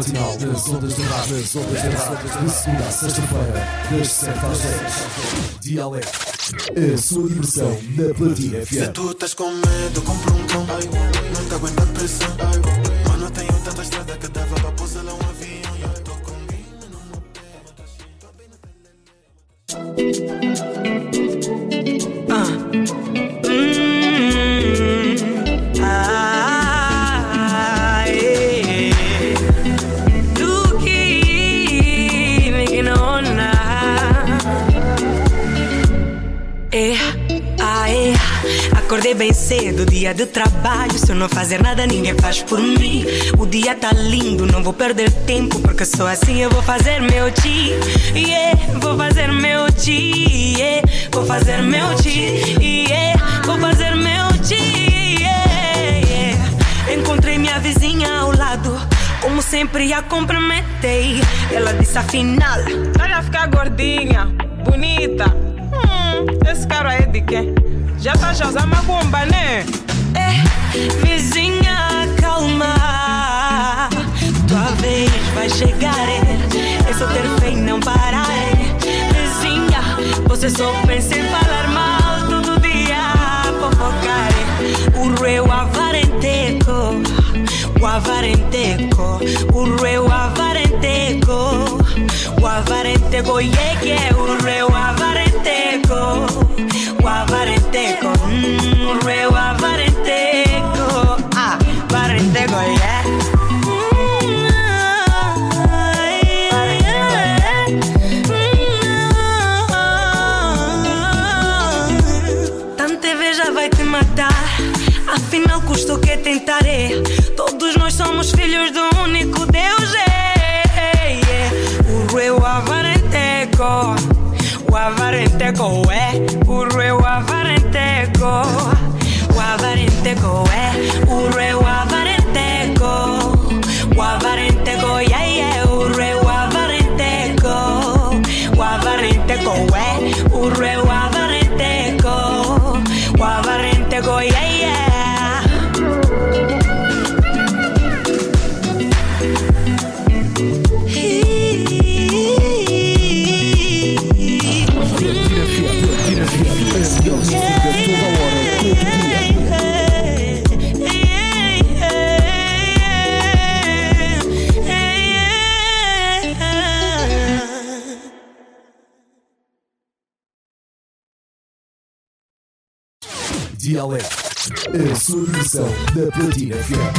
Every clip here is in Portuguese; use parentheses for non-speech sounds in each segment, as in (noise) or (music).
Matinal das ondas do rádio, das ondas do rádio, de segunda a sexta-feira, das 7 às 10. Dialeto, a sua diversão na Platina Se FM. tu estás com medo, compra um cão. Não te aguenta a pressão. Mano, tenho tanta estrada que dava para pousar lá um avião. E eu tô com mina no meu pé. Tá chica bem na Ah, Acordei bem cedo, dia de trabalho. Se eu não fazer nada, ninguém faz por mim. O dia tá lindo, não vou perder tempo. Porque só assim eu vou fazer meu dia. Yeah, vou fazer meu dia. Yeah, vou fazer meu dia. Yeah, vou fazer meu dia. Encontrei minha vizinha ao lado. Como sempre a cumprimentei. Ela disse afinal: Olha ficar gordinha, bonita. Hum, esse cara é de quem? Já tá já usando macumba, né? É, vizinha, calma. Tua vez vai chegar. É, é só ter fé não parar. É. Vizinha, você só pensa em falar mal todo dia. Fofocar. É. O reu avarenteco. O avarenteco. O reu avarenteco. O avarenteco. Yeah, yeah. O reu avarenteco. O avarenteco. Mm, o reu avarenteco. Ah, avarenteco, yeah. Tanta inveja vai te matar. Afinal, custa o que tentarei. Todos nós somos filhos do único Deus. É, é. O rei avarenteco. O avarenteco é. O rei avarenteco. Diversão na Platina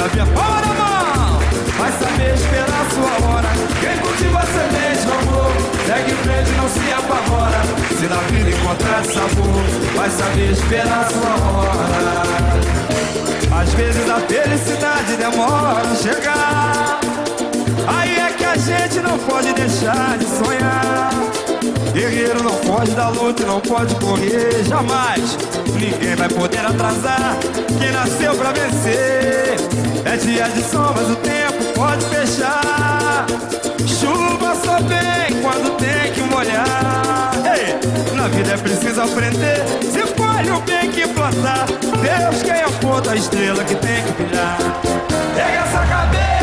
novinha, palma na mão. Vai saber esperar a sua hora. Quem cultiva semente no amor, segue em frente, não se apavora. Se na vida encontrar sabor, vai saber esperar a sua hora. Às vezes a felicidade demora a chegar. Aí é que a gente não pode deixar de sonhar. Guerreiro não pode dar luta não pode correr jamais. Ninguém vai poder atrasar quem nasceu pra vencer. É dia de sol, mas o tempo pode fechar. Chuva só vem quando tem que molhar. Ei, na vida é preciso aprender. Se colhe o bem que plantar. Deus quem aponta a estrela que tem que brilhar. Pega essa cabeça!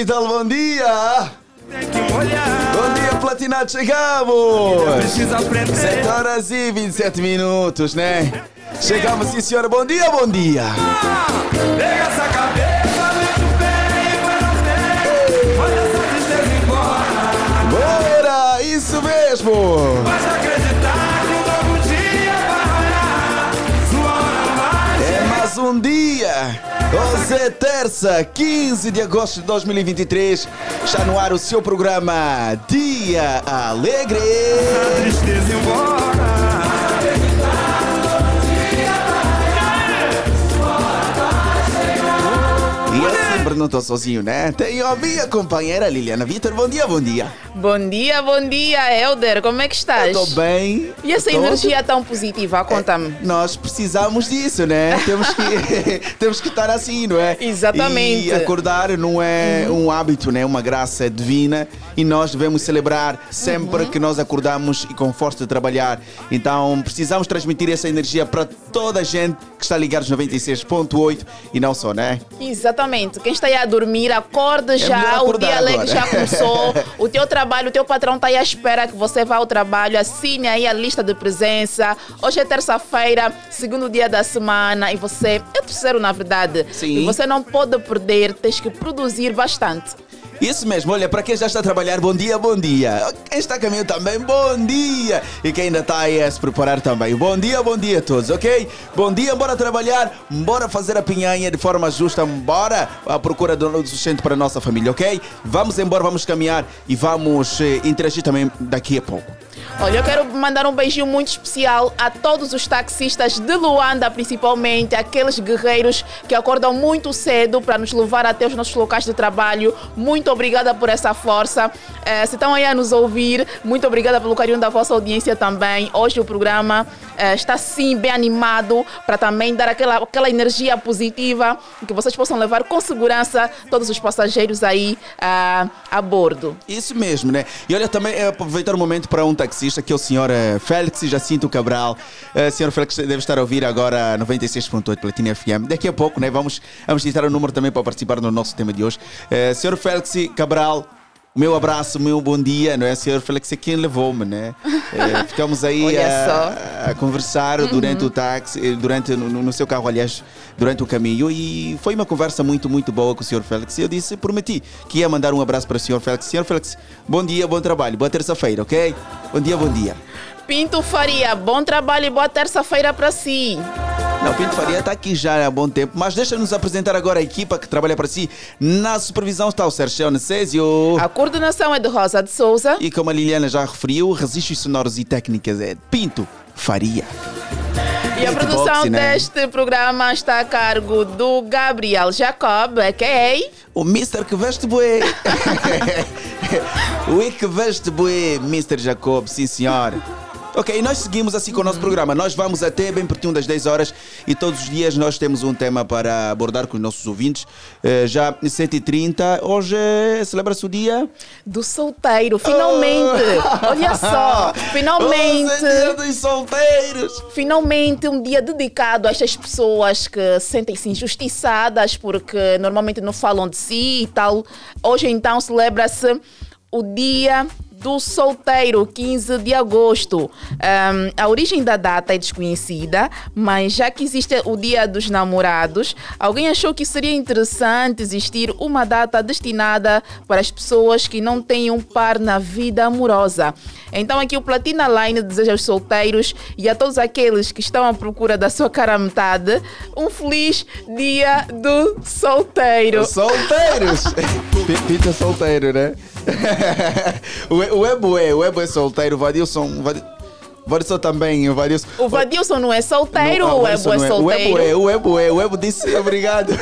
Capital, bom dia! Bom dia, Platinado, chegamos! 7 horas e 27 minutos, né? Chegamos, sim senhora, bom dia, bom dia! Pega essa cabeça, mete o pé e vai na fé. Manda essa tristeza embora. Bora, isso mesmo! É mais um dia! Hoje é terça, 15 de agosto de 2023. Está no ar o seu programa Dia Alegre. A tristeza embora. Sempre não estou sozinho, né? Tenho a minha companheira Liliana Vitor. Bom dia, bom dia. Bom dia, bom dia, Helder. Como é que estás? Estou bem. E essa Tô- energia tão positiva? Conta-me. Nós precisamos disso, né? (laughs) Temos que, (laughs) temos que estar assim, não é? Exatamente. E acordar não é um hábito, né? Uma graça divina e nós devemos celebrar sempre Uhum. que nós acordamos e com força de trabalhar. Então precisamos transmitir essa energia para toda a gente que está ligado nos 96.8 e não só, né? Exatamente. Quem está aí a dormir, acorde melhor já. O dia alegre já começou. (laughs) o teu trabalho, o teu patrão está aí à espera que você vá ao trabalho. Assine aí a lista de presença. Hoje é terça-feira, segundo dia da semana. E você é terceiro, na verdade. Sim. E você não pode perder, tens que produzir bastante. Isso mesmo, olha, para quem já está a trabalhar, bom dia, bom dia. Quem está a caminho também, bom dia. E quem ainda está aí a se preparar também, bom dia, bom dia a todos, ok? Bom dia, bora trabalhar, bora fazer a pinhanha de forma justa, bora à procura do sustento para a nossa família, ok? Vamos embora, vamos caminhar e vamos eh, interagir também daqui a pouco. Olha, eu quero mandar um beijinho muito especial a todos os taxistas de Luanda, principalmente, aqueles guerreiros que acordam muito cedo para nos levar até os nossos locais de trabalho. Muito obrigada por essa força. Eh, se estão aí a nos ouvir, muito obrigada pelo carinho da vossa audiência também. Hoje o programa eh, está sim bem animado para também dar aquela, aquela energia positiva que vocês possam levar com segurança todos os passageiros aí ah, a bordo. Isso mesmo, né? E olha, também é aproveitar o momento para um taxista, que é o senhor eh, Félix Jacinto Cabral. Eh, senhor Félix deve estar a ouvir agora 96.8 Platina FM. Daqui a pouco, né? Vamos, vamos digitar o número também para participar no nosso tema de hoje. Eh, senhor Félix Cabral, o meu abraço, o meu bom dia, não é? Senhor Félix é quem levou-me, né? É, (laughs) ficamos aí a, a conversar durante o táxi, eh, durante, no, no seu carro, aliás, durante o caminho. E foi uma conversa muito, muito boa com o Senhor Félix. E eu disse, prometi que ia mandar um abraço para o Senhor Félix. Senhor Félix, bom dia, bom trabalho, boa terça-feira, ok? Bom dia, bom dia. Pinto Faria, bom trabalho e boa terça-feira para si. Não, Pinto Faria está aqui já há bom tempo, mas deixa-nos apresentar agora a equipa que trabalha para si. Na supervisão está o Sérgio Necésio. A coordenação é de Rosa de Souza. E como a Liliana já referiu, registros sonoros e técnicas é Pinto Faria. E a produção né? deste programa está a cargo do Gabriel Jacob, a.k.a. O Mr. que veste bué. (laughs) o que veste bué, Mr. Jacob, sim senhor. Ok, nós seguimos assim com o nosso programa. Nós vamos até bem pertinho das 10 horas e todos os dias nós temos um tema para abordar com os nossos ouvintes. Eh, já 7h30, hoje celebra-se o dia. do solteiro, finalmente! Olha só, (laughs) finalmente! Hoje é dia dos solteiros. Finalmente um dia dedicado a estas pessoas que sentem-se injustiçadas porque normalmente não falam de si e tal. Hoje então celebra-se o dia do solteiro, 15 de agosto. Ahm, a origem da data é desconhecida, mas já que existe o dia dos namorados, alguém achou que seria interessante existir uma data destinada para as pessoas que não têm um par na vida amorosa. Então aqui o Platina Line deseja aos solteiros e a todos aqueles que estão à procura da sua cara a metade um feliz dia do solteiro. Solteiros! (laughs) Pita solteiro, né? (laughs) o, o Ebo é, o Ebo é solteiro, o Vadilson. o Vadi- Vadilson também, o Vadilson. O Vadilson não é solteiro Não, o Vadilson Ebo é não O solteiro? Ebo é, o Ebo é, o Ebo disse obrigado. (laughs)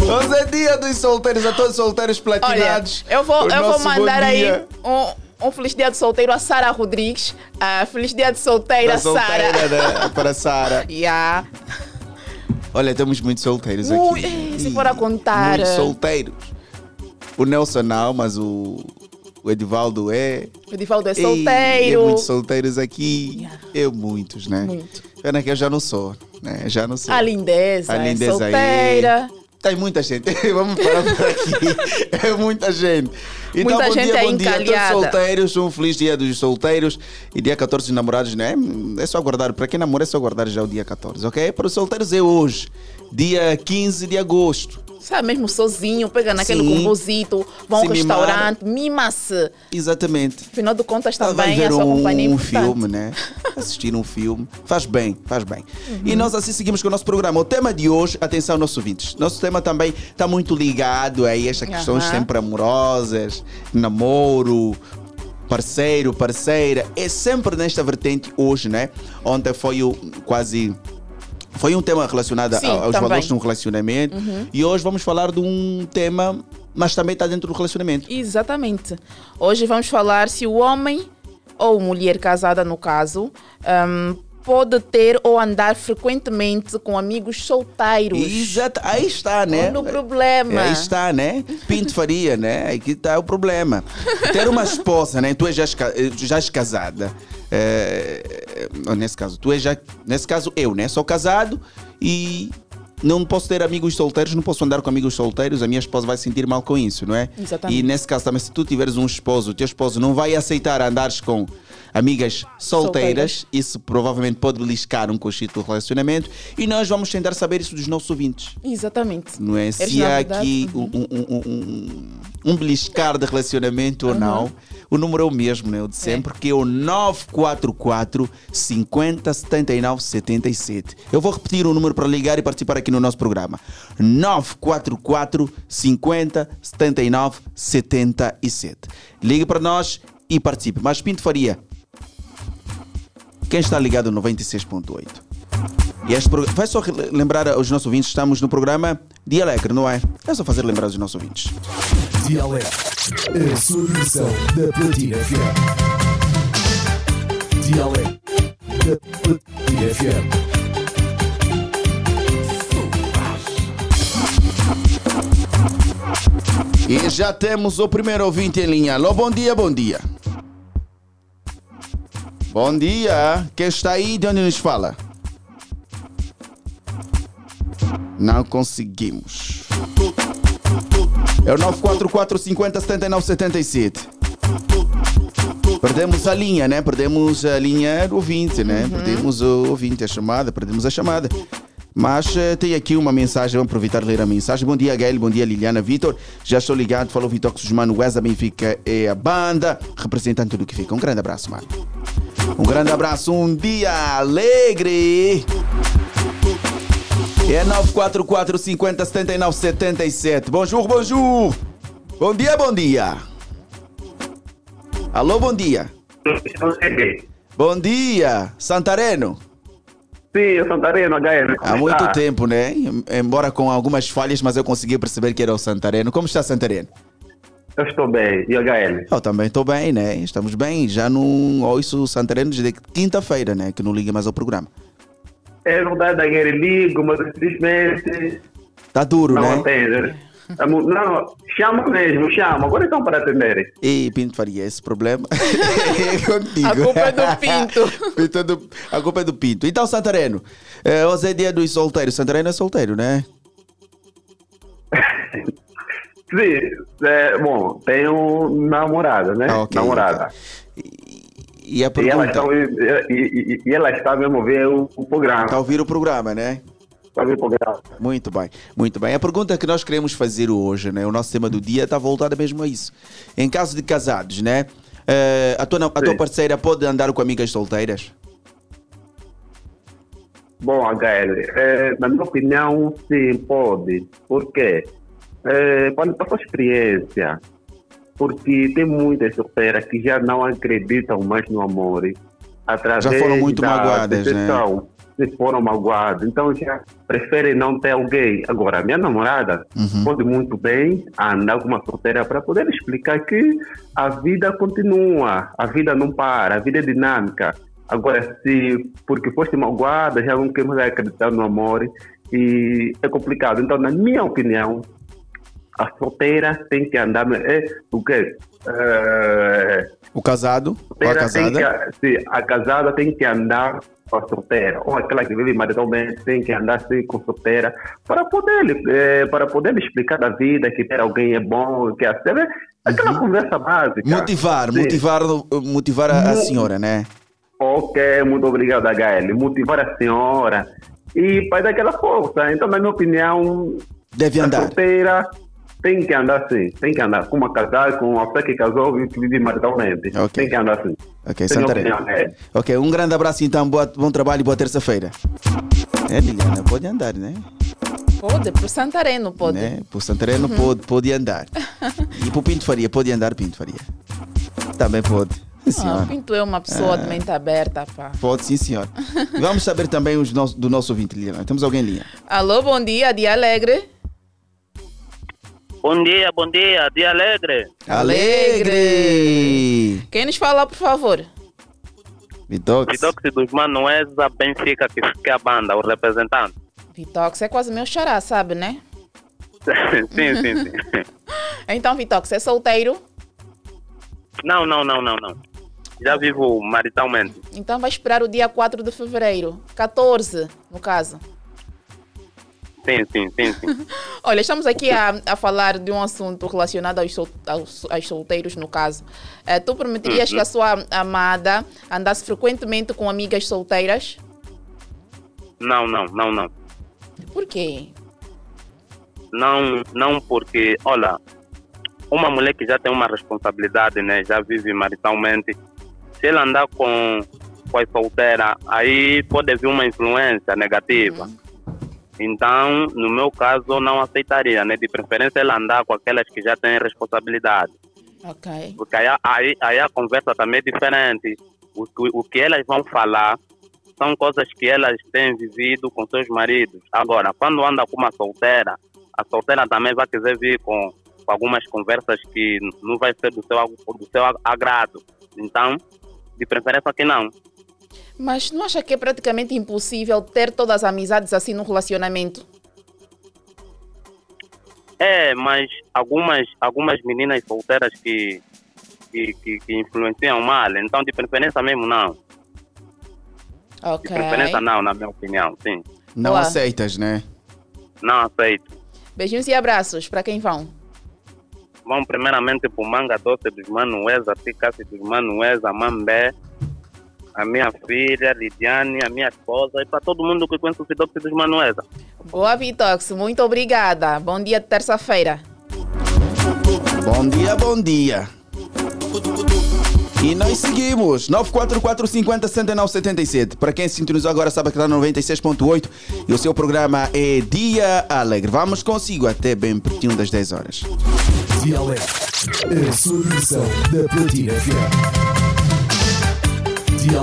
Hoje é dia dos solteiros, a todos os solteiros Olha, platinados. eu vou, O eu vou mandar aí um, um feliz dia de solteiro a Sara Rodrigues. Ah, feliz dia de solteira, Sara. Para Sara. (laughs) Yeah. Olha, temos muitos solteiros Ui, aqui. se for a contar. Muitos solteiros. O Nelson não, mas o, o Edivaldo é. O Edivaldo é Ei, solteiro. É muitos solteiros aqui. Yeah. Eu muitos, né? Muito. Pena que eu já não sou, né? Já não sou. A lindeza, A é lindeza aí. solteira. Tem muita gente. (laughs) Vamos parar por aqui. (laughs) É muita gente. Então, Muita bom gente dia, aí bom dia a todos solteiros. Um feliz dia dos solteiros. E dia 14 dos namorados, né? É só aguardar. Para quem namora, é só aguardar já o dia 14, ok? Para os solteiros é hoje, dia 15 de agosto. Sabe mesmo sozinho, pegando aquele composito, vão ao restaurante, mima-se. Exatamente. Afinal de contas, também ver a sua um, companhia um filme, né? (laughs) Assistir um filme. Faz bem, faz bem. Uhum. E nós assim seguimos com o nosso programa. O tema de hoje, atenção, nossos ouvintes. Nosso tema também está muito ligado a estas questões Aham. sempre amorosas, namoro, parceiro, parceira. É sempre nesta vertente hoje, né? Ontem foi o quase. Foi um tema relacionado Sim, aos também. valores de um relacionamento. E hoje vamos falar de um tema, mas também está dentro do relacionamento. Exatamente. Hoje vamos falar se o homem ou mulher casada, no caso, hum, pode ter ou andar frequentemente com amigos solteiros. Exato, aí está, né? Olha o problema. Aí está, né? Pinto Faria, né? Aqui está o problema. Ter uma esposa, né? Tu és já, já és casada. É, nesse caso, tu és já. Nesse caso, eu, né? Sou casado e não posso ter amigos solteiros, não posso andar com amigos solteiros, a minha esposa vai se sentir mal com isso, não é? Exatamente. E nesse caso também, se tu tiveres um esposo, o teu esposo não vai aceitar andares com amigas solteiras, Solteiras. isso provavelmente pode beliscar um conceito do relacionamento e nós vamos tentar saber isso dos nossos ouvintes. Exatamente. Não é? Eles, Se há verdade, aqui uhum. um, um, um, um, um beliscar de relacionamento ou não, o número é o mesmo, né? O de sempre, que é o 944 50 79 77. Eu vou repetir o número para ligar e participar aqui no nosso programa. 944 50 79 77. Ligue para nós e participe. Mas Pinto Faria, quem está ligado no 96.8? E este pro- Vai só lembrar aos nossos ouvintes, estamos no programa Dia Alegre, não é? É só fazer lembrar aos nossos ouvintes. Dialeto, a sua da Platina FM. Dialeto da Platina FM. E já temos o primeiro ouvinte em linha. Alô, bom dia, bom dia. Bom dia. Quem está aí? De onde nos fala? Não conseguimos. É o 944 50 79 77. Perdemos a linha, né? Perdemos a linha do ouvinte, né? Perdemos o ouvinte, a chamada, perdemos a chamada. Mas eh, tem aqui uma mensagem, vamos aproveitar e ler a mensagem. Bom dia, Gael, bom dia, Liliana, Vitor. Já estou ligado, falou Vitor Susmano, Wesa Benfica é a banda, representante do que fica. Um grande abraço, mano. Um grande abraço, um dia alegre. É 944 50 79 77. Bonjour, bonjour. Bom dia, bom dia. Alô, bom dia. Bom dia, Santareno. Sim, Santareno, HM. Há muito tempo, né? Embora com algumas falhas, mas eu consegui perceber que era o Santareno. Como está Santareno? Eu estou bem. E HM? Eu também estou bem, né? Estamos bem. Já não ouço o Santareno desde quinta-feira, né? Que não liga mais ao programa. É verdade, HM. Ligo, mas infelizmente Tá duro, não né? atende. É mu- Não, chama mesmo, chama. Agora estão para atenderem. E Pinto Faria, esse problema (laughs) é contigo. A culpa é do Pinto. (laughs) Pinto é do- a culpa é do Pinto. Então, Santareno, eh, hoje é dia dos solteiros. Santareno é solteiro, né? (laughs) Sim, é, bom, tenho namorada, né? Ah, ok, namorada. E a E ela, pergunta... está, e, e- e ela está mesmo a ver o, o programa. Está a ouvir o programa, né? Programa. Muito bem, muito bem. A pergunta que nós queremos fazer hoje, né? O nosso tema do dia está voltado mesmo a isso. Em caso de casados, né? eh, a, tua, a tua parceira pode andar com amigas solteiras? Bom, HL, é, na minha opinião, sim, pode. Por quê? É, quando passou a experiência, porque tem muitas solteiras que já não acreditam mais no amor. Através Já foram muito da magoadas, né? decepção, Se foram magoadas. Então já preferem não ter alguém. Agora, minha namorada Uhum. pode muito bem andar com uma solteira para poder explicar que a vida continua, a vida não para, a vida é dinâmica. Agora, se porque foste magoada, já não quer mais acreditar no amor e é complicado. Então, na minha opinião, a solteira tem que andar. É, o quê? É, O casado ou a casada? que, sim, a casada tem que andar com a solteira. Ou aquela que vive maritalmente tem que andar assim com a solteira para poder, eh, para poder explicar da vida que ter alguém é bom, que é aquela conversa básica. Motivar, Sim. motivar, motivar a, a senhora, né? Ok, muito obrigado, HL. Motivar a senhora e dar aquela força. Então, na minha opinião, Deve a andar. solteira tem que andar assim. Tem que andar com uma casada, com uma pessoa que casou e que vive maritalmente. Ok. Tem que andar assim. Ok, Santarém. opinião, é. Ok, um grande abraço então, boa- bom trabalho e boa terça-feira. É, Liliana, pode andar, né? Pode, pro Santareno pode. né? Pro Santareno pode, pode andar. E pro Pinto Faria, pode andar, Pinto Faria. Também pode. Sim, Ah, o Pinto é uma pessoa de mente aberta, pá. Pode, sim, senhor. Vamos saber também os nosso, do nosso ouvinte, Liliana. Temos alguém em linha. Alô, bom dia, dia alegre. Bom dia, bom dia, dia alegre. Alegre! Quem nos fala, por favor? Vitox. Vidox dos Manués da Benfica, que, que é a banda, o representante. Vitox é quase meu xará, sabe, né? (laughs) sim, sim, sim. (laughs) Então, Vitox, é solteiro? Não, não, não, não, não. Já vivo maritalmente. Então vai esperar o dia 4 de fevereiro. 14, no caso. Sim, sim, sim, sim. (laughs) Olha, estamos aqui a, a falar de um assunto relacionado aos, sol, aos, aos solteiros, no caso. Eh, tu permitirias que a sua amada andasse frequentemente com amigas solteiras? Não, não, não, não. Por quê? Não, não porque, olha, uma mulher que já tem uma responsabilidade, né? Já vive maritalmente. Se ela andar com, com a solteira, aí pode haver uma influência negativa. Então, no meu caso, eu não aceitaria, né? De preferência ela andar com aquelas que já têm responsabilidade. Ok. Porque aí, aí, aí a conversa também é diferente. O, que- o que elas vão falar são coisas que elas têm vivido com seus maridos. Agora, quando anda com uma solteira, a solteira também vai quiser vir com, com algumas conversas que não vai ser do seu, do seu ag- agrado. Então, de preferência que não. Mas não acha que é praticamente impossível ter todas as amizades assim no relacionamento? É, mas algumas, algumas meninas solteiras que, que, que, que influenciam mal, então de preferência mesmo não. De Ok. preferência não, na minha opinião, sim. Não Olá. aceitas, né? Não aceito. Beijinhos e abraços. Para quem vão? Vamos primeiramente para o Manga Doce dos Manués, a Ticassi dos Manués, a Mambé, a minha filha, Lidiane, a minha esposa e para todo mundo que conhece o Fidox dos Manués. Boa, Vitox. Muito obrigada. Bom dia de terça-feira. Bom dia, bom dia. E nós seguimos. 944 50 69 77. Para quem se sintonizou agora, sabe que está no 96.8 e o seu programa é Dia Alegre. Vamos consigo até bem pertinho das 10 horas. Dialeto, a sua versão da Platina FM. Da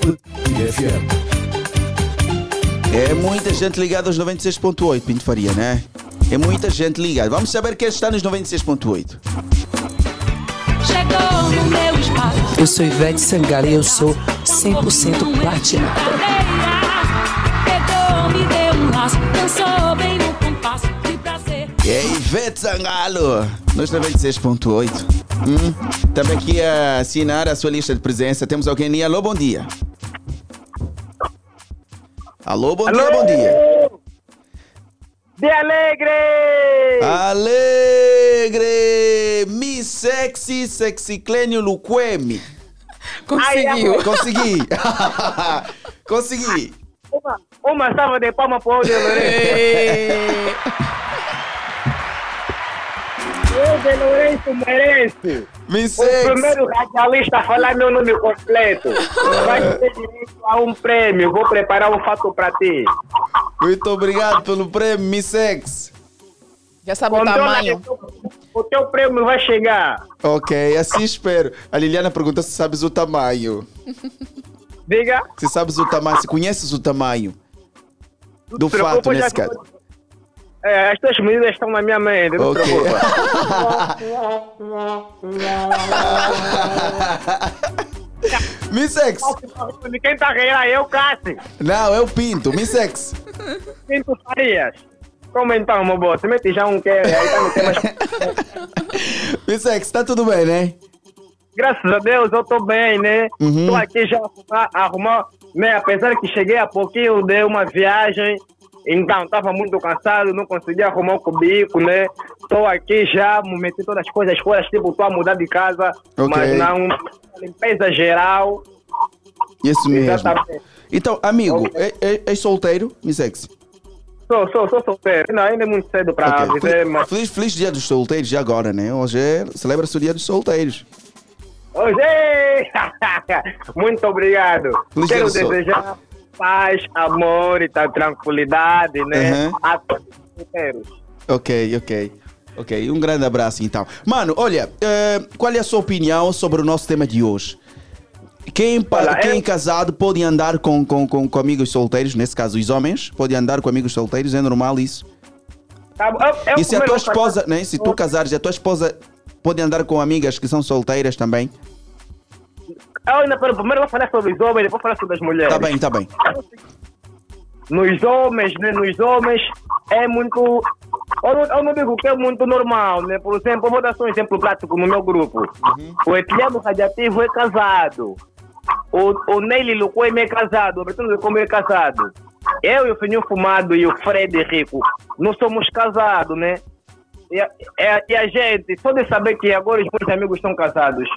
Platina FM. É muita gente ligada aos 96.8, Pinto Faria, né? É muita gente ligada. Vamos saber quem está nos 96.8. Chegou no meu espaço. Eu sou Ivete Sangalo e eu sou 100% platinado. Pegou, me deu um laço, dançou bem no compasso de prazer. É Ivete Sangalo, nos 96.8. Hum, também aqui a assinar a sua lista de presença. Temos alguém aí. Alô, bom dia. Alô, bom dia, bom dia. De Alegre! Alegre! Mi sexy, sexy clênio Luquemi. Conseguiu. Consegui. (laughs) Consegui. Uma, uma salva de palma para o de Lourenço. O de Lourenço merece. O primeiro radialista a falar meu nome completo. Vai ter direito a um prêmio. Vou preparar um fato para ti. Muito obrigado pelo prêmio, Mi sexy. Já sabe o Controla tamanho. que tu- O teu prêmio vai chegar. Ok, assim espero. A Liliana pergunta se sabes o tamanho. Diga. Se sabes o tamanho, se conheces o tamanho do fato nesse caso. É, as tuas medidas estão na minha mente. Não te Ok. preocupa. (laughs) Mi sexy. Quem rir aí é o Cássio. Não, é o Pinto. Mi sexy. Pinto Farias. Como então, meu boss? Você mete já um que aí tá no tema. Mi sexy, está tudo bem, né? Graças a Deus eu tô bem, né? Uhum. Tô aqui já a arrumar, né? Apesar que cheguei há pouquinho, dei uma viagem, então tava muito cansado, não conseguia arrumar o cubico, né? Tô aqui já, meti todas as coisas fora, tipo, tô a mudar de casa, Ok. mas não, limpeza geral. Isso mesmo. Exatamente. Então, amigo, é, é, é solteiro, Mi sexy? Sou, sou, sou solteiro, não, ainda é muito cedo pra Ok. viver, Fel- mas... Feliz, feliz dia dos solteiros já agora, né? Hoje é, celebra-se o dia dos solteiros. Hoje! (laughs) Muito obrigado. Feliz Quero desejar paz, amor e tal, tranquilidade, né? Uhum. A todos os. Ok, ok. Ok, um grande abraço então. Mano, olha, eh, qual é a sua opinião sobre o nosso tema de hoje? Quem, Olha, quem é casado pode andar com, com, com, com amigos solteiros, nesse caso os homens, podem andar com amigos solteiros, é normal isso? Tá bom? Eu- eu e se a tua esposa, né, se tu casares, a tua esposa pode andar com amigas que são solteiras também? Eu ainda pera, primeiro vou falar sobre os homens, depois falar sobre as mulheres. Tá bem, tá bem. Nos homens, né? Nos homens é muito. Eu não, eu não digo que é muito normal, né? Por exemplo, eu vou dar só um exemplo prático no meu grupo. O Etiano Radiativo é casado. O, o Neily Luquem é casado. O Bertão Luquem é casado. Eu e o Fininho Fumado e o Fred Rico não somos casados, né? E a, e a gente, só de saber que agora os meus amigos estão casados,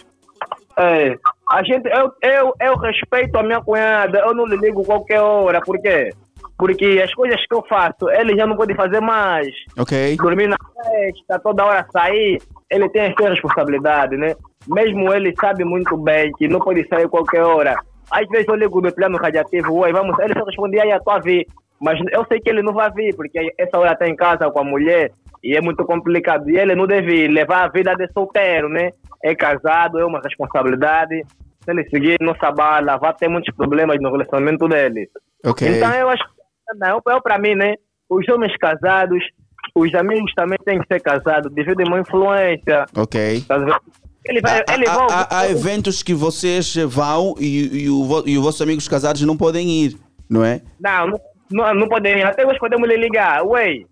é, a gente, eu, eu, eu respeito a minha cunhada, eu não lhe ligo qualquer hora, por quê? Porque as coisas que eu faço, ele já não pode fazer mais. Ok. Dormir na festa, toda hora sair, ele tem as suas responsabilidades, né? Mesmo ele sabe muito bem que não pode sair qualquer hora. Às vezes eu ligo no plano radiativo, oi, vamos, ele só respondia aí a tua vir. Mas eu sei que ele não vai vir, porque essa hora está em casa com a mulher e é muito complicado. E ele não deve levar a vida de solteiro, né? É casado, é uma responsabilidade. Se ele seguir nossa bala, vai ter muitos problemas no relacionamento dele. Ok. Então eu acho que não, eu para mim, né? Os homens casados, os amigos também têm que ser casados, devido a uma influência. Ok. Tá? Ele vai, Há, ele há- há- há eventos que vocês vão e, e, o, e os vossos amigos casados não podem ir, não é? Não, não, não, podem. Até hoje podemos lhe ligar. Ué,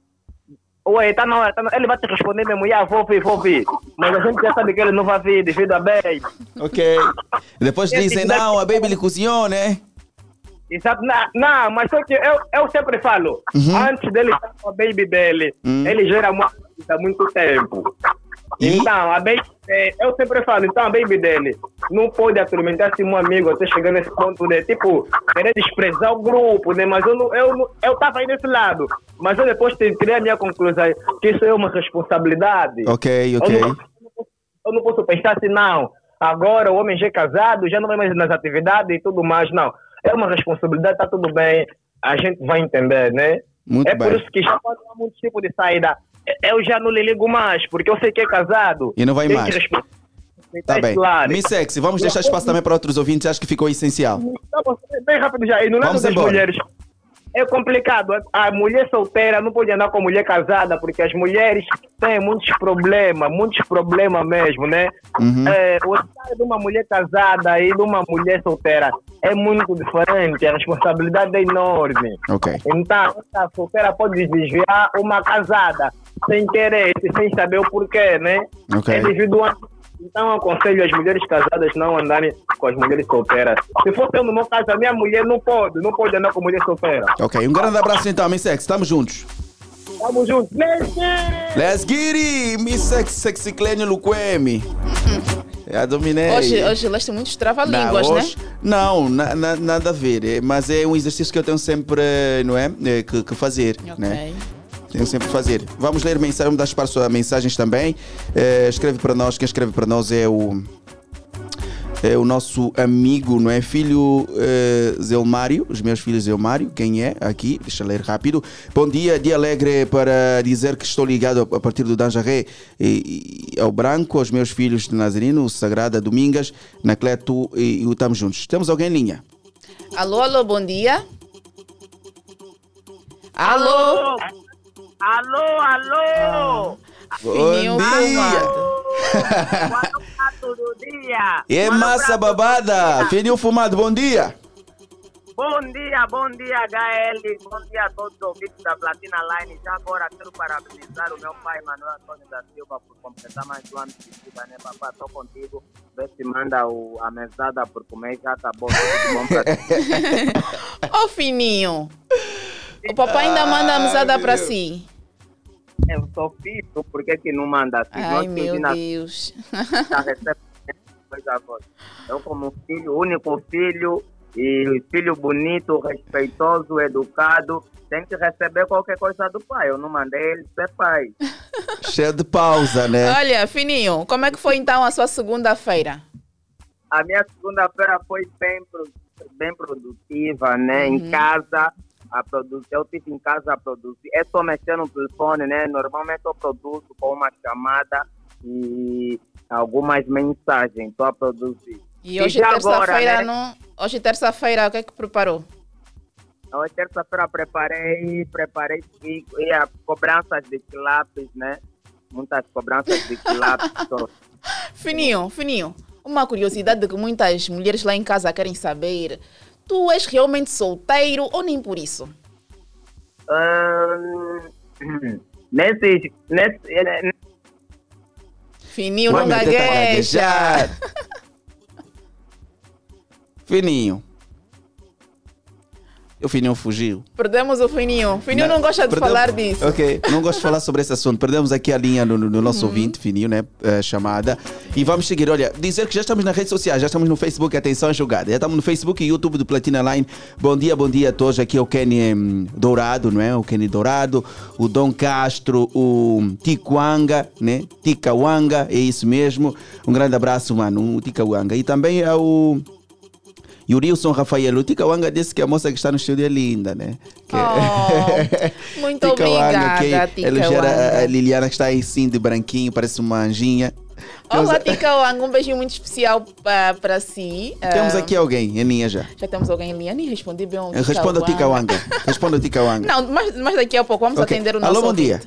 ué, tá na hora. Tá na... Ele vai te responder mesmo, já vou vir, vou vir. Mas a gente já sabe que ele não vai vir devido a bem. Ok. Depois dizem, não, a baby lhe cozinhou, né? Exato, não, não, mas só que eu, eu sempre falo, Uhum. antes dele estar com a baby dele, Hum. ele já era muito há muito tempo. E? Então, a baby, eh, eu sempre falo, então a baby dele não pode atormentar se um amigo até chegar nesse ponto de, tipo, querer desprezar o grupo, né? Mas eu não, eu, eu tava aí desse lado. Mas eu depois tirei a minha conclusão que isso é uma responsabilidade. Ok, Eu ok. não, eu não posso pensar assim, não. Agora o homem já é casado, já não vai mais nas atividades e tudo mais, não. É uma responsabilidade, tá tudo bem, a gente vai entender, né? Muito é bem. por isso que já pode há muito tipo de saída. Eu já não lhe ligo mais, porque eu sei que é casado. E não vai mais. Tá bem. lado. Miss Sexy, vamos deixar espaço também para outros ouvintes. Acho que ficou essencial. Bem rápido já. E no lado Vamos das embora. mulheres, é complicado. A mulher solteira não pode andar com a mulher casada, porque as mulheres têm muitos problemas, muitos problemas mesmo, né? Uhum. É, o estado de uma mulher casada e de uma mulher solteira é muito diferente, a responsabilidade é enorme. Ok. Então, a solteira pode desviar uma casada sem querer, sem saber o porquê, né? Ok. É individual. Então, eu aconselho as mulheres casadas não andarem com as mulheres solteiras. Se fosse eu no meu caso, a minha mulher não pode, não pode andar com mulher solteira. Ok, um grande abraço então, Miss Sexy. Estamos juntos. Tamo junto. Mentira! Let's get it! Miss Sexy, Sexy Clênio Luquemi. Já dominei. Hoje, hoje leste muitos trava-línguas, né? Não, na- na- nada a ver. é, Mas é um exercício que eu tenho sempre, não é? É, Que, que fazer, né? Tenho sempre que fazer. Vamos ler mensagem, vamos dar espaço a mensagens também. Eh, escreve para nós, quem escreve para nós é o. É o nosso amigo, não é? Filho eh, Zelmário, os meus filhos Zelmário, quem é? Aqui, deixa eu ler rápido. Bom dia, dia alegre para dizer que estou ligado a partir do Danjaré e, e ao Branco, aos meus filhos de Nazarino, o Sagrada Domingas, Nacleto e, e o Estamos Juntos. Temos alguém em linha? Alô, alô, bom dia. Alô? Alô, alô! Fininho fumado. (laughs) Todo dia! É massa babada! Fininho fumado, bom dia! Bom dia, bom dia, HL. Bom dia a todos os ouvintes da Platina Line. Já agora quero parabenizar o meu pai, Manuel Antônio da Silva, por completar mais um ano de vida, né, papá? Tô contigo. Vê se manda o, a mesada por comer, já tá bom. (laughs) Tudo bom pra ti. Ô, Fininho. O papai ainda manda a mesada para si. Eu sou filho, por que que não manda assim? Ai, Nós meu na- Deus. (laughs) já recebe coisa boa. Eu como filho, único filho, e filho bonito, respeitoso, educado, tem que receber qualquer coisa do pai. Eu não mandei ele ser pai. (laughs) Cheio de pausa, né? Olha, Fininho, como é que foi então a sua segunda-feira? A minha segunda-feira foi bem, bem produtiva, né? Uhum. Em casa, a produzir. Eu estive em casa a produzir. É só mexer no telefone, né? Normalmente eu produzo com uma chamada e algumas mensagens. Estou a produzir. E hoje, terça-feira, né? não... hoje, terça-feira, o que é que preparou? Hoje, terça-feira, preparei, preparei e, e a cobranças de lápis, né? Muitas cobranças de lápis. (laughs) Fininho, Fininho, uma curiosidade que muitas mulheres lá em casa querem saber. Tu és realmente solteiro ou nem por isso? Ahn, nesse, nesse, eh, Fininho Vai não meter pra gagueja. (laughs) Fininho. O Fininho fugiu. Perdemos o Fininho. Fininho não, gosta de Perdemos- falar disso. Ok, não gosto de falar sobre esse assunto. Perdemos aqui a linha no, no- no nosso ouvinte, Fininho, né? eh, chamada. E vamos seguir. Olha, dizer que já estamos nas redes sociais, já estamos no Facebook, atenção, jogada. Já estamos no Facebook e YouTube do Platina Line. Bom dia, bom dia a todos. Aqui é o Kenny hum, Dourado, não é? O Kenny Dourado, o Dom Castro, o Ticuanga, né? Ticawanga, é isso mesmo. Um grande abraço, mano, o Ticawanga. E também é o. E o Wilson Rafael, o Ticawanga disse que a moça que está no estúdio é linda, né? Que- Oh, (laughs) muito obrigada, que elogiar a, a. Liliana que está aí sim de branquinho, parece uma anjinha. Olá, Ticawanga. Um beijinho muito especial para si. (laughs) Temos Ah, aqui alguém, em linha já. Já temos alguém em linha. Nem respondi bem ao Responda ao Ticawanga. Responda ao Ticawanga. Não, mas, mas daqui a pouco vamos Ok. atender o nosso Alô, bom ouvinte. dia.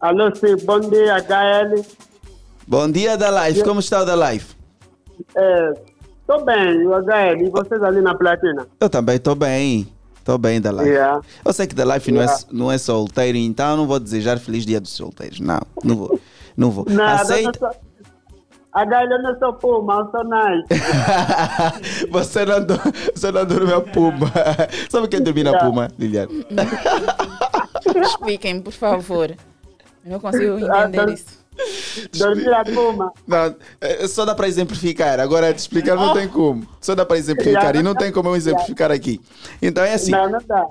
Alô, sim, bom dia, HL. Bom dia da live, como está o da live? Estou bem, o HL, e vocês ali na platina? Eu também estou bem. Estou bem da live. Yeah. Eu sei que da live não, é, Yeah. não é solteiro, então eu não vou desejar feliz dia dos solteiros. Não, não vou. Não vou. Nada, Aceita. só- HL eu não sou Puma, eu sou Nike. (laughs) você, não, do- você não dorme a puma. (laughs) Sabe quem dorme na puma, Liliana? Expliquem, por favor. Eu não consigo entender isso. Dormir a. Não, é, só dá para exemplificar. Agora, te explicar não tem como. Só dá para exemplificar e não tem como eu exemplificar aqui. Então é assim. Não, não dá.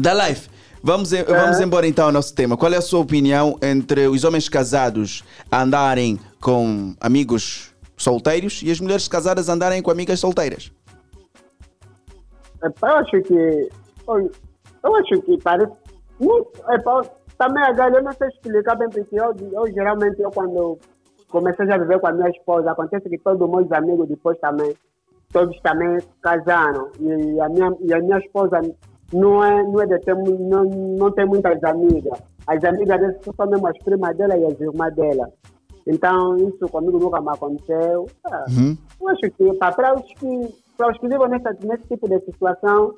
Da live. Vamos, vamos embora então ao nosso tema. Qual é a sua opinião entre os homens casados andarem com amigos solteiros e as mulheres casadas andarem com amigas solteiras? Eu acho que. Eu, acho que parece. Muito, também a galera eu não sei explicar bem, porque eu, eu geralmente eu quando comecei a viver com a minha esposa, acontece que todos meus amigos depois também, todos também casaram. E a minha, e a minha esposa não é, não é de ter, não, não tem muitas amigas. As amigas dele são mesmo as primas dela e as irmãs dela. Então, isso comigo nunca me aconteceu. Ah, Eu acho que pá, para os que, para os que vivem nessa, nesse tipo de situação,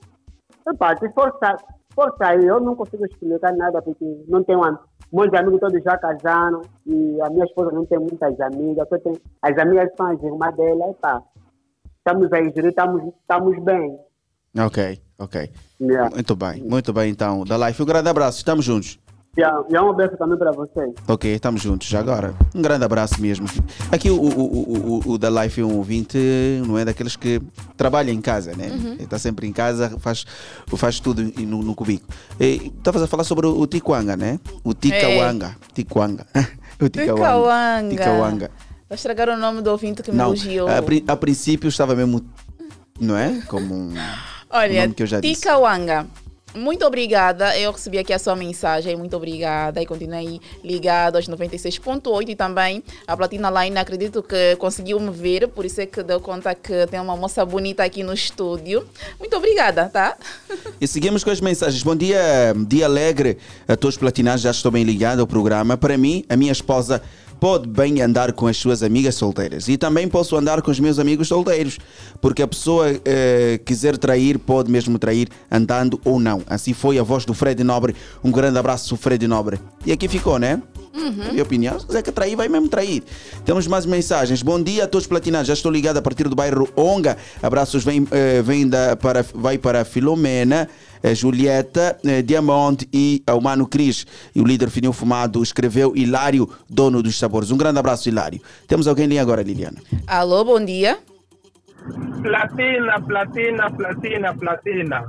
epá, se for, sa- for sair, eu não consigo explicar nada, porque não tenho am- meus amigos todos já casaram e a minha esposa não tem muitas amigas, só tem, as amigas são as irmãs dela, epá, estamos a ingerir, estamos, estamos bem. Ok, ok. Yeah. Muito bem, muito bem então. Da live, um grande abraço, estamos juntos. E, a- e um beijo também para vocês. Ok, estamos juntos já agora. Um grande abraço mesmo. Aqui o, o, o, o, o da Life é um ouvinte, não é daqueles que trabalha em casa, né? Uhum. Está sempre em casa, faz, faz tudo no, no cubico. Estavas a falar sobre o, o Tikwanga, né? O Tikawanga. Tikwanga. (laughs) o Tikawanga. Tikawanga. Vou estragar o nome do ouvinte que me elogiou. a, pri- a princípio estava mesmo, não é? Como um. o Olha, nome que eu já disse. Muito obrigada. Eu recebi aqui a sua mensagem. Muito obrigada. E continuei ligado aos 96.8 e também a Platina Line. Acredito que conseguiu me ver, por isso é que deu conta que tem uma moça bonita aqui no estúdio. Muito obrigada, tá? E seguimos com as mensagens. Bom dia, dia alegre a todos os platinados. Já estou bem ligado ao programa. Para mim, a minha esposa pode bem andar com as suas amigas solteiras. E também posso andar com os meus amigos solteiros. Porque a pessoa eh, quiser trair, pode mesmo trair andando ou não. Assim foi a voz do Fred Nobre. Um grande abraço, Fred Nobre. E aqui ficou, né? Uhum. Minha opinião, se quiser que trair, vai mesmo trair. Temos mais mensagens. Bom dia a todos platinados. Já estou ligado a partir do bairro Onga. Abraços vem, eh, vem da, para, vai para Filomena, Julieta, eh, Diamante e ao Mano Cris. E o líder Fininho Fumado escreveu Hilário, dono dos sabores. Um grande abraço, Hilário. Temos alguém ali agora, Liliana. Alô, bom dia. Platina, platina, platina, platina.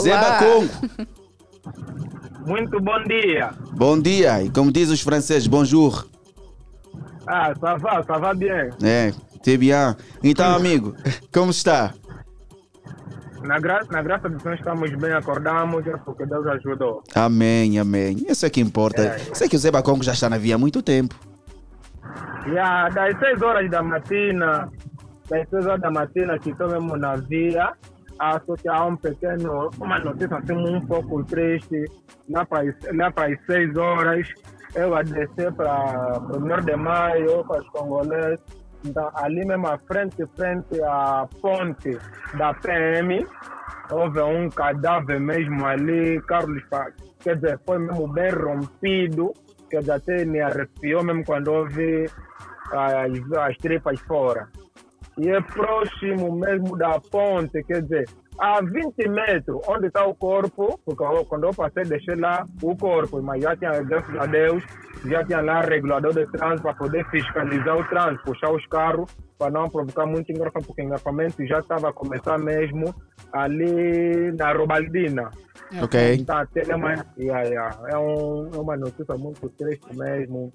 Zeba Congo. (laughs) Muito bom dia. Bom dia. E como diz os franceses, bonjour. Ah, ça va, ça va bien. É, c'est bien. Então, amigo, como está? Na, gra na graça de Deus estamos bem, acordamos, é porque Deus ajudou. Amém, amém. Isso é que importa. Sei que o Zeba Congo já está na via há muito tempo. E ah, das 6 horas da matina, das 6 horas da matina que estou mesmo na via, ah, só que há um pequeno, uma notícia assim um pouco triste, lá para as- lá para as 6 horas, eu a descer para o 1 de maio com os congoleses, então ali mesmo à frente, frente à ponte da PM, houve um cadáver mesmo ali, Carlos, quer dizer, foi mesmo bem rompido, quer dizer, até me arrepiou mesmo quando houve as, as tripas fora. E é próximo mesmo da ponte, quer dizer, a 20 metros, onde está o corpo, porque eu- quando eu passei, deixei lá o corpo, mas já tinha, graças a Deus, já tinha lá regulador de trânsito para poder fiscalizar o trânsito, puxar os carros, para não provocar muito engarrafamento, porque engarrafamento já estava a começar mesmo ali na Robaldina. Ok. Até é, uma, yeah, yeah, é, um, é uma notícia muito triste mesmo.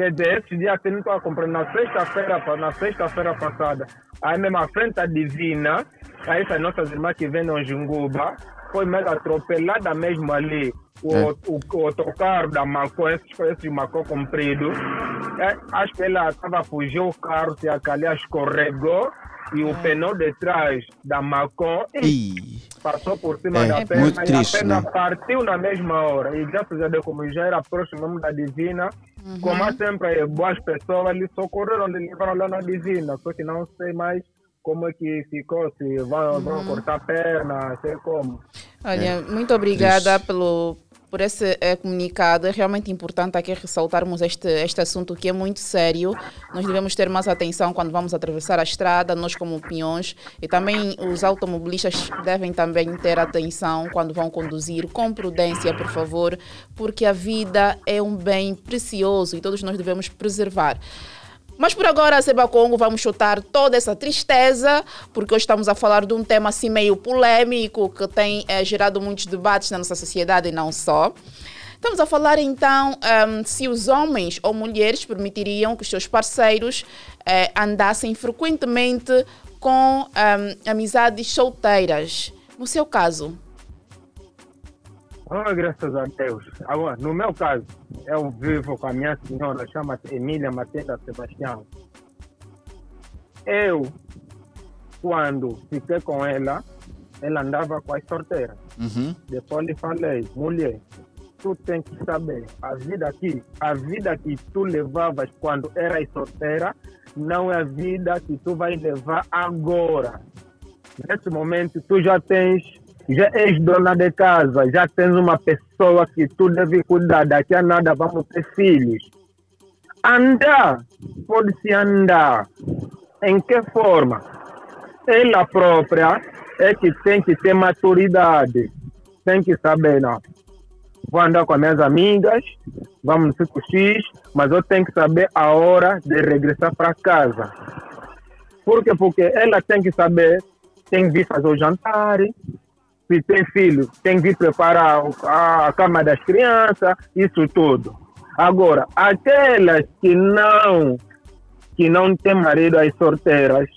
Quer dizer, esse dia que não estava comprando na sexta-feira, na sexta-feira passada, aí mesmo à frente da Divina, aí essas nossas irmãs que no Junguba, foi mesmo atropelada mesmo ali. O, É. o, o da Macó, esse, esse Macó comprido, é, acho que ela estava a fugir o carro, se a calhar escorregou e o pneu de trás da Macó passou por cima É, da perna muito e triste, a perna né? partiu na mesma hora. E graças a Deus, como já era próximo da Divina, Uhum. como há sempre boas pessoas ali socorreram, eles levaram lá na Divina. Só que não sei mais como é que ficou, se vão, vão Uhum. cortar a perna, sei como. Olha, É. muito obrigada pelo, por esse eh, comunicado. É realmente importante aqui ressaltarmos este, este assunto que é muito sério. Nós devemos ter mais atenção quando vamos atravessar a estrada, nós como peões, e também os automobilistas devem também ter atenção quando vão conduzir, com prudência, por favor, porque a vida é um bem precioso e todos nós devemos preservar. Mas por agora, Seba Congo, vamos chutar toda essa tristeza, porque hoje estamos a falar de um tema assim meio polêmico que tem eh, gerado muitos debates na nossa sociedade e não só. Estamos a falar então um, se os homens ou mulheres permitiriam que os seus parceiros eh, andassem frequentemente com um, amizades solteiras. No seu caso, Oh, graças a Deus. Agora, no meu caso, eu vivo com a minha senhora, chama-se Emília Matilda Sebastião. Eu, quando fiquei com ela, ela andava com as sorteiras. Uhum. Depois lhe falei, mulher, tu tem que saber, a vida aqui, a vida que tu levavas quando eras solteira, não é a vida que tu vai levar agora. Nesse momento, tu já tens já és dona de casa, já tens uma pessoa que tu deve cuidar, daqui a nada vamos ter filhos. Andar, pode-se andar. Em que forma? Ela própria é que tem que ter maturidade. Tem que saber, não. Vou andar com as minhas amigas, vamos no 5X, mas eu tenho que saber a hora de regressar para casa. Por quê? Porque ela tem que saber, tem que vir fazer o jantar, se tem filho, tem que preparar a, cama das crianças, isso tudo. Agora, aquelas que não, que não têm marido, as solteiras,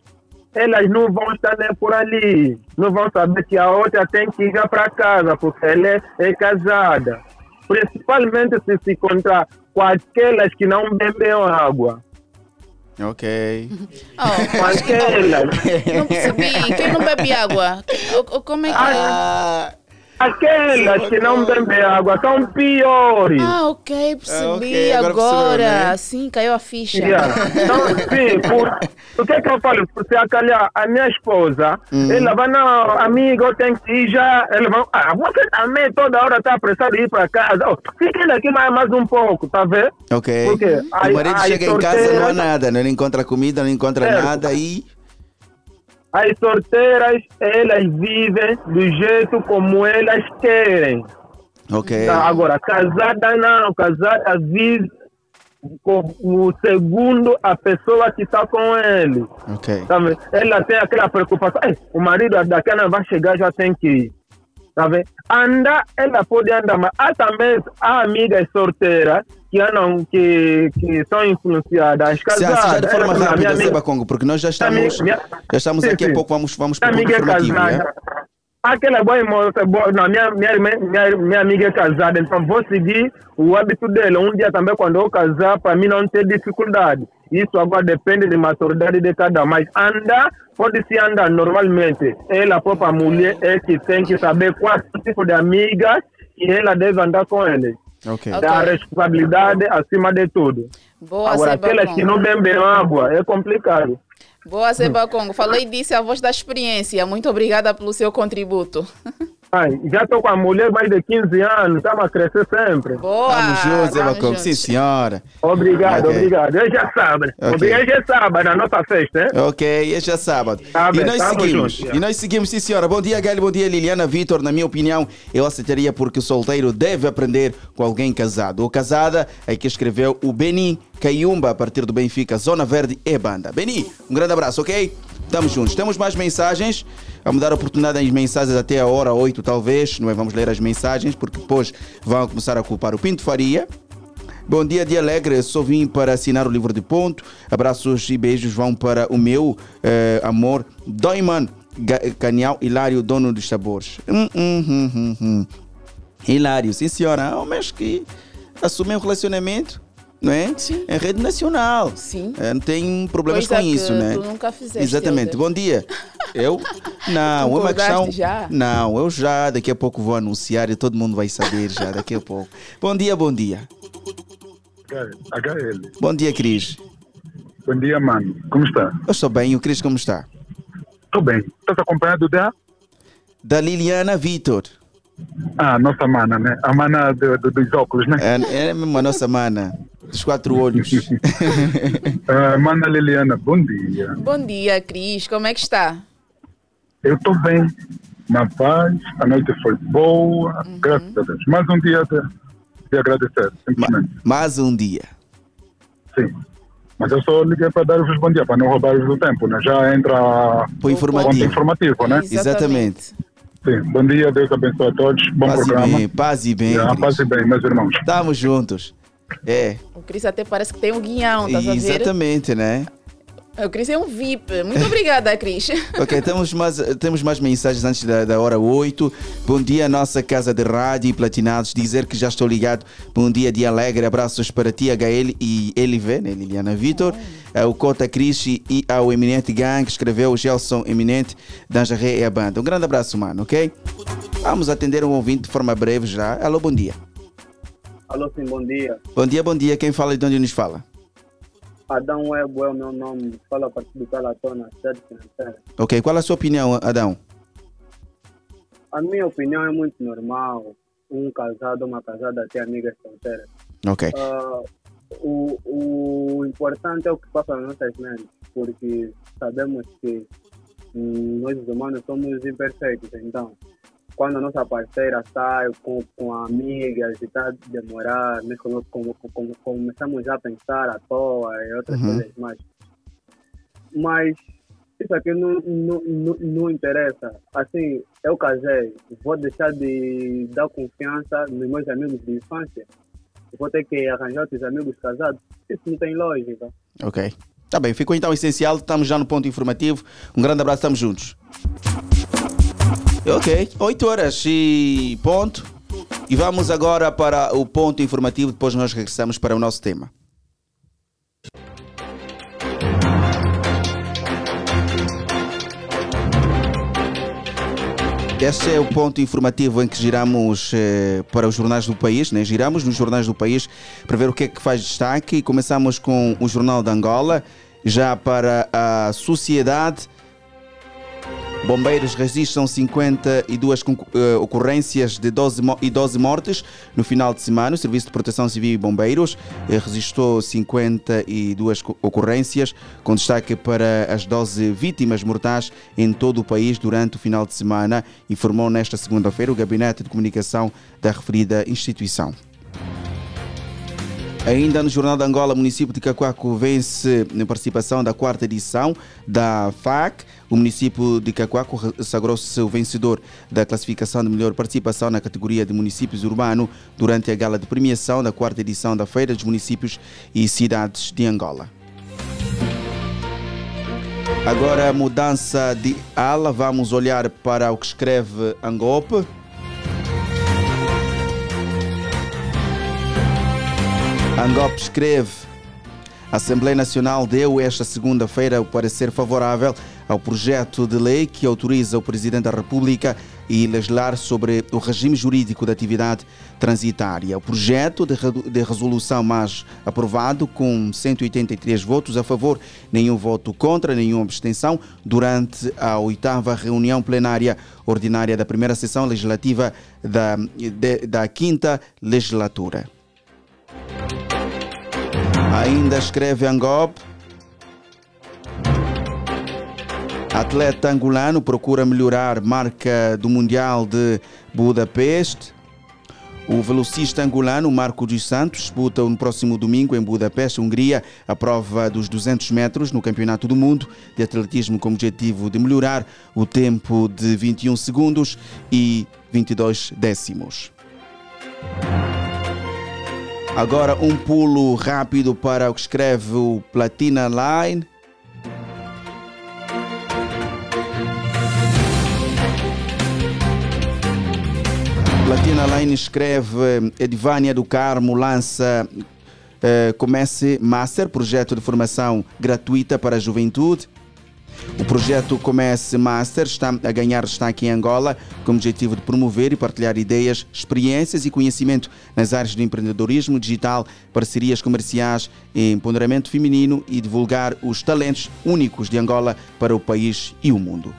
elas não vão estar nem por ali. Não vão saber que a outra tem que ir para casa, porque ela é, é casada. Principalmente se se encontrar com aquelas que não bebem água. Ok. (laughs) Oh, Com aquelas. não percebi. Quem não bebe água? O- o- Como é que Ah, é? Aquelas que não bebem água são piores. Ah, ok, percebi Ah, ok, agora agora. percebeu, né? Sim, caiu a ficha. Yeah. Então, sim, por, (laughs) o que é que eu falo? Por se acalhar, a minha esposa, Hum. ela vai, não, amiga, eu tenho que ir já. Ela vai, ah, você também toda hora está apressado de ir para casa. Oh, fica daqui mais, mais um pouco, tá vendo? ok. Porque o aí- marido aí chega em casa, não há sorteia- nada, não encontra comida, não encontra Certo. nada e. As sorteiras, elas vivem do jeito como elas querem. Ok. Tá, Agora, casada não, casada vive com o segundo a pessoa que está com ele. Ok. Tá vendo? Ela tem aquela preocupação, "Ei, o marido daqui a não vai chegar, já tem que ir. Tá vendo? Andar, ela pode andar, mas há também há amigas solteiras que andam, que, que são influenciadas, Se, casadas. se já de forma minha rápida, amiga- Seba Congo, porque nós já estamos, minha- já estamos sim, aqui a sim. pouco, vamos, vamos para o Minha é informativo, casada. né? Aquela boa moça, boa, não, minha, minha, minha, minha amiga é casada, então vou seguir o hábito dela. Um dia também, quando eu casar, para mim não ter dificuldade. Isso agora depende da maturidade de cada um. Mas andar, pode-se andar normalmente. Ela, a própria mulher, é que tem que saber qual tipo de amiga que ela deve andar com ele. Ok. Da responsabilidade acima de tudo. Boa, Agora, aquelas que não bebem água, é complicado. Boa, Seba Congo. Falei disso, a voz da experiência. Muito obrigada pelo seu contributo. (laughs) Ai, já estou com a mulher mais de 15 anos, estamos a crescer sempre. Boa! Vamos juntos, Congo. juntos. Sim, senhora. Obrigado, Ok. obrigado. Hoje é sábado. Ok. Obrigado, hoje é sábado, a nossa festa, hein? Ok, este é sábado. Tá e bem, nós seguimos. junto, e nós seguimos, sim senhora. Bom dia, Gael. Bom dia, Liliana Vitor. Na minha opinião, eu aceitaria porque o solteiro deve aprender com alguém casado. Ou casada, é que escreveu o Beni Caiumba, a partir do Benfica, Zona Verde e Banda. Beni, um grande abraço, ok? Estamos juntos. Temos mais mensagens. Vamos dar oportunidade às mensagens até a hora 8, talvez. Não é? Vamos ler as mensagens, porque depois vão começar a culpar o Pinto Faria. Bom dia, dia alegre. Só vim para assinar o livro de ponto. Abraços e beijos vão para o meu eh, amor, Doiman Canhal Hilário, dono dos sabores. Hum, hum, hum, hum, hum. Hilário, sim senhora. Mês que assumiu um relacionamento, não é? Sim. Em rede nacional. Sim. Eh, não tem problemas Coisa com isso, né? tu nunca fizeste, Exatamente. Bom dia. Eu? (laughs) Não, é uma questão. já? Não, eu já daqui a pouco vou anunciar e todo mundo vai saber já (laughs) daqui a pouco. Bom dia, bom dia. HL. Bom dia, Cris. Bom dia, mano. Como está? Eu estou bem, e o Cris como está? Estou bem. Estás acompanhado da? Da Liliana Vitor. Ah, nossa mana, né? A mana do- do- dos óculos, né? É, é mesmo a nossa mana, dos quatro olhos. (laughs) Ah, mana Liliana, bom dia. Bom dia, Cris. Como é que está? Eu estou bem, na paz, a noite foi boa, graças a Deus. Mais um dia de, de agradecer, simplesmente. Mais um dia. Sim. Mas eu só liguei para dar-vos bom dia, para não roubar-vos o tempo, né? Já entra o informativo. informativo, né? Exatamente. Sim. Bom dia, Deus abençoe a todos. Bom Paz e programa. bem, paz e bem. Paz e bem, meus irmãos. Estamos juntos. É, O Cris até parece que tem um guião, tá a ver? exatamente, né? O Cris é um VIP. Muito obrigada, Cris. (laughs) Ok, temos mais, temos mais mensagens antes da, da hora 8. Bom dia, nossa casa de rádio e platinados. Dizer que já estou ligado. Bom dia, dia alegre. Abraços para ti, HL e LV, né? Liliana Vitor. eh, O Cota Cris e ao Eminente Gang, que escreveu o Gelson Eminente, Danjaré e a banda. Um grande abraço, mano, ok? Vamos atender um ouvinte de forma breve já. Alô, bom dia. Alô, sim, bom dia. Bom dia, bom dia. Quem fala e de onde nos fala? Adão Webo é o meu nome. Fala a partir do Calatona, sede financeira. Ok, qual a sua opinião, Adão? A minha opinião é muito normal. Um casado, uma casada ter amigas solteiras. Ok. Ah, o, o importante é o que passa nas nossas mentes, porque sabemos que hum, nós os humanos somos imperfeitos. Então, quando a nossa parceira sai com, com amigas e está a demorar, nós come- come- come- começamos a pensar à toa e outras Uhum. coisas mais. Mas isso aqui não, não, não, não interessa. Assim, eu casei, vou deixar de dar confiança nos meus amigos de infância. Vou ter que arranjar outros amigos casados. Isso não tem lógica. Ok. Tá bem, ficou então essencial. Estamos já no ponto informativo. Um grande abraço, estamos juntos. Ok, 8 horas e ponto. E vamos agora para o ponto informativo. Depois nós regressamos para o nosso tema. Este é o ponto informativo em que giramos eh, para os jornais do país, né? giramos nos jornais do país para ver o que é que faz destaque. E começamos com o Jornal de Angola, já para a sociedade. Bombeiros registram 52 concu- eh, ocorrências de 12, mo- e 12 mortes no final de semana. O Serviço de Proteção Civil e Bombeiros eh, registrou 52 co- ocorrências, com destaque para as 12 vítimas mortais em todo o país durante o final de semana, informou nesta segunda-feira o Gabinete de Comunicação da referida instituição. Ainda no Jornal de Angola, o município de Cacoaco vence na participação da quarta edição da FAC. O município de Cacoaco sagrou-se o vencedor da classificação de melhor participação na categoria de municípios urbanos durante a gala de premiação da quarta edição da Feira dos Municípios e Cidades de Angola. Agora, mudança de ala, vamos olhar para o que escreve Angope. Angop escreve: A Assembleia Nacional deu esta segunda-feira o parecer favorável ao projeto de lei que autoriza o Presidente da República a legislar sobre o regime jurídico da atividade transitária. O projeto de resolução mais aprovado com 183 votos a favor, nenhum voto contra, nenhuma abstenção, durante a oitava reunião plenária ordinária da primeira sessão legislativa da, de- da quinta legislatura. Ainda escreve Angop. Atleta angolano procura melhorar marca do Mundial de Budapeste. O velocista angolano Marco dos Santos disputa no próximo domingo em Budapeste, Hungria, a prova dos 200 metros no Campeonato do Mundo de Atletismo com o objetivo de melhorar o tempo de 21 segundos e 22 décimos. Agora um pulo rápido para o que escreve o Platina Line. Platina Line escreve Edvânia do Carmo lança eh, Comece Master, projeto de formação gratuita para a juventude. O projeto Comece Master está a ganhar destaque em Angola com o objetivo de promover e partilhar ideias, experiências e conhecimento nas áreas do empreendedorismo digital, parcerias comerciais, empoderamento feminino e divulgar os talentos únicos de Angola para o país e o mundo.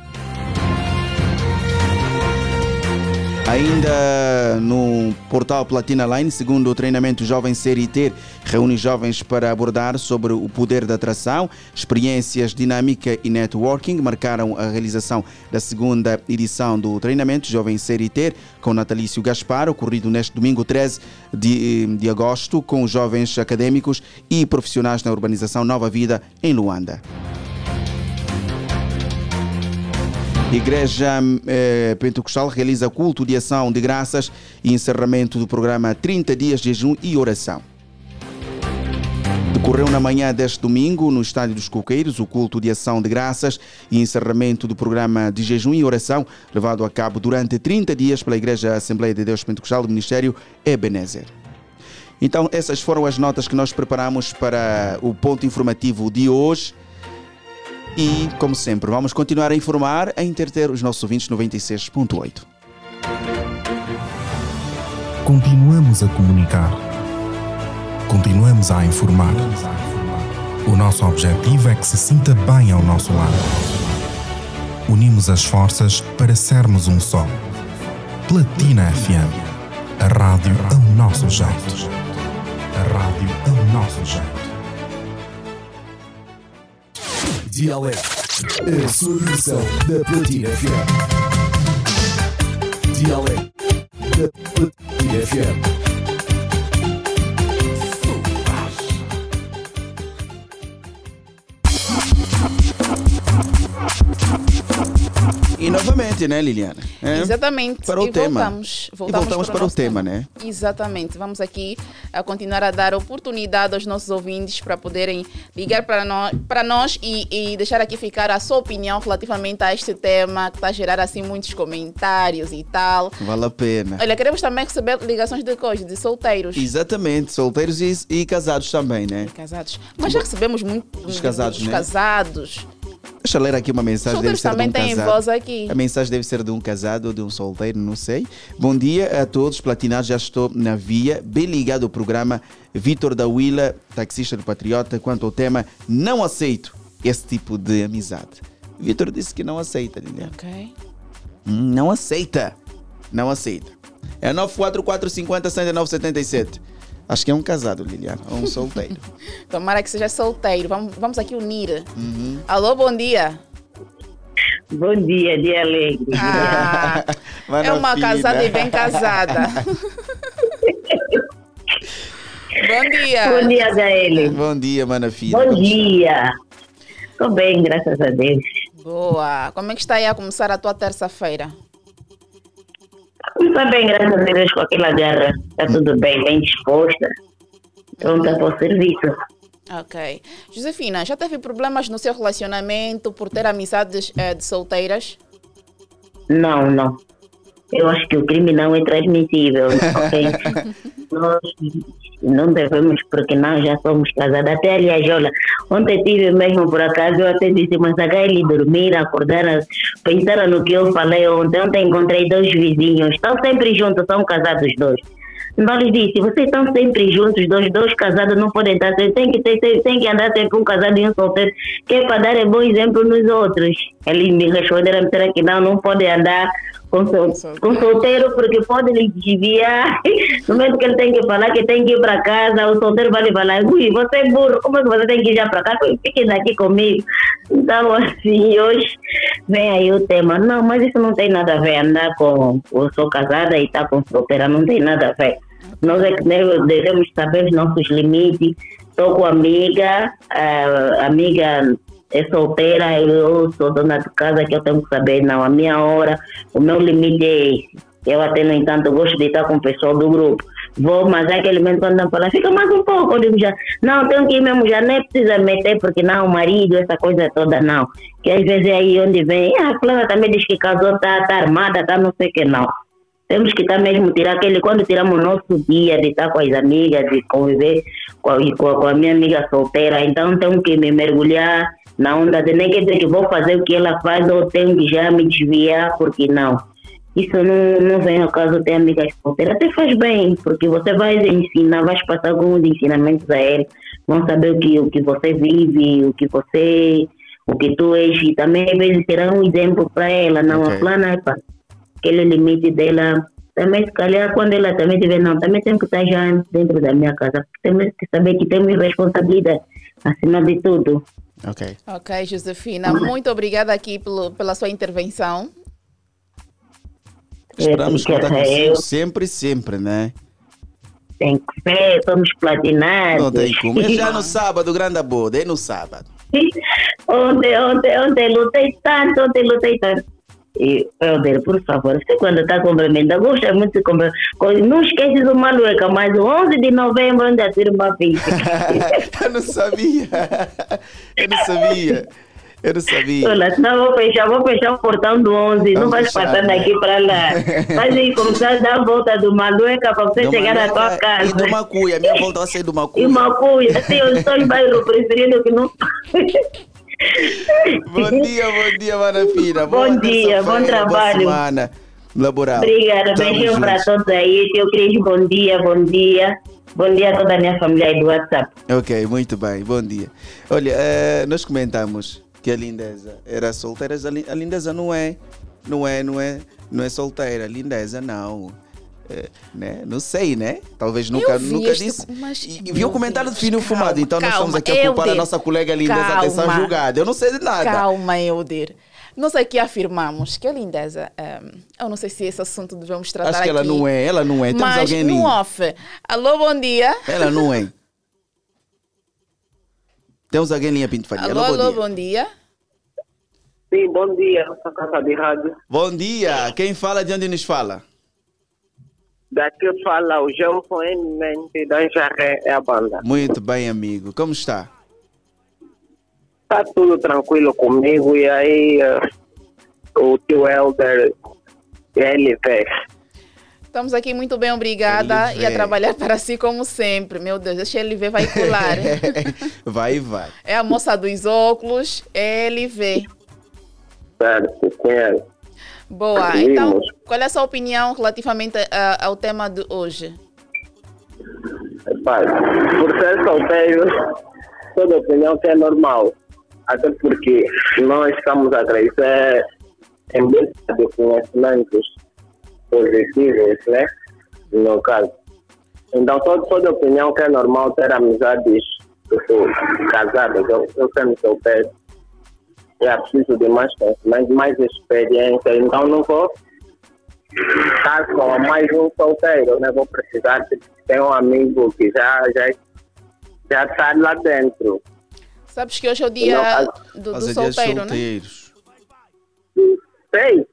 Ainda no portal Platina Line, segundo o treinamento Jovem Ser e Ter, reúne jovens para abordar sobre o poder da atração, experiências dinâmica e networking marcaram a realização da segunda edição do treinamento Jovem Ser e Ter com Natalício Gaspar, ocorrido neste domingo 13 de, de agosto, com jovens acadêmicos e profissionais na urbanização Nova Vida, em Luanda. Igreja eh, Pentecostal realiza culto de ação de graças e encerramento do programa 30 dias de jejum e oração. Decorreu na manhã deste domingo, no Estádio dos Coqueiros, o culto de ação de graças e encerramento do programa de jejum e oração, levado a cabo durante 30 dias pela Igreja Assembleia de Deus Pentecostal do Ministério Ebenezer. Então, essas foram as notas que nós preparamos para o ponto informativo de hoje. E, como sempre, vamos continuar a informar, a entreter os nossos ouvintes 96.8. Continuamos a comunicar. Continuamos a informar. O nosso objetivo é que se sinta bem ao nosso lado. Unimos as forças para sermos um só. Platina FM. A rádio ao nosso jeito. A rádio ao nosso jeito. Dialeto, a sua versão da Platina FM. Dialeto da Platina FM. Novamente, né, Liliana? É, Exatamente. Para o e tema. Voltamos, E voltamos para o nosso tema, né? Exatamente. Vamos aqui a continuar a dar oportunidade aos nossos ouvintes para poderem ligar para nós, para nós e, e deixar aqui ficar a sua opinião relativamente a este tema que está a gerar assim muitos comentários e tal. Vale a pena. Olha, queremos também receber ligações de coisas, de solteiros. Exatamente, solteiros e, e casados também, né? Casados. Mas já recebemos muito Dos casados, dos né? casados. Deixa eu ler aqui uma mensagem. Deve Solteiros também um têm voz aqui. A mensagem deve ser de um casado ou de um solteiro, não sei. Bom dia a todos, platinados. Já estou na via, bem ligado ao programa. Vitor da Willa, taxista do Patriota, quanto ao tema Não aceito esse tipo de amizade. Vitor disse que não aceita, Liliana. Ok. Hum, Não aceita. Não aceita. É 94450 7977. Acho que é um casado, Liliana, ou um solteiro. (laughs) Tomara que seja solteiro. Vamos, vamos aqui unir. Uhum. Alô, bom dia. Bom dia, dia alegre. Ah, (laughs) é uma casada e bem casada. (laughs) bom dia. Bom dia, Gaele. Bom dia, mana filha. Bom dia. Estou bem, graças a Deus. Boa. Como é que está aí a começar a tua terça-feira? Está bem, graças a Deus, com aquela garra. Está tudo bem, bem disposta. Pronta para o serviço. Ok. Josefina, já teve problemas no seu relacionamento por ter amizades eh, de solteiras? Não, não. Eu acho que o crime não é transmissível, ok? (laughs) Nós não devemos, porque nós já somos casados. Até, aliás, olha, ontem tive mesmo, por acaso, eu até disse, mas a ele dormir, acordar, pensar no que eu falei ontem. Ontem encontrei dois vizinhos, estão sempre juntos, são casados os dois. Então lhes disse, vocês estão sempre juntos, dois, dois casados não podem estar sempre, tem que, ter, tem que andar sempre um casado e um solteiro, que é para dar um bom exemplo nos outros. Eles me responderam será que não, não pode andar com, sol, com solteiro porque pode lhe desviar. (laughs) No momento que ele tem que falar que tem que ir para casa, o solteiro vai lhe falar, ui, você é burro, como é que você tem que ir já para casa? Fique daqui comigo. Então assim, hoje vem aí o tema. Não, mas isso não tem nada a ver, andar com, eu sou casada e está com solteira, não tem nada a ver. Nós é que deve- devemos saber os nossos limites. Estou com amiga, a amiga é solteira, eu sou dona de casa, que eu tenho que saber, não, a minha hora, o meu limite é esse. Eu até, no entanto, gosto de estar com o pessoal do grupo. Vou, mas é aquele momento quando falo, fica mais um pouco, eu digo já, não, tenho que ir mesmo, já nem precisa meter, porque não, o marido, essa coisa toda, não. Que às vezes é aí onde vem, ah, a fulana também diz que casou, tá, tá armada, tá não sei o que, não. Temos que estar mesmo, tirar aquele, quando tiramos o nosso dia de estar com as amigas, de conviver com a, com a minha amiga solteira, então tenho que me mergulhar na onda, de nem quer dizer que vou fazer o que ela faz ou tenho que já me desviar, porque não. Isso não, não vem ao caso ter amigas solteiras, até faz bem, porque você vai ensinar, vai passar alguns ensinamentos a eles, vão saber o que, o que você vive, o que você, o que tu és, e também às vezes será um exemplo para ela, não Ok. a plana, epa, aquele limite dela também se calhar quando ela também tiver, não, também tem que estar já dentro da minha casa, temos que saber que temos responsabilidade acima de tudo. Ok. Ok, Josefina, muito obrigada aqui pelo, pela sua intervenção. Esperamos que contar consigo eu- sempre, sempre, né? Tem que ser, somos platinados. Não tem como. É já no sábado, grande boda, é no sábado. ontem, ontem, ontem lutei tanto, ontem lutei tanto. E, Helder, por favor, você quando está cumprimentando, gosta muito de cumprimentar. Não esquece do Malueca, mas o 11 de novembro ainda tira uma ficha. (laughs) Eu não sabia. Eu não sabia. Eu não sabia. Olha, senão vou fechar, vou fechar o portão do 11, não Vamos vais fechar, passar né? daqui para lá. Vais aí começar a dar a volta do Malueca para você Do chegar à tua Manuela casa. E do Macuia. Minha volta vai ser do Macuia. E Macuia, sim, eu estou em bairro preferido que não. (laughs) Bom dia, bom dia, mana filha. Bom Boa dia, bom trabalho. Semana laboral. Obrigada, beijinho para todos aí. Tio Cris, bom dia, bom dia. Bom dia a toda a minha família aí do WhatsApp. Ok, muito bem, bom dia. Olha, eh, nós comentamos que a lindeza era solteira, a lindeza não é, não é, não é, não é solteira, a lindeza não. Eh, né? Não sei, né? Talvez nunca, vi nunca disse. mas, E viu o comentário de Fino Fumado, então nós calma, estamos aqui a culpar a Helder. nossa colega lindeza atenção julgada. Eu não sei de nada. Calma, Euder. Nós aqui afirmamos que a lindeza, ehm, eu não sei se esse assunto devemos tratar Acho que ela aqui, não é, ela não é. Temos mas alguém no lindo. off. Alô, bom dia. Ela não é. Temos alguém linha Pinto Faria. Alô, Alô, bom alô, dia. bom dia. Sim, bom dia, nossa casa de rádio. Bom dia. Quem fala de onde nos fala? Daqui fala o Gelson Eminente da Jarré, é a banda. Muito bem, amigo. Como está? Está tudo tranquilo comigo e aí eh, o tio Helder, ele vê. Estamos aqui muito bem, obrigada. LV. E a trabalhar para si como sempre. Meu Deus, esse LV vai colar. (laughs) vai, vai. é a moça dos óculos, LV. Certo, conhece. Boa. Então, qual é a sua opinião relativamente a- ao tema de hoje? Pai, por ser solteiro, toda opinião que é normal. Até porque nós estamos a crescer em busca de conhecimentos positivos, né? No caso. Então, toda, toda opinião que é normal ter amizades tipo, casadas, eu, eu sendo solteiro, é preciso de mais conhecimento, mais experiência. Então, não vou estar com mais um solteiro, né? Vou precisar de ter um amigo que já já já está lá dentro. Sabes que hoje é o dia Não, do, do é dia solteiro, né? solteiros. Sei.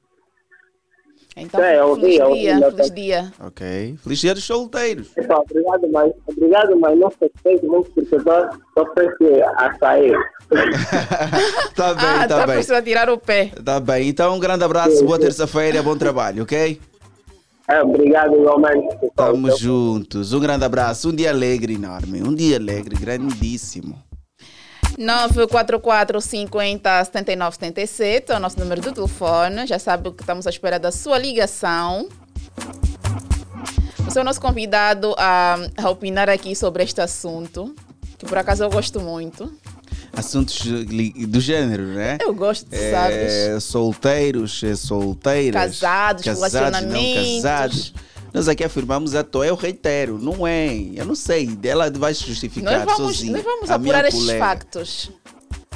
Então, É, eu feliz vi, eu dia, eu feliz tô- dia. Ok. Feliz dia dos solteiros. Epa, obrigado, mas obrigado, mas não festei muito porque estou estou prestes a sair. (laughs) Tá bem, ah, tá tá bem. precisando tirar o pé. Tá bem. Então, um grande abraço, boa terça-feira, bom trabalho, ok? É, obrigado, igualmente. Estamos juntos. Um grande abraço. Um dia alegre, enorme. Um dia alegre, grandíssimo. 944 50 79 77 é o nosso número do telefone. Já sabe que estamos à espera da sua ligação. Você é o nosso convidado a, a opinar aqui sobre este assunto, que por acaso eu gosto muito. Assuntos do gênero, né? Eu gosto, É, sabes? solteiros, é, solteiras. Casados, casados, relacionamentos. Não casados. Nós aqui afirmamos à toa, eu reitero, não é. Eu não sei, ela vai se justificar Nós vamos, sozinha. nós vamos A minha apurar estes colega- factos.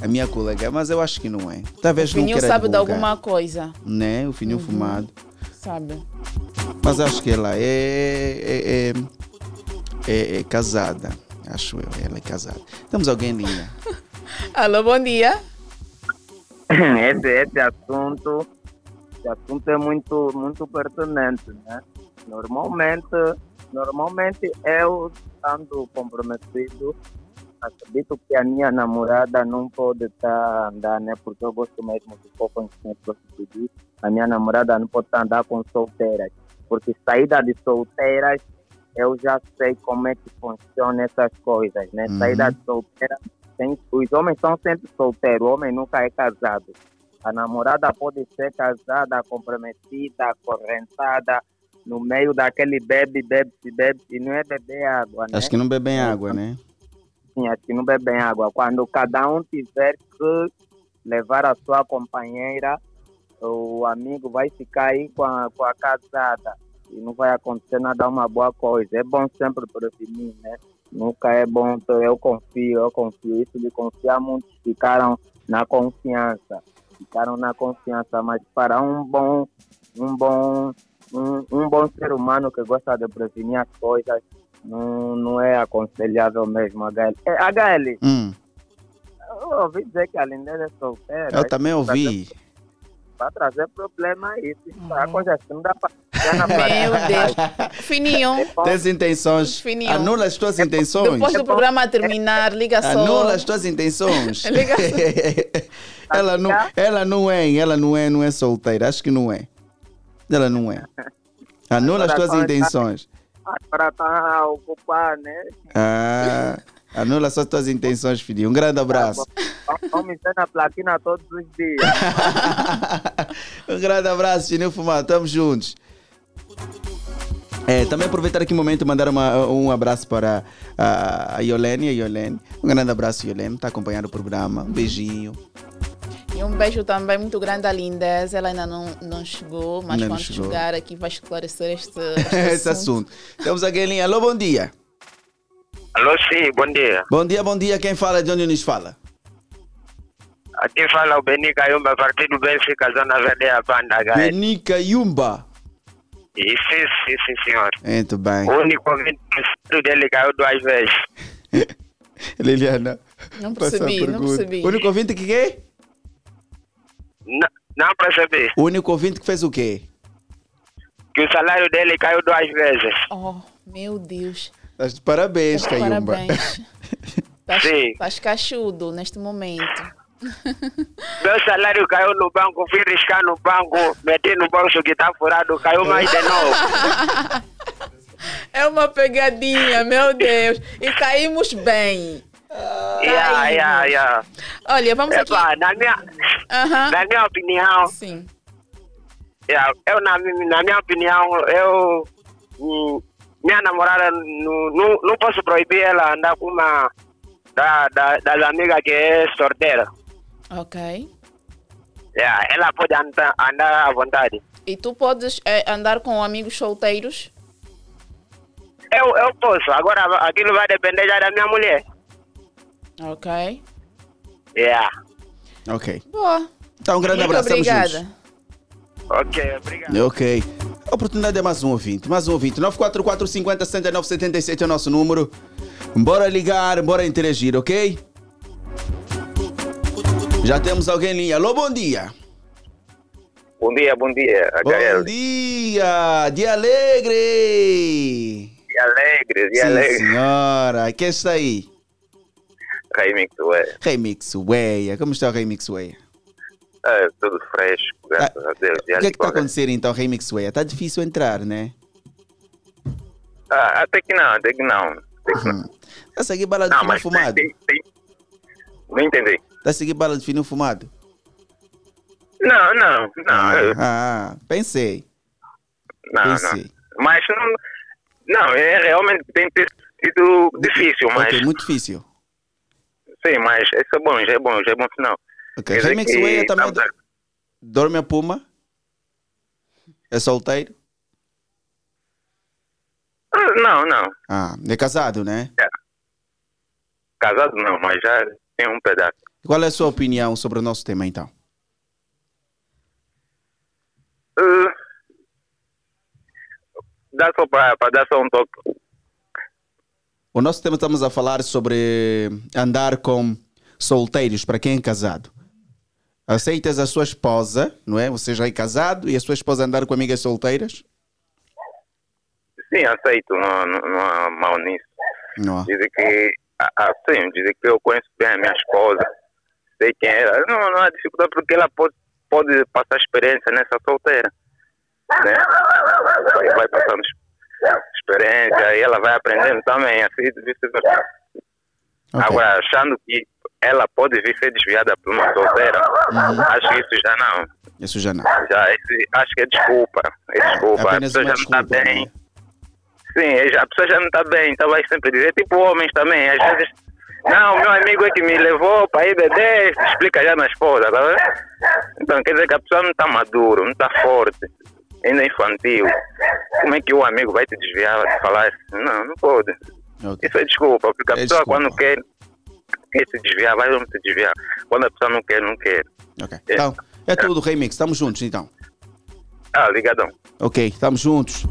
A minha colega, mas eu acho que não é. Talvez O não Fininho queira sabe de divulgar, alguma coisa, Né? O fininho fumado. sabe? Mas acho que ela é, é, é, é- é casada. Acho eu, ela é casada. Temos alguém em linha. (laughs) Alô, bom dia. (laughs) esse, esse assunto, esse assunto é muito, muito pertinente, né? Normalmente, normalmente eu estando comprometido, acredito que a minha namorada não pode estar andando, né? Porque eu gosto mesmo de pouco conhecimento prostituir. A minha namorada não pode estar andando com solteiras, porque saída de solteiras eu já sei como é que funciona essas coisas, né? Uhum. Saída de solteira, tem, os homens são sempre solteiros, o homem nunca é casado. A namorada pode ser casada, comprometida, acorrentada, no meio daquele bebe, bebe, bebe, e não é beber água, né? Acho que não bebem água, né? Sim, acho que não bebem água. Quando cada um tiver que levar a sua companheira, o amigo vai ficar aí com a, com a casada. e não vai acontecer nada uma boa coisa. É bom sempre prevenir, né? Nunca é bom, então eu confio, eu confio. Isso de confiar, muitos ficaram na confiança. Ficaram na confiança, mas para um bom, um bom, um, um bom ser humano que gosta de prevenir as coisas, não, não é aconselhável mesmo, HL. É, HL, Hum, eu ouvi dizer que a Lindela é solteira. eu também ouvi. Vai trazer problema aí. Isso é coisa assim, não dá pra Meu. Deus. Fininho. (laughs) Tens intenções. Fininho. Anula as tuas intenções. Depois do programa terminar, liga só. Anula as tuas intenções. (laughs) Liga (laughs) ela, não, ela não é, ela não é, não é solteira. Acho que não é. Ela não é. (laughs) Anula as tuas intenções. Agora tá ocupado, né? Ah, anula só as tuas intenções, filho. Um grande abraço. Vamos estar na platina todos os dias. (laughs) Um grande abraço, Chinil Fumado. Tamo juntos. É, também aproveitar aqui o momento e mandar uma- um abraço para a, a Yolene, a Yolene. Um grande abraço, Yolene. Está acompanhando o programa. Um beijinho. E um beijo também muito grande à Lindez. Ela ainda não, não chegou, mas Ainda não quando chegou. chegar aqui vai esclarecer este, (laughs) este Esse assunto. Temos a Guelinha. Alô, bom dia. Alô, sim, bom dia. Bom dia, bom dia. Quem fala? De onde nos fala? Aqui fala o Beni Caiumba, Partido Benfica, Zona Verde a Banda, guys. Benica Yumba. Sim, sim, sim, senhor. Muito bem. O único estúdio dele caiu duas vezes. (laughs) Liliana. Não percebi, não percebi. O único ouvinte que quê? Não, não percebi. O único ouvinte que fez o quê? Que o salário dele caiu duas vezes. Oh, meu Deus. Estás de parabéns, de Caiumba. parabéns. Estás, (laughs) cachudo neste momento. (laughs) Meu salário caiu no banco, fui riscar no banco, meti no bolso que tá furado, caiu mais de novo. (laughs) É uma pegadinha, meu Deus. E caímos bem. Yeah, yeah, yeah. Olha, vamos aqui. Epa, na minha, na minha opinião, Sim. yeah, eu na, na minha opinião, eu hum, minha namorada não, não, não posso proibir ela andar com uma da, da, das amigas que é sorteira. Ok. Yeah, ela pode andar, andar à vontade. E tu podes eh, andar com amigos solteiros? Eu, eu posso, agora aquilo vai depender já da minha mulher. Ok. Yeah. Ok. Boa. Então, um grande Muito abraço. Obrigada. juntos. Ok, obrigado. Ok. A oportunidade é mais um ouvinte. Mais um ouvinte. 944 50 69 77 é o nosso número. Bora ligar, bora interagir, ok? Já temos alguém em linha. Alô, bom dia. Bom dia, bom dia, Bom HL. dia. Dia alegre. Dia alegre, dia Sim, alegre. senhora. Quem está aí? Remix, ué. Remix Weia. Como está o Remix Weia? É, tudo fresco, graças a Deus. O que é que está acontecendo então, Remix Weia? Está difícil entrar, né? Ah, até que não, até que não. Até que não. Está a seguir bala de Não, fino fumado? tem- tem- Não entendi. Está a seguir bala de fino fumado? Não, não, não. eu- Ah, pensei. Não, pensei. não. Mas não, não, é realmente tem sido difícil, mas Ok, muito difícil. Sim, mas isso é bom, já é bom, já é bom sinal. Ok, Quer dizer Remix que também dorme a puma? É solteiro? Ah, Não, não. Ah, é casado, né? Casado não, mas já tem um pedaço. Qual é a sua opinião sobre o nosso tema então? Uh, dá só para dar só um toque. O nosso tema estamos a falar sobre andar com solteiros para quem é casado. Aceitas a sua esposa, não é? Você já é casado e a sua esposa andar com amigas solteiras? Sim, aceito, não, não, não há mal nisso. Não. há. Dizem que, ah, ah, sim, dizem que eu conheço bem a minha esposa, sei quem é ela. Não, não há dificuldade porque ela pode, pode passar experiência nessa solteira. Né? Vai, vai passando experiência e ela vai aprendendo também, assim, vice-versa. Agora, achando que ela pode vir ser desviada por uma solteira, Uhum. acho que isso já não. Isso já não. Já, esse- acho que é desculpa. É desculpa. a apenas pessoa uma já não está desculpa, né? bem. Sim, é a pessoa já não está bem, então vai sempre dizer. Tipo homens também, às vezes. Não, meu amigo é que me levou para ir beber, explica já na esposa, tá vendo? Então quer dizer que a pessoa não está maduro, não está forte. Ainda é infantil. Como é que o amigo vai te desviar de falar assim? Não, não pode. Isso é desculpa, porque a É pessoa desculpa. quando quer, quer se desviar, vai se desviar. Quando a pessoa não quer, não quer. Ok. Então, é tudo, Remix. Estamos juntos então. Ah, ligadão. Ok, estamos juntos.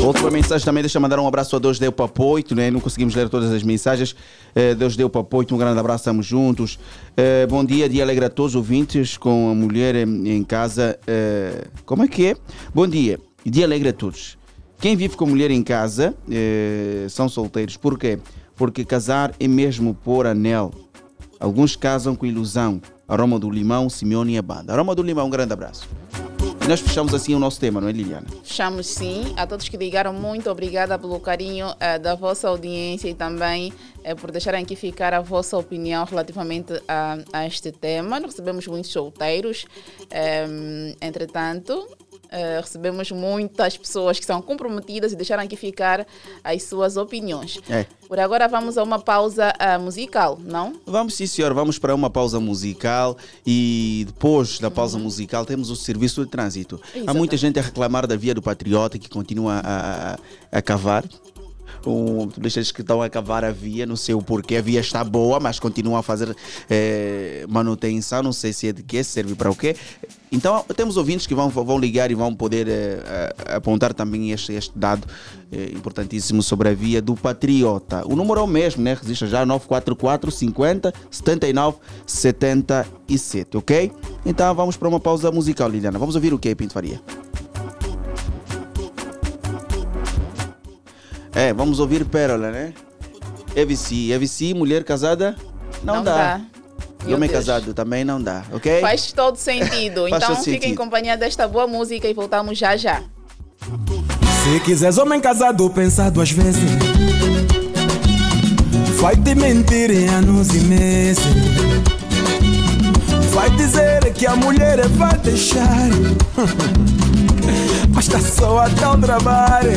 Outra mensagem também, deixa eu mandar um abraço a Deus Deu Papoito, né? Não conseguimos ler todas as mensagens. Eh, Deus Deu Papoito, um grande abraço, estamos juntos. Eh, bom dia, dia alegre a todos os ouvintes com a mulher em, casa. Eh, como é que é? Bom dia, dia alegre a todos. Quem vive com mulher em casa são solteiros. Por quê? Porque casar é mesmo pôr anel. Alguns casam com ilusão. Aroma do Limão, Simeone e a banda. Aroma do Limão, um grande abraço. Nós fechamos assim o nosso tema, não é, Liliana? Fechamos sim. A todos que ligaram, muito obrigada pelo carinho eh, da vossa audiência e também eh, por deixarem aqui ficar a vossa opinião relativamente a, a este tema. Nós recebemos muitos solteiros, Em, entretanto. Eh, recebemos muitas pessoas que são comprometidas e deixaram aqui ficar as suas opiniões. É. Por agora vamos a uma pausa ah, musical, não? Vamos sim, senhor. Vamos para uma pausa musical e depois da pausa musical temos o serviço de trânsito. Há Exatamente. muita gente a reclamar da via do Patriota que continua a, a, a cavar. Um, deixas que estão a cavar a via, não sei o porquê. A via está boa, mas continuam a fazer eh, manutenção. Não sei se é de quê, se serve para o quê. Então temos ouvintes que vão, vão ligar e vão poder a- apontar também este, este dado eh, importantíssimo sobre a via do Patriota. O número é o mesmo, né? Resiste já 944 50 79 77, ok? Então vamos para uma pausa musical, Liliana. Vamos ouvir o que, Pinto Faria? É, vamos ouvir Pérola, né? EVC. EVC, mulher casada? Não, Não dá. dá. E Meu homem Deus. casado também não dá, ok? Faz todo sentido. (laughs) Faz então fiquem em companhia desta boa música e voltamos já já. Se quiseres homem casado, pensa duas vezes. Vai te mentir em anos e meses. Vai dizer que a mulher vai deixar. (laughs) Mas tá só a tal trabalho.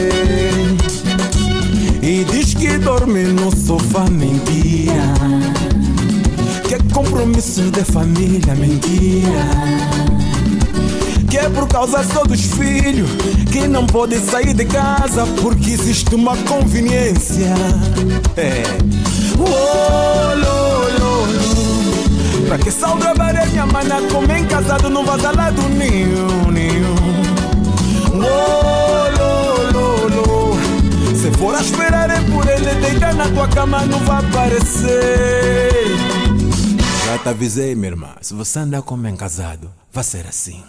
E diz que dorme no sofá, mentira. Que é compromisso de família, mentira. Que é por causa só dos filhos que não pode sair de casa porque existe uma conveniência. É. Oh, lo, lo, lo. Pra que sal trabalhar minha mana como em casado não vaza lá do ninho, ninho. Oh. Se for a esperar é por ele deitar na tua cama não vai aparecer. Já te avisei, minha irmã. Se você andar como em casado, vai ser assim.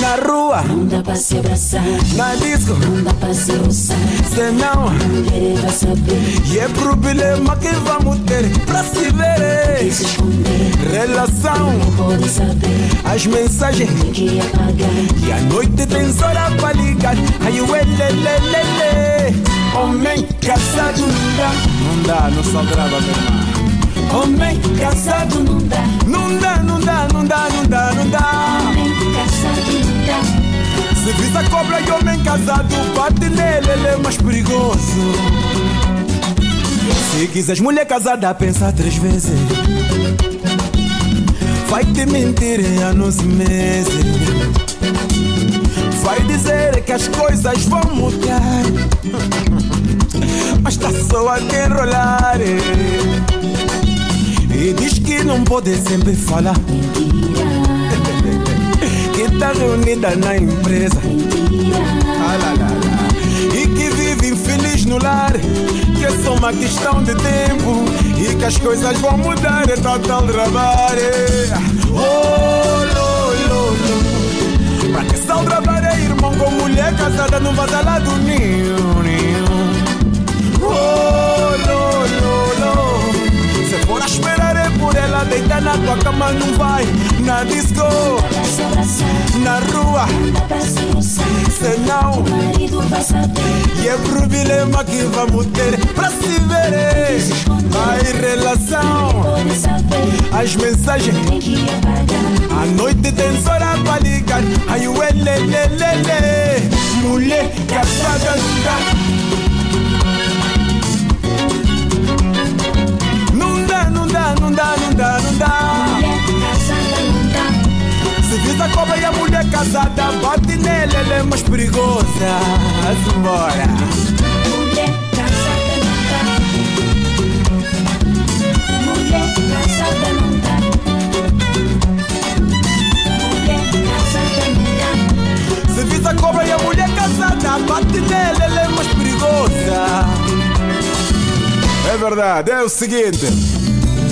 Na rua, não dá pra se abraçar. Na disco, não dá pra se roçar. Senão, mulher vai saber. E é problema que vamos ter pra se ver. se esconder. Relação, não pode saber. As mensagens, tem que apagar. E a noite tem hora pra ligar. Aí o elelelele. Homem casado não dá. Não dá, não só grava, minha irmã. Homem casado não dá. Não dá, não dá, não dá, não dá, não dá. Homem casado não dá. Se visa cobra e homem casado, bate nele, ele é mais perigoso. Se quiseres mulher casada, pensa três vezes. Vai te mentir em anos e meses. Vai dizer que as coisas vão mudar. Mas tá só a enrolar. E diz que não pode sempre falar. Que tá reunida na empresa. Ah. E que vive infeliz no lar. Que é só uma questão de tempo. E que as coisas vão mudar. É tal, tal trabalho. Oh, lo, lo, lo. Pra que sal trabalho, irmão, com mulher casada lá do ninho, por ela deitar na tua cama não vai na disco, na rua, senão e é problema que vamos ter pra se ver. A relação, as mensagens, a noite tem hora pra ligar. Aí o elelelele, mulher casada dá, não dá, não dá, não dá, não dá. Se visa cobra e a mulher casada, bate nele, ele é mais perigosa. Vamos embora. Mulher casada não dá. Mulher casada não dá. Mulher casada não dá. Se vis a cobra e a mulher casada, bate nela, ela é mais perigosa. É verdade, é o seguinte: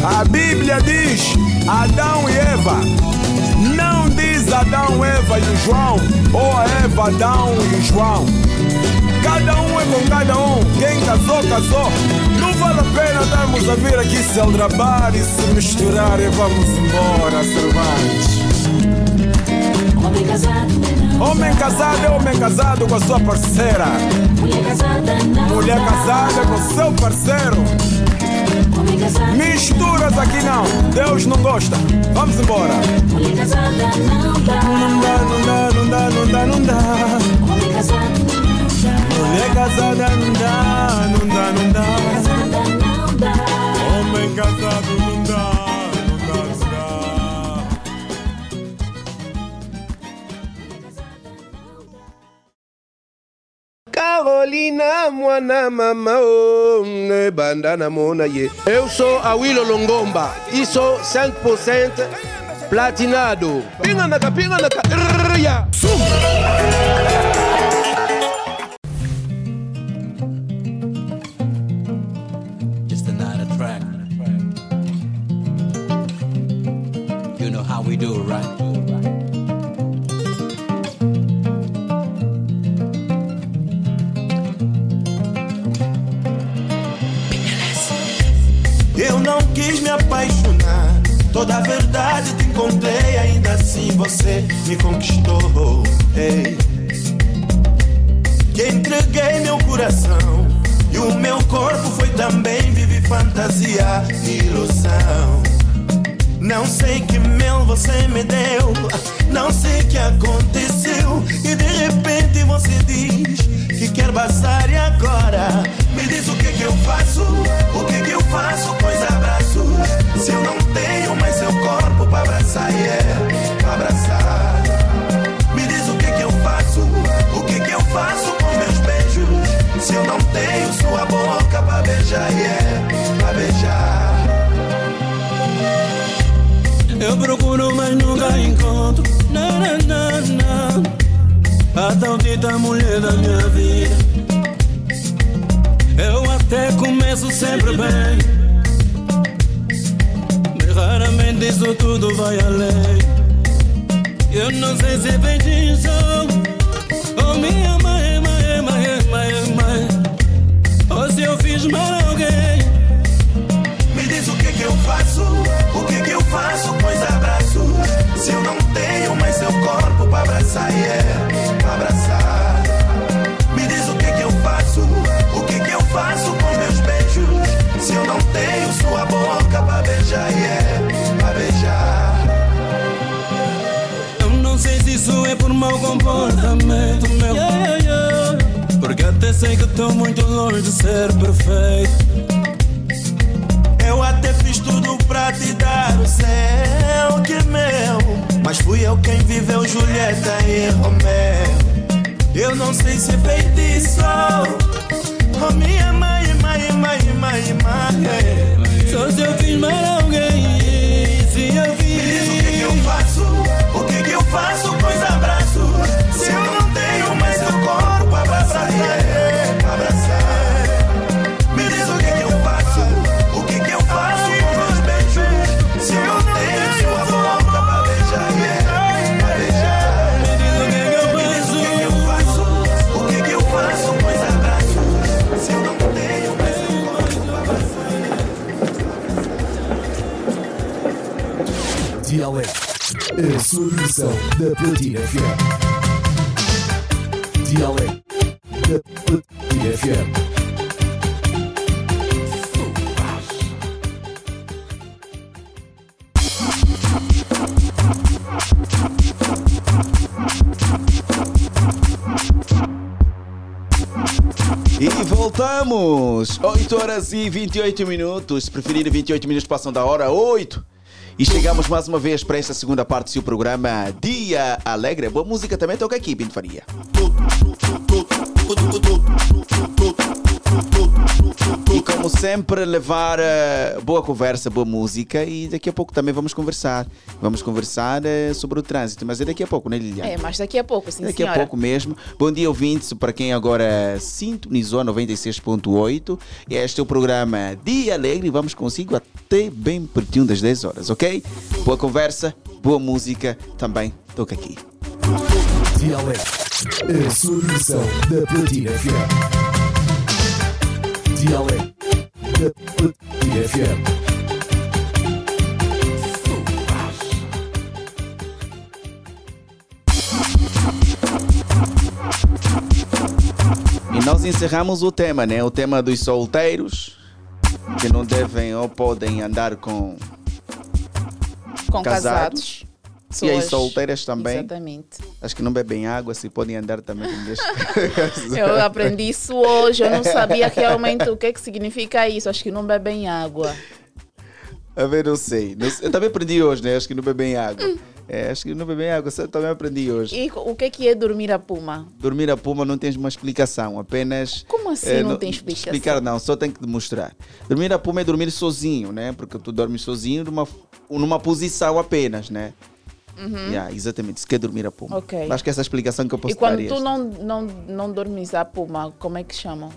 a Bíblia diz Adão e Eva. Não diz Adão, Eva e João, ou Eva, Adão e João. Cada um é com cada um, quem casou, casou. Não vale a pena darmos a vir aqui se aldrabar e se misturar e vamos embora, Cervantes. Homem casado não Homem casado é homem casado com a sua parceira. Mulher casada Mulher casada com seu parceiro. Misturas aqui não, Deus não gosta. Vamos embora. Mulher casada não dá. Não dá, não dá, não dá, não dá. Homem casado não dá. Mulher casada não dá, não dá. Casada não dá. Homem casado Carolina, mwana mama, oh, ne bandana mona ye. Eu sou Awilo Longomba e sou 100% platinado. Pinga naka, pinga naka, rrrya. Just another track. You know how we do, right? Toda a verdade te encontrei, ainda assim você me conquistou. Ei. Que entreguei meu coração e o meu corpo foi também vive fantasia e ilusão. Não sei que mel você me deu, não sei que aconteceu e de repente você diz que quer passar e agora me diz o que que eu faço, o que que eu faço pois abraço se eu não tenho mais seu corpo para abraçar, yeah, pra abraçar. Me diz o que que eu faço, o que que eu faço com meus beijos se eu não tenho sua boca para beijar, yeah, pra beijar. Eu procuro, mas nunca encontro. Não, não, não, não. A mulher da minha vida. Eu até começo sempre bem. Raramente isso tudo vai além. Eu não sei se é feitiço. Oh, minha mãe, mãe, mãe, mãe, mãe. Ou se eu fiz mal a alguém. Me diz o que que eu faço, o que que eu faço, pois abraço. Se eu não tenho mais seu corpo para abraçar, yeah, pra abraçar. Me diz o que que eu faço, o que que eu faço com meus beijos. Se eu não tenho sua boca para beijar, yeah, mau comportamento meu. Porque até sei que estou muito longe de ser perfeito. Eu até fiz tudo pra te dar o céu que é meu. Mas fui eu quem viveu Julieta e Romeu. Eu não sei se é feitiço. Oh, minha mãe, mãe, mãe, mãe, mãe. Só se eu fiz mal alguém. Se eu fiz. Me diz o que, que eu faço? O que, que eu faço? Dialeto. A sua versão da Platina FM. Dialeto da Platina FM. E voltamos! 8 horas e 28 minutos. Se preferir, 28 minutos passam da hora 8. E chegamos mais uma vez para esta segunda parte do seu programa Dia Alegre. Boa música também toca aqui, Pinto Faria. E como sempre, levar eh, boa conversa, boa música e daqui a pouco também vamos conversar. Vamos conversar eh, sobre o trânsito, mas é daqui a pouco, né, Liliana? É, mas daqui a pouco, sim, Daqui senhora. a pouco mesmo. Bom dia, ouvintes, para quem agora sintonizou a 96.8. Este é o programa Dia Alegre. Vamos consigo até bem pertinho das 10 horas, ok? Boa conversa, boa música também toca aqui. Dialeto. A sua versão da Platina FM. Dialeto. Da Platina FM. E nós encerramos o tema, né? O tema dos solteiros que não devem ou podem andar com, Com casados. E as Pessoas- solteiras também. Exatamente. Acho que não bebem água, se podem andar também com. (laughs) Eu aprendi isso hoje, eu não sabia realmente o que, que significa isso. Acho que não bebem água. A ver, não sei. Não. Eu também aprendi hoje, né? Acho que não bebem água. É, acho que não bebem água, eu também aprendi hoje. E o que, que é dormir a puma? Dormir a puma não tens uma explicação, apenas. Como assim eh, não tem explicação? Explicar não, só tem que demonstrar. Dormir a puma é dormir sozinho, né? Porque tu dormes sozinho numa, numa posição apenas, né? Uhum. Yeah, exatamente, isso que é dormir a puma. Ok. Acho que essa é a explicação que eu posso E quando dar. tu esta. não, não, não dormes a puma, como é que chamam?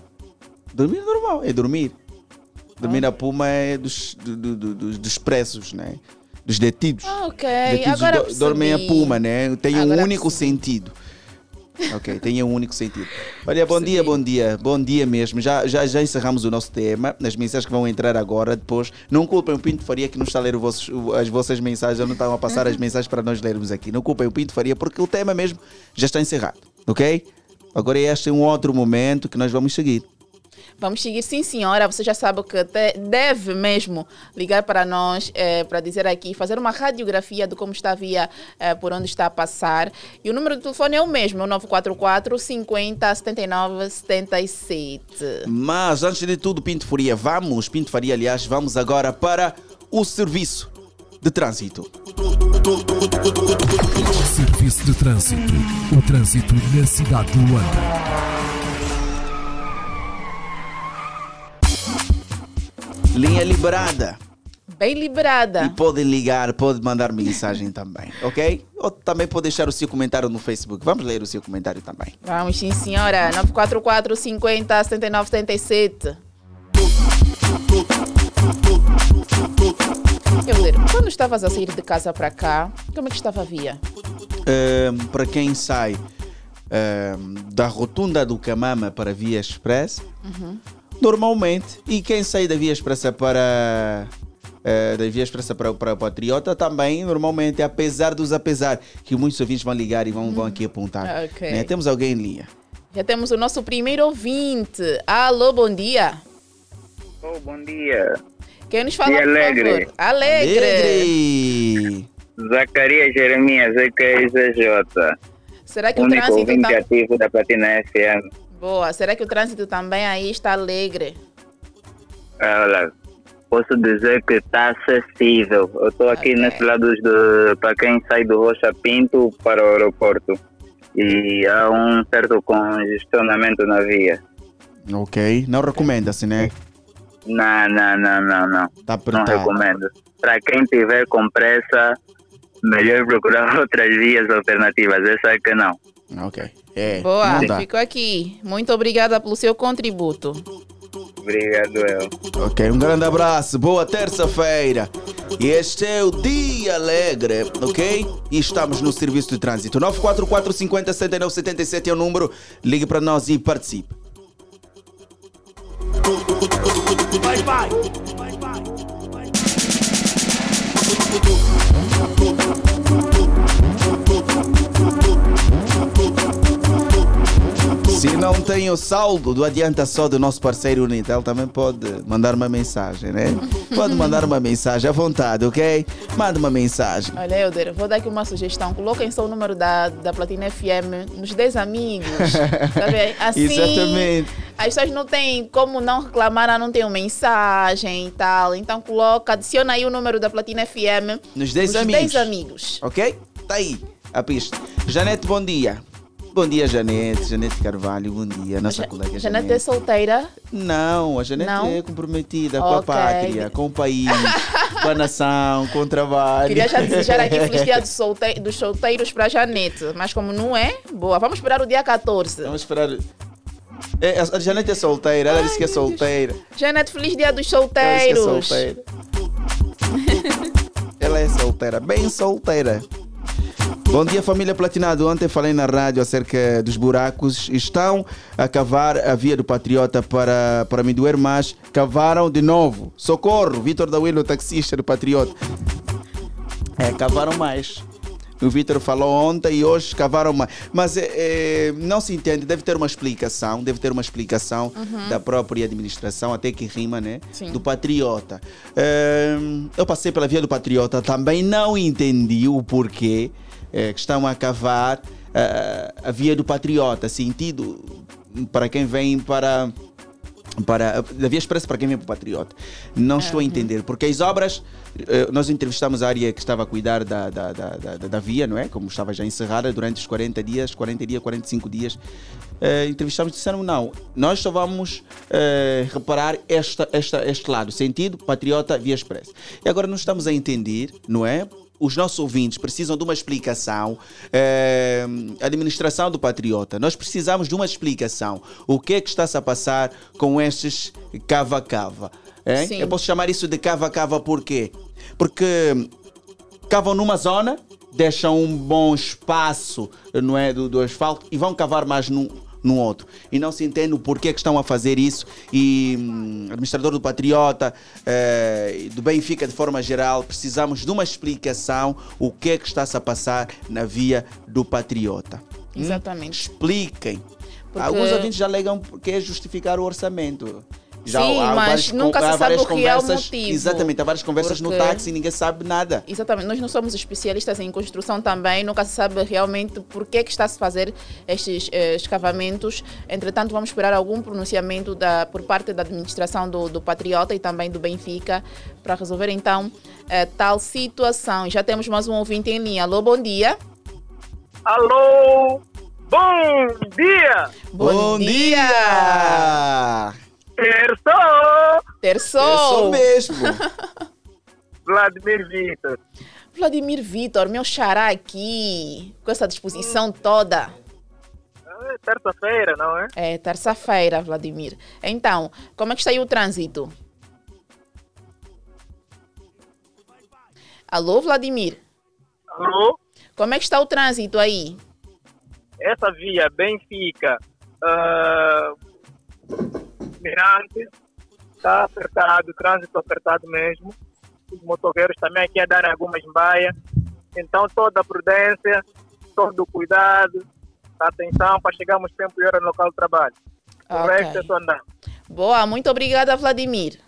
Dormir normal, é dormir. Ah. Dormir a puma é dos, do- do- do- dos, dos presos, né? Dos detidos. Ah, ok. Detidos Agora do- dormem a percebi. puma, né? Tem um único sentido. Ok, tem um único sentido. Olha, bom dia, bom dia, bom dia mesmo. Já, já, já encerramos o nosso tema. As mensagens que vão entrar agora, depois. Não culpem o Pinto Faria que não está a ler vossos- as vossas mensagens, não estão a passar as mensagens para nós lermos aqui. Não culpem o Pinto Faria porque o tema mesmo já está encerrado, ok? Agora este é um outro momento que nós vamos seguir. Vamos seguir, sim, senhora. Você já sabe que te- deve mesmo ligar para nós eh, para dizer aqui, fazer uma radiografia de como está a via, eh, por onde está a passar. E o número de telefone é o mesmo, é o 944 50 79 77. Mas antes de tudo, Pinto Faria, vamos, Pinto Faria, aliás, vamos agora para o serviço de trânsito. Serviço de Trânsito. O trânsito na cidade de Luanda. Linha liberada. Bem liberada. E podem ligar, podem mandar mensagem (laughs) também, ok? Ou também pode deixar o seu comentário no Facebook. Vamos ler o seu comentário também. Vamos, sim, senhora. 944 50 79 77. Eu ler, quando estavas a sair de casa para cá, como é que estava a via? Para quem sai da rotunda do Camama para a Via Express, Uhum. Normalmente, e quem sai da Via Expressa para eh, da Via Expressa para, para Patriota também, normalmente, apesar dos apesar, que muitos ouvintes vão ligar e vão, vão aqui apontar. Ah, ok. né? Temos alguém em linha. Já temos o nosso primeiro ouvinte. Alô, bom dia. Oh, bom dia. Quem nos fala, alegre. favor? Alegre. Alegre. Zacarias Jeremias, EKZJ. Será que o Único trânsito ouvinte tá... ativo da Platina FM. Boa. Será que o trânsito também aí está alegre? Olha, posso dizer que está acessível. Eu estou aqui nesse lado de, para quem sai do Rocha Pinto para o aeroporto. E há um certo congestionamento na via. Ok. Não recomenda-se, né? Não, não, não, não, não. Tá Não recomendo. Para quem tiver com pressa, melhor procurar (laughs) outras vias alternativas. Essa é que não. Ok. É, Boa. Ficou aqui. Muito obrigada pelo seu contributo. Obrigado, eu. Ok, um grande abraço, boa terça-feira. E este é o Dia Alegre, ok? E estamos no serviço de trânsito. 944 50 79 77 é o número. Ligue para nós e participe. Vai, vai. Se não tem o saldo do adianta só do nosso parceiro Unitel, também pode mandar uma mensagem, né? Pode mandar uma mensagem à vontade, ok? Manda uma mensagem. Olha, Helder, vou dar aqui uma sugestão. Coloquem só o número da, da Platina FM nos 10 amigos. (laughs) Tá bem? Assim, Exatamente. as pessoas não têm como não reclamar, não tem uma mensagem e tal. Então coloca, adiciona aí o número da Platina FM Nos 10 nos amigos. 10 amigos. Ok? Tá aí a pista. Janete, bom dia. Bom dia, Janete. Janete Carvalho, bom dia. Nossa colega Janete Janete. é solteira? Não, a Janete Não? é comprometida com a pátria, com o país, com a nação, com o trabalho. Queria já desejar aqui feliz dia dos, solte- dos solteiros para Janete. Mas como não é, boa. Vamos esperar o dia 14. Vamos esperar. É, a Janete é solteira, ela disse que é solteira. Janete, feliz dia dos Ela disse que é solteiros. solteira. (laughs) Ela é solteira, bem solteira. Bom dia, família Platinado. Ontem falei na rádio acerca dos buracos. Estão a cavar a via do Patriota para, para me doer mais. Cavaram de novo. Socorro! Vitor da Willo, taxista do Patriota. É, cavaram mais. O Vitor falou ontem e hoje cavaram mais. Mas é, é, não se entende, deve ter uma explicação, deve ter uma explicação Uhum. da própria administração, até que rima, né? Sim. Do Patriota. É, eu passei pela via do Patriota, também não entendi o porquê é, que estão a cavar é, a via do Patriota, sentido para quem vem para para da Via Expressa para quem vem para o Patriota. Não estou a entender, porque as obras, eh, nós entrevistamos a área que estava a cuidar da, da, da, da, da via, não é? Como estava já encerrada durante os 40 dias, 40 dias, 45 dias. Eh, entrevistamos e disseram: não, nós só vamos eh, reparar esta, esta, este lado, sentido Patriota Via Expressa. E agora não estamos a entender, não é? Os nossos ouvintes precisam de uma explicação. a administração do Patriota, nós precisamos de uma explicação. O que é que está-se a passar com estes cava-cava? Sim. Eu posso chamar isso de cava-cava por quê? Porque cavam numa zona, deixam um bom espaço não é, do, do asfalto e vão cavar mais num, num outro. E não se entende o porquê que estão a fazer isso. E hum, administrador do Patriota, eh, do Benfica de forma geral, precisamos de uma explicação o que é que está-se a passar na via do Patriota. Hum? Exatamente. Expliquem. Porque- Alguns ouvintes já alegam que é justificar o orçamento. Já Sim, há mas nunca se sabe o real conversas. motivo. Exatamente, há várias conversas no Porque- táxi e ninguém sabe nada. Exatamente, nós não somos especialistas em construção também, nunca se sabe realmente por que, que está a se fazer estes eh, escavamentos. Entretanto, vamos esperar algum pronunciamento da, por parte da administração do, do Patriota e também do Benfica para resolver então eh, tal situação. Já temos mais um ouvinte em linha. Alô, bom dia. Alô, bom dia! Bom, dia! Terçou! Terçou! Terçou mesmo! (laughs) Vladimir Vitor. Vladimir Vitor, meu xará aqui, com essa disposição toda. É terça-feira, não é? É terça-feira, Vladimir. Então, como é que está aí o trânsito? Alô, Vladimir? Alô? Como é que está o trânsito aí? Essa via Benfica, ah, Mirante, está apertado, trânsito apertado mesmo. Os motoqueiros também aqui a dar algumas baias. Então, toda a prudência, todo o cuidado, atenção para chegarmos tempo e hora no local de trabalho. O Ok. resto é só andar. Boa, muito obrigada, Vladimir.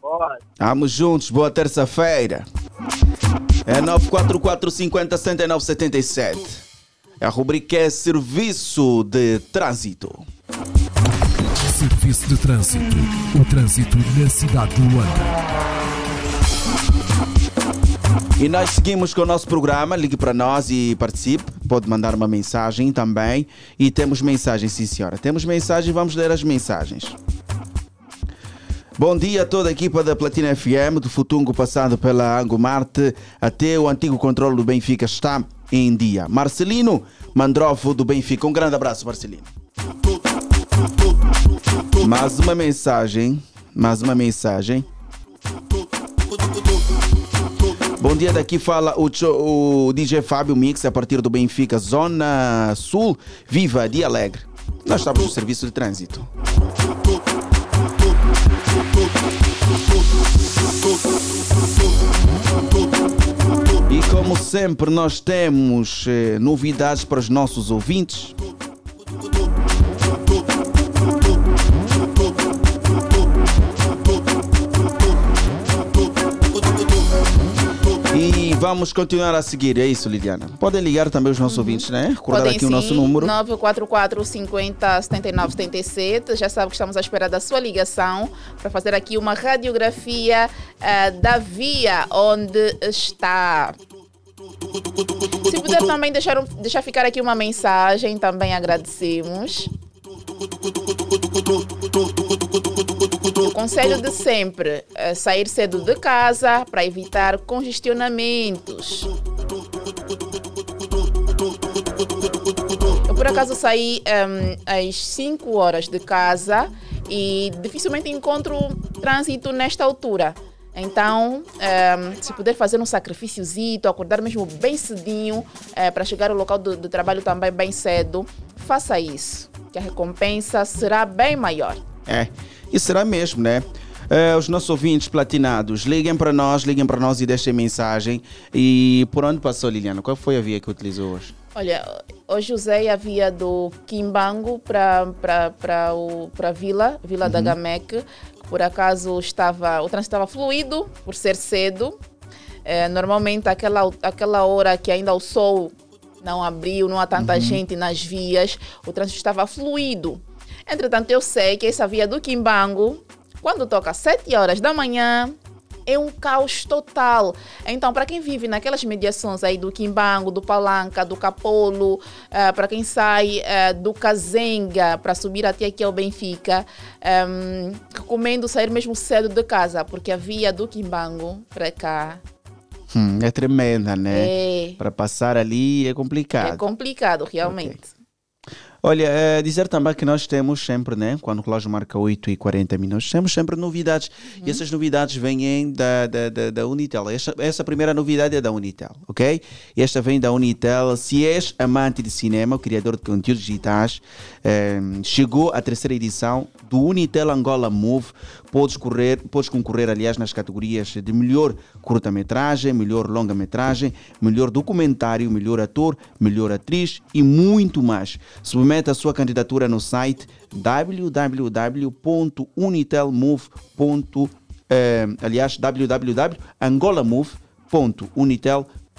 Boa. Vamos juntos, boa terça-feira. É 944 50 79 77. A rubrica é Serviço de Trânsito. Serviço de Trânsito. O trânsito na cidade de Luanda. E nós seguimos com o nosso programa. Ligue para nós e participe. Pode mandar uma mensagem também. E temos mensagens, sim senhora. Temos mensagem, vamos ler as mensagens. Bom dia a toda a equipa da Platina FM, do Futungo passado pela Angomarte até o antigo controle do Benfica está em dia. Marcelino Mandrovo do Benfica. Um grande abraço, Marcelino. Mais uma mensagem. Mais uma mensagem. Bom dia, daqui fala o, o DJ Fábio Mix a partir do Benfica, Zona Sul, Viva de Alegre. Nós estamos no serviço de trânsito. E como sempre, nós temos eh, novidades para os nossos ouvintes. Vamos continuar a seguir, é isso, Liliana. Podem ligar também os nossos ouvintes, né? Recordar Uhum. Podem aqui o sim, nosso número. 944 50 79 77. Já sabe que estamos à espera da sua ligação para fazer aqui uma radiografia eh, da via onde está. Se puder também deixar, deixar ficar aqui uma mensagem, também agradecemos. O conselho de sempre é sair cedo de casa para evitar congestionamentos. Eu por acaso saí ehm, às 5 horas de casa e dificilmente encontro trânsito nesta altura. Então, ehm, se puder fazer um sacrifíciozito, acordar mesmo bem cedinho eh, para chegar ao local do, do trabalho também bem cedo, faça isso, que a recompensa será bem maior. É, e será mesmo, né? Eh, os nossos ouvintes platinados, liguem para nós, liguem para nós e deixem mensagem. E por onde passou, Liliana? Qual foi a via que utilizou hoje? Olha, hoje usei a via do Quimbango para a Vila, Vila da Uhum. Gamec. Por acaso estava, o trânsito estava fluido, por ser cedo. Eh, normalmente, aquela, aquela hora que ainda o sol não abriu, não há tanta Uhum. gente nas vias, o trânsito estava fluido. Entretanto, eu sei que essa via do Quimbango, quando toca 7 horas da manhã, é um caos total. Então, para quem vive naquelas mediações aí do Quimbango, do Palanca, do Capolo, eh, para quem sai eh, do Cazenga para subir até aqui ao Benfica, ehm, recomendo sair mesmo cedo de casa, porque a via do Quimbango para cá Hum, é tremenda, né? É. Para passar ali é complicado. é complicado, realmente. Olha, eh, dizer também que nós temos sempre, né? Quando o relógio marca 8 e 40 minutos, temos sempre novidades. E essas novidades vêm da, da, da, da Unitel. Essa, essa primeira novidade é da Unitel, ok? Esta vem da Unitel. Se és amante de cinema, criador de conteúdos digitais, eh, chegou a terceira edição do Unitel Angola Move. Podes, correr, podes concorrer, aliás, nas categorias de melhor curta-metragem, melhor longa-metragem, melhor documentário, melhor ator, melhor atriz e muito mais. Submeta a sua candidatura no site www.unitelmove.com eh, aliás,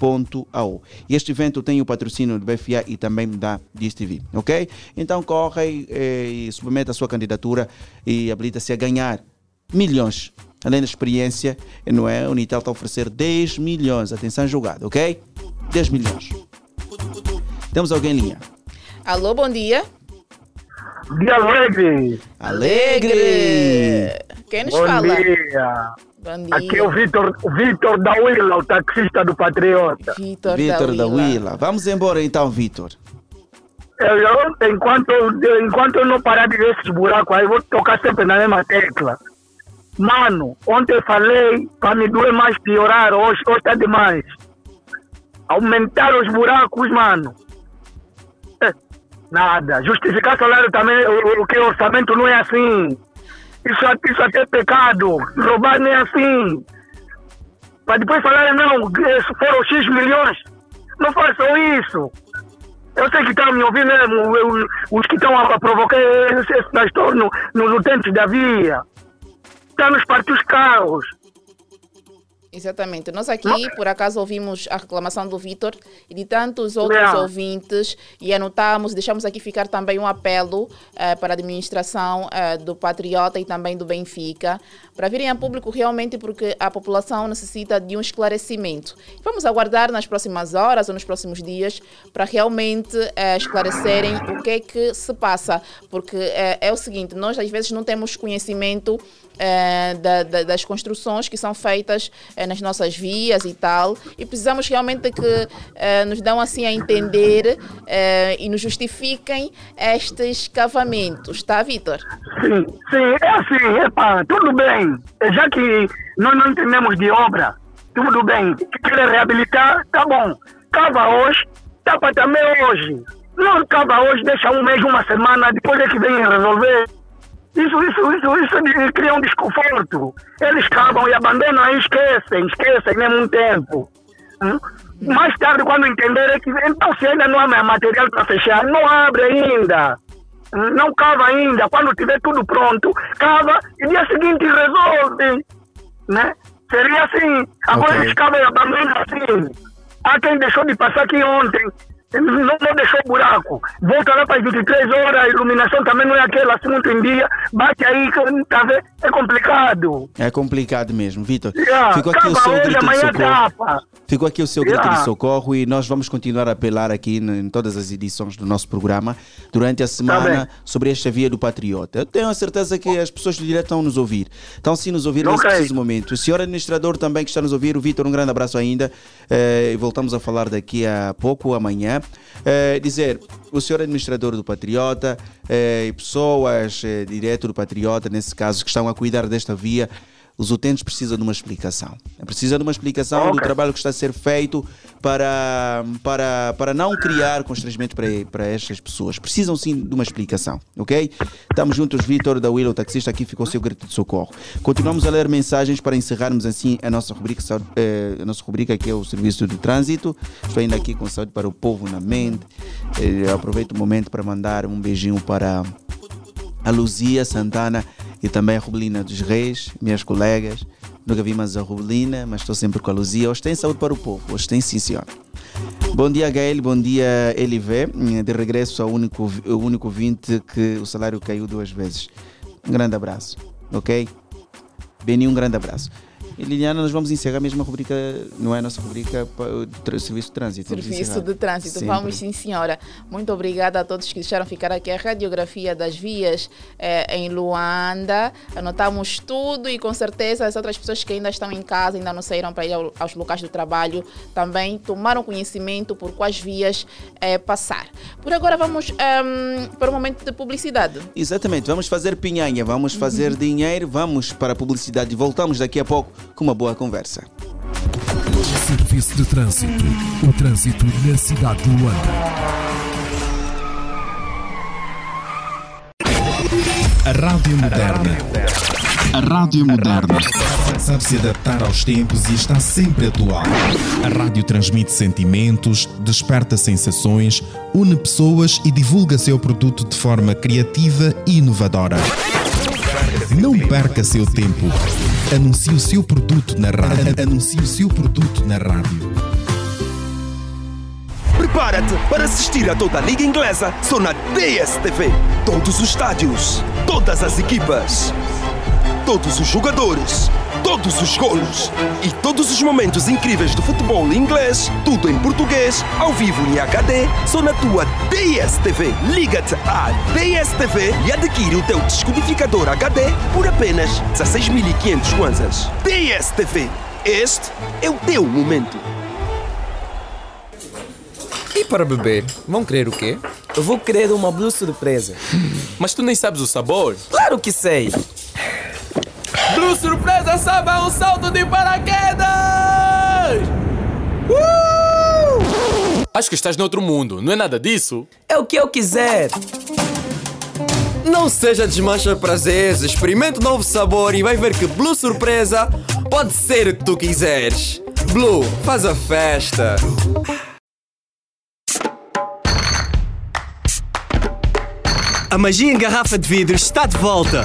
www.angolamove.unitel.ao. Este evento tem o patrocínio do BFA e também da DSTV, ok? Então corre eh, e submeta a sua candidatura e habilita-se a ganhar milhões. Além da experiência, não é? A Unitel está a oferecer 10 milhões. Atenção jogada, ok? 10 milhões. Temos alguém em linha. Alô, bom dia. Dia alegre. Alegre! Quem nos Bom fala? Bom dia. Aqui é o Vitor, o Vitor da Willa, o taxista do Patriota. Vitor, Vitor da Willa. Vamos embora então, Vitor. Eu, eu, enquanto, enquanto eu não parar de ver esses buracos aí, eu vou tocar sempre na mesma tecla. Mano, ontem eu falei para me doer mais piorar, hoje, hoje está demais. Aumentar os buracos, mano. É, nada. Justificar salário também, o, o que orçamento não é assim. Isso, isso até é pecado. Roubar é assim. Para depois falarem, não, foram X milhões. Não façam isso. Eu sei que estão me ouvindo mesmo, eu- os que estão a provocar esse, transtorno nos utentes da via. Está nos partir os carros. Exatamente. Nós aqui, por acaso, ouvimos a reclamação do Vitor e de tantos outros Não. ouvintes e anotamos, deixamos aqui ficar também um apelo eh, para a administração eh, do Patriota e também do Benfica, para virem a público realmente porque a população necessita de um esclarecimento. Vamos aguardar nas próximas horas ou nos próximos dias para realmente eh, esclarecerem o que é que se passa, porque é o seguinte, nós às vezes não temos conhecimento eh, da- da- das construções que são feitas eh, nas nossas vias e tal, e precisamos realmente que eh, nos dão assim a entender eh, e nos justifiquem estes cavamentos, tá, Vitor? Sim, sim, é assim, epa, tudo bem. Já que nós não entendemos de obra, tudo bem. Quer reabilitar, tá bom. Cava hoje, tapa também hoje. Não cava hoje, deixa um mês, uma semana, depois é que vem resolver. Isso, isso, isso, isso cria um desconforto. Eles cavam e abandonam e esquecem, esquecem mesmo um tempo. Hum? Mais tarde, quando entenderem que então se ainda não há material para fechar, não abre ainda. Hum, Não cava ainda. Quando tiver tudo pronto, cava e dia seguinte resolve. Né? Seria assim. Agora Ok. eles cabem abandonando assim. Há quem deixou de passar aqui ontem. Não, não deixou buraco. Volta lá para as 23 horas, a iluminação também não é aquela assim muito em dia. Bate aí, tá vendo? É complicado. É complicado mesmo, Vitor. Yeah, Ficou aqui o seu hoje, grito de socorro. tapa. Ficou aqui o seu grito Yeah. de socorro e nós vamos continuar a apelar aqui em todas as edições do nosso programa durante a semana bem. sobre esta via do Patriota. Eu tenho a certeza que as pessoas do direto estão a nos ouvir. Estão sim nos ouvir nesse Ok. preciso momento. O senhor administrador também que está a nos ouvir, o Vitor, um grande abraço ainda. Eh, e voltamos a falar daqui a pouco, amanhã. Eh, dizer, o senhor administrador do Patriota eh, e pessoas eh, direto do Patriota, nesse caso, que estão a cuidar desta via, os utentes precisam de uma explicação. Precisa de uma explicação do Ok. trabalho que está a ser feito para, para, para não criar constrangimentos para, para estas pessoas. Precisam sim de uma explicação, ok? Estamos juntos, Vitor da Willow, taxista, aqui ficou o seu grito de socorro. Continuamos a ler mensagens para encerrarmos assim a nossa rubrica, eh, a nossa rubrica que é o Serviço de Trânsito. Estou ainda aqui com saúde para o povo na mente. Eh, eu aproveito o momento para mandar um beijinho para a Luzia Santana e também a Rubelina dos Reis, minhas colegas. Nunca vi mais a Rubelina, mas estou sempre com a Luzia. Hoje tem saúde para o povo, hoje tem sim, senhor. Bom dia, Gael. Bom dia, LV. De regresso ao único, ao único 20 que o salário caiu duas vezes. Um grande abraço, ok? Beni, um grande abraço. E Liliana, nós vamos encerrar a mesma rubrica, não é a nossa rubrica, o Serviço de Trânsito. Serviço de Trânsito. Sempre. Vamos sim, senhora. Muito obrigada a todos que deixaram ficar aqui a radiografia das vias eh, em Luanda. Anotamos tudo e com certeza as outras pessoas que ainda estão em casa, ainda não saíram para ir ao- aos locais do trabalho, também tomaram conhecimento por quais vias eh, passar. Por agora vamos ehm, para o momento de publicidade. Exatamente, vamos fazer pinhanha, vamos fazer dinheiro, vamos para a publicidade e voltamos daqui a pouco com uma boa conversa. Serviço de Trânsito. O trânsito na cidade de Luanda. A Rádio Moderna. A Rádio Moderna. Sabe se adaptar aos tempos e está sempre atual. A rádio transmite sentimentos, desperta sensações, une pessoas e divulga seu produto de forma criativa e inovadora. Não perca seu tempo. Anuncie o seu produto na rádio. Anuncie o seu produto na rádio. Prepara-te para assistir a toda a Liga Inglesa só na DSTV. Todos os estádios, todas as equipas, todos os jogadores, todos os golos e todos os momentos incríveis do futebol inglês, tudo em português, ao vivo em HD, só na tua DSTV. Liga-te à DSTV e adquire o teu descodificador HD por apenas 16.500 kwanzas. DSTV, este é o teu momento. E para beber, vão querer o quê? Eu vou querer uma blue surpresa. (laughs) Mas tu nem sabes o sabor. Claro que sei. Blue Surpresa sabe a um salto de paraquedas! Uh! Acho que estás noutro mundo, não é nada disso? É o que eu quiser. Não seja desmancha prazeres, experimente um novo sabor e vai ver que Blue Surpresa pode ser o que tu quiseres. Blue, faz a festa. A magia em garrafa de vidro está de volta.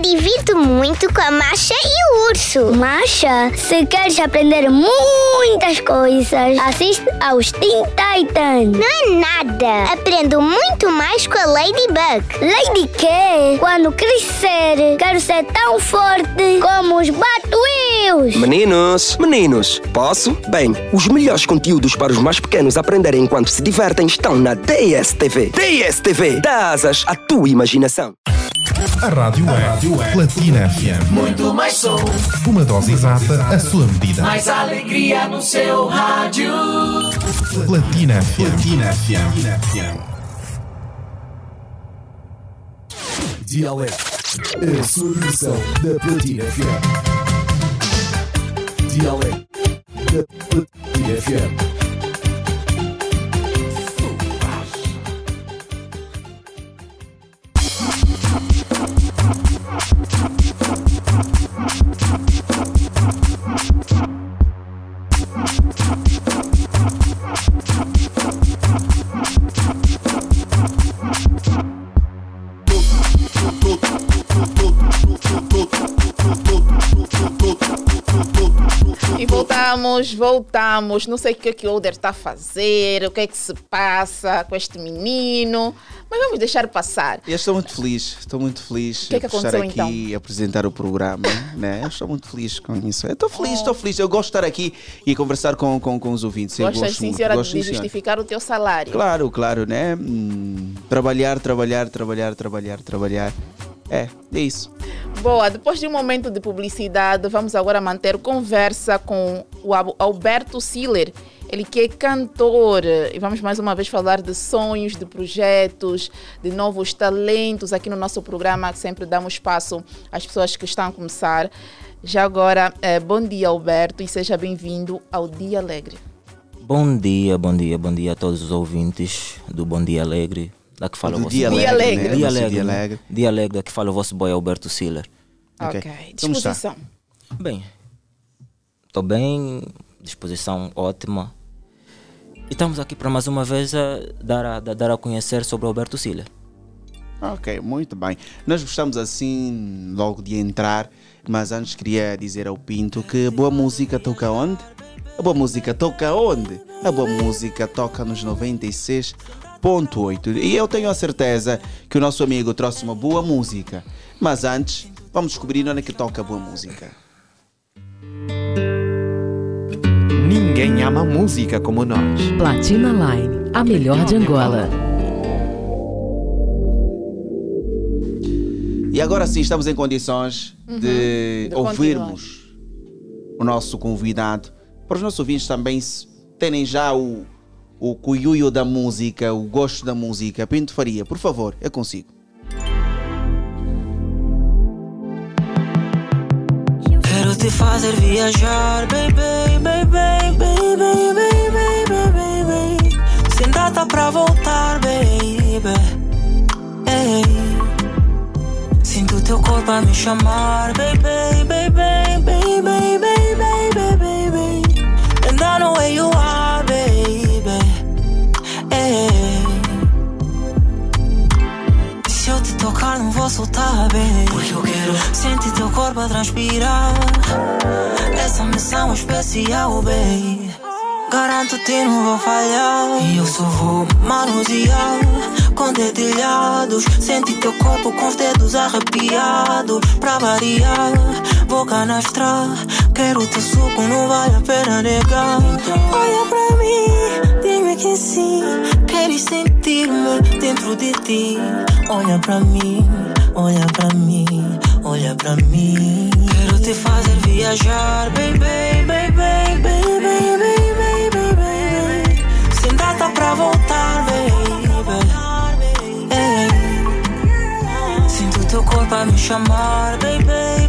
Divirto muito com a Masha e o Urso. Masha, se queres aprender muitas coisas, assiste aos Teen Titans. Não é nada. Aprendo muito mais com a Ladybug. Lady quê? Quando crescer, quero ser tão forte como os Batwheels. Meninos, meninos, posso? Bem, os melhores conteúdos para os mais pequenos aprenderem enquanto se divertem estão na DSTV. DSTV, dá asas à tua imaginação. A rádio é Platina FM. Muito mais som, Uma dose exata, a sua medida. mais alegria no seu rádio. Platina FM. Platina FM. Dialeto. A sua versão da Platina FM. Dialeto. Da Platina FM. Tudo, tudo, tudo. E voltamos, voltamos. Não sei o que, é que o Oder está a fazer, o que é que se passa com este menino, mas vamos deixar passar. Eu estou muito feliz, estou muito feliz que é que por estar aqui então? apresentar o programa. (laughs) né? Eu estou muito feliz com isso. Eu estou feliz, estou oh. feliz. Eu gosto de estar aqui e conversar com, com, com os ouvintes. Gostas, gosto sim, senhora, gosto, de justificar senhora. o teu salário. Claro, claro, né? Hum, trabalhar, trabalhar, trabalhar, trabalhar, trabalhar é, é isso. Boa, depois de um momento de publicidade, vamos agora manter conversa com o Alberto Siller. Ele que é cantor e vamos mais uma vez falar de sonhos, de projetos, de novos talentos aqui no nosso programa que sempre damos espaço às pessoas que estão a começar. Já agora, eh, bom dia Alberto e seja bem-vindo ao Dia Alegre. Bom dia, bom dia, bom dia a todos os ouvintes do Bom Dia Alegre. Daqui fala Do o vosso Dia boy- Alegre, né? Dia Alegre. Dia né? Alegre. Dia Alegre, daqui fala o vosso boy Alberto Siller. Ok, Como está? disposição. Bem, estou bem, disposição ótima. E estamos aqui para mais uma vez a dar a, da- dar a conhecer sobre o Alberto Siller. Ok, muito bem. Nós gostamos assim logo de entrar, mas antes queria dizer ao Pinto que a boa música toca onde? A boa música toca onde? A boa música toca nos 96.8. E eu tenho a certeza que o nosso amigo trouxe uma boa música. Mas antes, vamos descobrir onde é que toca a boa música. Ninguém ama música como nós. Platina Line, a melhor de Angola. E agora sim estamos em condições Uhum, de, de ouvirmos o nosso convidado, para os nossos ouvintes também terem já o, o cuiuio da música, o gosto da música. Pinto Faria, por favor, é consigo. Quero te fazer viajar, baby, baby, baby, baby, baby, baby. Sem data pra voltar, baby. Ei. Sinto teu corpo a me chamar, baby, baby, Porque eu quero sentir teu corpo a transpirar. Essa missão especial, baby. Garanto-te, não vou falhar. E eu só vou manusear com dedilhados. Sente teu corpo com os dedos arrepiados. Pra variar, vou canastrar. Quero teu suco, não vale a pena negar. Olha pra mim, diz-me que sim. Queres sentir-me dentro de ti. Olha pra mim, olha pra mim, olha pra mim. Quero te fazer viajar, baby, baby, baby, baby, baby, baby. Sem data pra voltar, baby. Sinto teu corpo a me chamar, baby,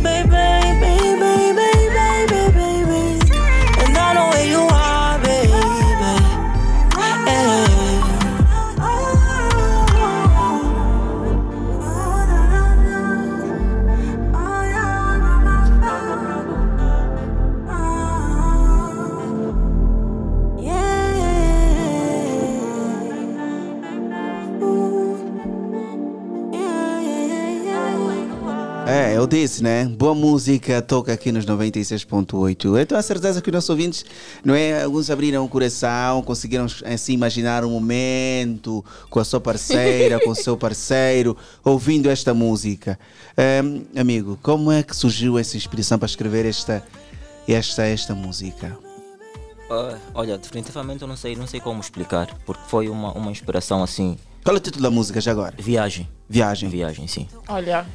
disse, né? Boa música toca aqui nos 96.8. Eu tenho a certeza que os nossos ouvintes, não é? Alguns abriram o coração, conseguiram assim imaginar um momento com a sua parceira, com o seu parceiro, (laughs) ouvindo esta música. Ehm, amigo, como é que surgiu essa inspiração para escrever esta, esta, esta música? Ah, olha, definitivamente eu não sei, não sei como explicar, porque foi uma, uma inspiração assim. Qual é o título da música já agora? Viagem. Viagem. Viagem, sim. Olha,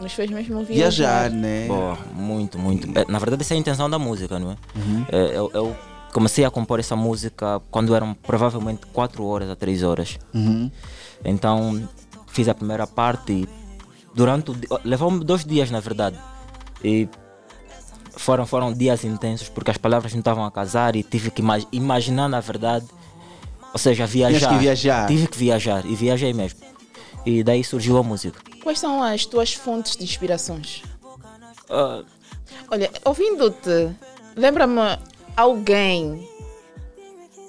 nos fez mesmo viajar. Viajar, né? Boa, muito, muito. É, Na verdade, essa é a intenção da música, não é? Uhum. É, eu, eu comecei a compor essa música quando eram provavelmente 4 horas a 3 horas. Uhum. Então, fiz a primeira parte e durante o levou-me dois dias, na verdade. E foram, foram dias intensos porque as palavras não estavam a casar e tive que ima- imaginar, na verdade. Ou seja, viajar. que viajar. Tive que viajar e viajei mesmo. E daí surgiu a música. Quais são as tuas fontes de inspirações? Ah, Olha, ouvindo-te, lembra-me alguém,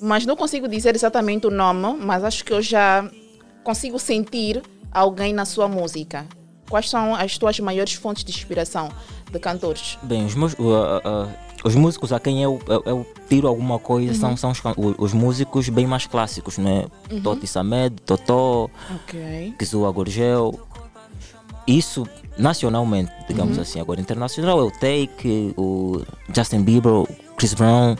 mas não consigo dizer exatamente o nome, mas acho que eu já consigo sentir alguém na sua música. Quais são as tuas maiores fontes de inspiração de cantores? Bem, os meus, uh, uh, uh, os músicos a quem eu, eu, eu tiro alguma coisa Uhum. são, são os, os músicos bem mais clássicos, né? Uhum. Toti Samed, Totó, Ok. Kizua Gorgel. Isso nacionalmente, digamos Uhum. assim. Agora, internacional é o Take, o Justin Bieber, o Chris Brown.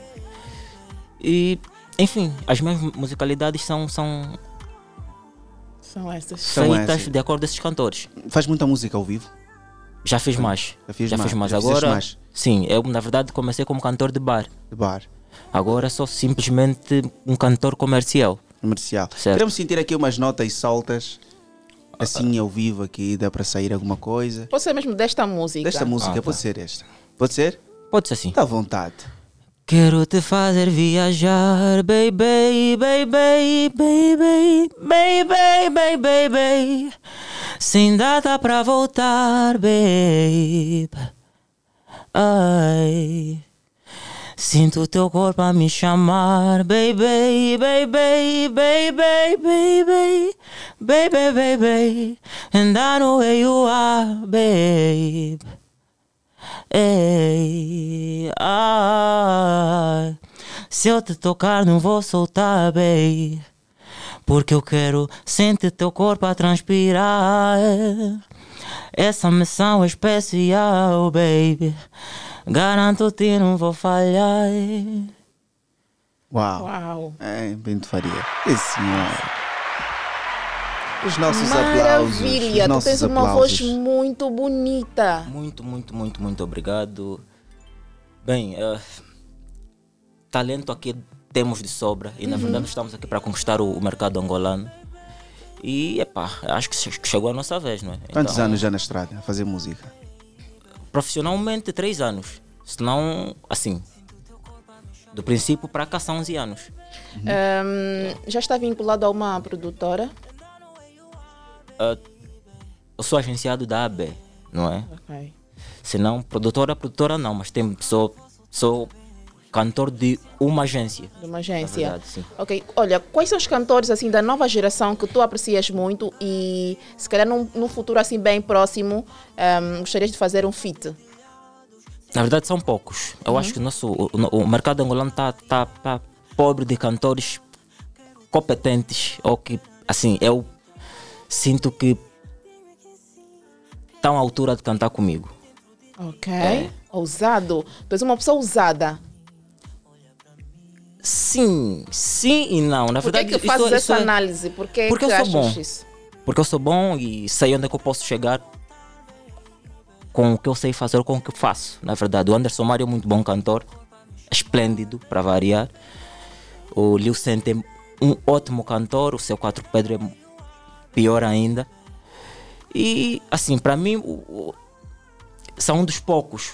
E, enfim, as minhas musicalidades são, são São essas. São feitas essas. de acordo com esses cantores. Faz muita música ao vivo? Já fiz mais. Já fiz já mais, fiz mais. já Agora, mais. sim, eu na verdade comecei como cantor de bar. De bar. Agora sou simplesmente um cantor comercial. Comercial. Certo. Queremos sentir aqui umas notas soltas, assim ao vivo aqui, dá para sair alguma coisa. Pode ser mesmo desta música. Desta música, Ah, pode tá. ser esta. Pode ser? Pode ser sim. Está à vontade. Quero te fazer viajar, baby, baby, baby, baby, baby, baby. Sem data pra voltar, babe. Ai. Sinto teu corpo a me chamar, baby, baby, baby, baby, baby, baby. And I know where you are, babe. Ei, ai, se eu te tocar não vou soltar, baby. Porque eu quero sentir teu corpo a transpirar. Essa missão é especial, baby. Garanto-te não vou falhar. Uau. Uau. É, Bento Faria. Esse senhor. Os nossos aplausos. Maravilha, tu tens uma aplausos. voz muito bonita. Muito, muito, muito, muito obrigado. Bem, eh, talento aqui temos de sobra e na Uhum. verdade estamos aqui para conquistar o, o mercado angolano. E epá, acho que che- chegou a nossa vez, não é? Quantos Então, anos já na estrada a fazer música? Profissionalmente, três anos. Senão, assim, do princípio para cá são 11 anos. Ahm, já está vinculado a uma produtora? Eu sou agenciado da AB, não é? Ok. Se não, produtora, produtora não, mas tem, sou, sou cantor de uma agência. De uma agência. Verdade, sim. Ok. Olha, quais são os cantores assim da nova geração que tu aprecias muito e se calhar num, num futuro assim bem próximo ahm, gostarias de fazer um feat? Na verdade, são poucos. Eu Uhum. acho que o, nosso, o, o mercado angolano está tá, tá pobre de cantores competentes ou que, assim, eu sinto que estão à altura de cantar comigo. Ok. É. Ousado. Tu és uma pessoa ousada. Sim, sim e não. Na Por que verdade, que isso- fazes isso essa é- análise? Por que Porque que eu sou bom. isso? Porque eu sou bom e sei onde é que eu posso chegar com o que eu sei fazer, com o que eu faço. Na verdade, o Anderson Mário é muito bom cantor, esplêndido, para variar. O Liu Sente é um ótimo cantor, o seu Quatro Pedro é pior ainda. E, assim, para mim, o- o- são um dos poucos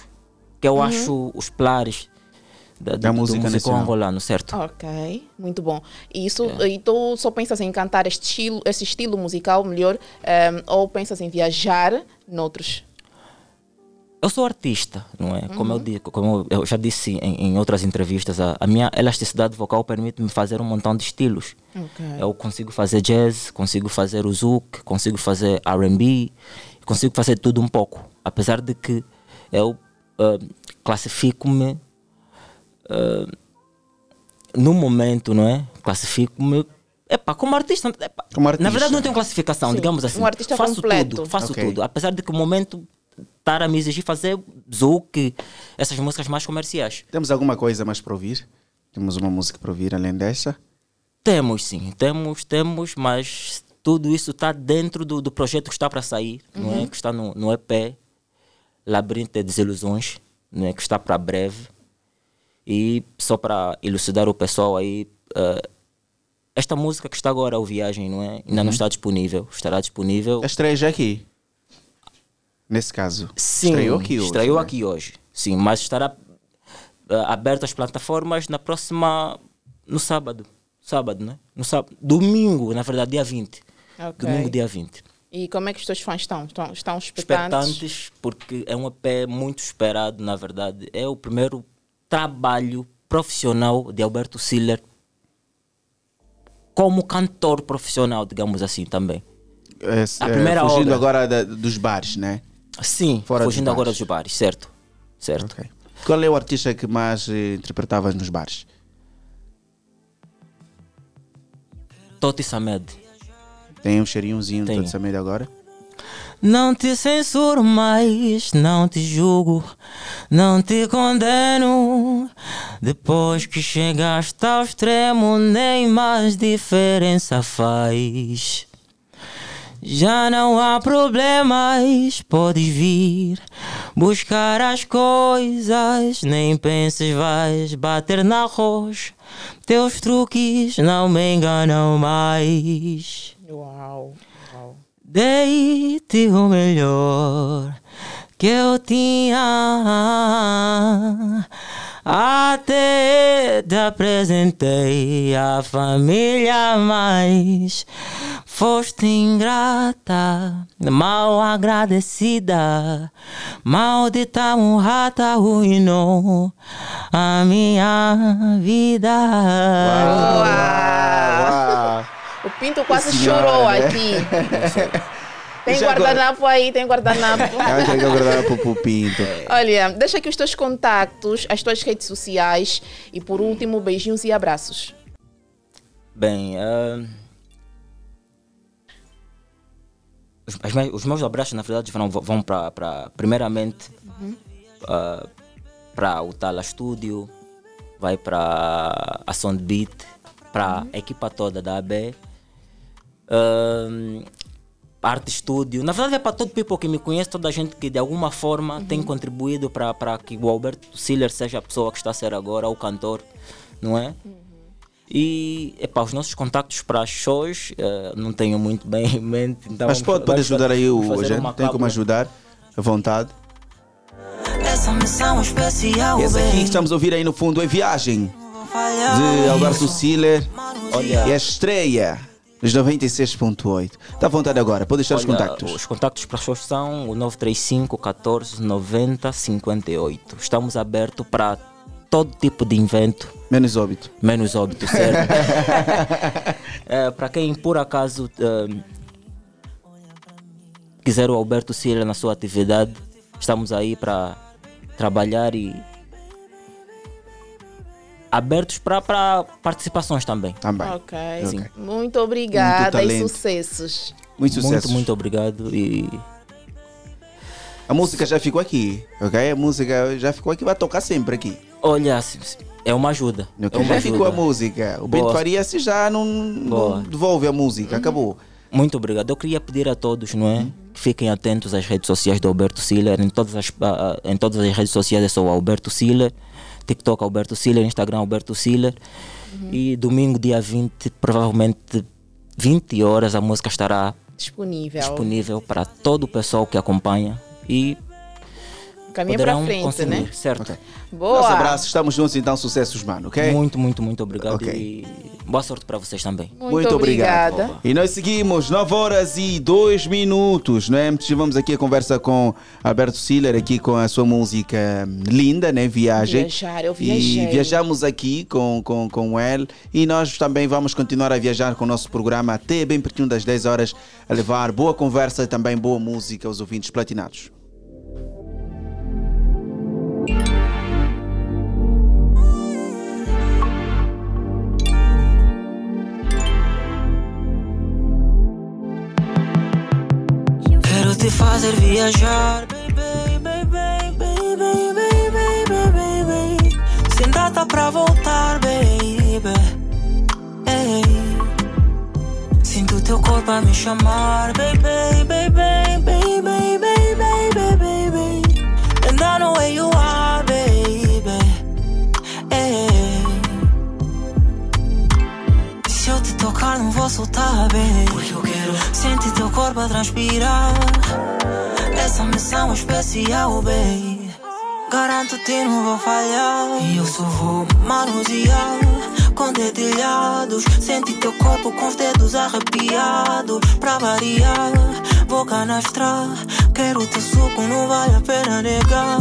que eu Uhum. acho os pilares da, Da do, do música musical nacional. angolano, certo? Ok, muito bom. E, isso, É. e tu só pensas em cantar este estilo, esse estilo musical melhor ahm, ou pensas em viajar noutros? Eu sou artista, não é? Como, eu, Uhum. como eu já disse em, em outras entrevistas, a, a minha elasticidade vocal permite-me fazer um montão de estilos. Ok. Eu consigo fazer jazz, consigo fazer o zouk, consigo fazer R&B, consigo fazer tudo um pouco. Apesar de que eu ah, classifico-me ah, no momento, não é? Classifico-me Epá, como artista, epá, Como artista. na verdade não tenho classificação, Sim, digamos assim. um artista faço completo. tudo, faço Ok. tudo. Apesar de que o momento estar a me exigir fazer zouk, essas músicas mais comerciais. Temos alguma coisa mais para ouvir? Temos uma música para ouvir além desta? Temos sim, temos, temos, mas tudo isso está dentro do, do projeto que está para sair, não é? Uhum. Que está no, no EP Labirinto de Desilusões, não é? Que está para breve. E só para elucidar o pessoal aí, eh, esta música que está agora, o Viagem, não é? Ainda Uhum. não está disponível, estará disponível. A estreia já aqui. Nesse caso. Sim, estreou aqui hoje. estreou né? aqui hoje. Sim, mas estará eh, aberto às plataformas na próxima. no sábado. Sábado, né? No sábado. Domingo, na verdade, dia 20. Ok. Domingo, dia 20. E como é que os teus fãs estão? Estão, estão expectantes? Expectantes, porque é um EP muito esperado, na verdade. É o primeiro trabalho profissional de Alberto Siller como cantor profissional, digamos assim, também. É, A é, primeira fugindo obra. agora da- dos bares, né? Sim, Fora fugindo agora bares. dos bares, certo. Certo. Ok. Qual é o artista que mais eh, interpretavas nos bares? Toti Samed. Tem um cheirinhozinho do. Toti Samed agora? Não te censuro mais, não te julgo, não te condeno. Depois que chegaste ao extremo, nem mais diferença faz. Já não há problemas, podes vir buscar as coisas. Nem penses, vais bater na rocha. Teus truques não me enganam mais. Uau. Dei-te o melhor que eu tinha. Até te apresentei a família, mas foste ingrata, mal agradecida. Maldita murrata arruinou a minha vida. O Pinto quase Senhora, chorou né? aqui. Tem já agora? guardanapo aí, tem guardanapo. (laughs) Acho que é verdade pro Pupinto. Olha, deixa aqui os teus contatos, as tuas redes sociais e por último, beijinhos e abraços. Bem, ah, os, as me- os meus abraços, na verdade, vão, vão para, primeiramente, Uhum. para o Tala Studio, vai para a Soundbeat, para a equipa toda da AB, ah, Arte Studio. Na verdade, é para todo people que me conhece, toda a gente que de alguma forma tem contribuído para que o Alberto Siller seja a pessoa que está a ser agora, o cantor, não é? E epá, os nossos contactos para shows eh, não tenho muito bem em mente. Então Mas pode, pode ajudar aí o, gente? Tem como ajudar? À vontade. Essa missão especial, Esse aqui que estamos a ouvir aí no fundo é Viagem, de Alberto Siller. Olha. E a estreia dos 96.8. Está à vontade agora, pode deixar os Olha, contactos. Os contactos para shows são o 935 14 90 58. Estamos abertos para todo tipo de evento. Menos óbito. Menos óbito, certo? É, (laughs) para quem por acaso eh, quiser o Alberto Siller na sua atividade, estamos aí para trabalhar e abertos para participações também. Também. Ok. Sim. Muito obrigada e talento. sucessos. Muito sucesso. Muito, muito obrigado e A música já ficou aqui, ok? A música já ficou aqui, vai tocar sempre aqui. olha, é uma ajuda. É Ok, uma Já ficou a música. O Bento Boa. Faria se já não, não devolve a música, acabou. Muito obrigado. Eu queria pedir a todos, não é? Que fiquem atentos às redes sociais do Alberto Siller. Em todas as, em todas as redes sociais é só o Alberto Siller. TikTok Alberto Siller, Instagram Alberto Siller. E domingo, dia 20, provavelmente 20 horas, a música estará Disponível. disponível para todo o pessoal que acompanha. E Caminha para frente, consumir, né? Certo. Boa. Nosso abraço, estamos juntos então, sucessos, mano, ok? Muito, muito, muito obrigado. Ok. E boa sorte para vocês também. Muito obrigada. E nós seguimos 9 horas e 2 minutos, né? Tivemos aqui a conversa com Alberto Siller, aqui com a sua música linda, né? Viagem. Viajar, eu E viajei. viajamos aqui com, com, com ele e nós também vamos continuar a viajar com o nosso programa até bem pertinho das 10 horas, a levar boa conversa e também boa música aos ouvintes platinados. Te fazer viajar, baby, baby, baby, baby, baby, baby. Sem data pra voltar, baby. Sinto teu corpo a me chamar, baby, baby, baby, baby, baby, baby. Vou soltar, baby. Porque eu quero sentir teu corpo a transpirar. Essa missão é especial, baby. Garanto-te, não vou falhar. E eu só vou manusear com dedilhados. Sente teu corpo com os dedos arrepiados. Pra variar, vou canastrar. Quero teu suco, não vale a pena negar.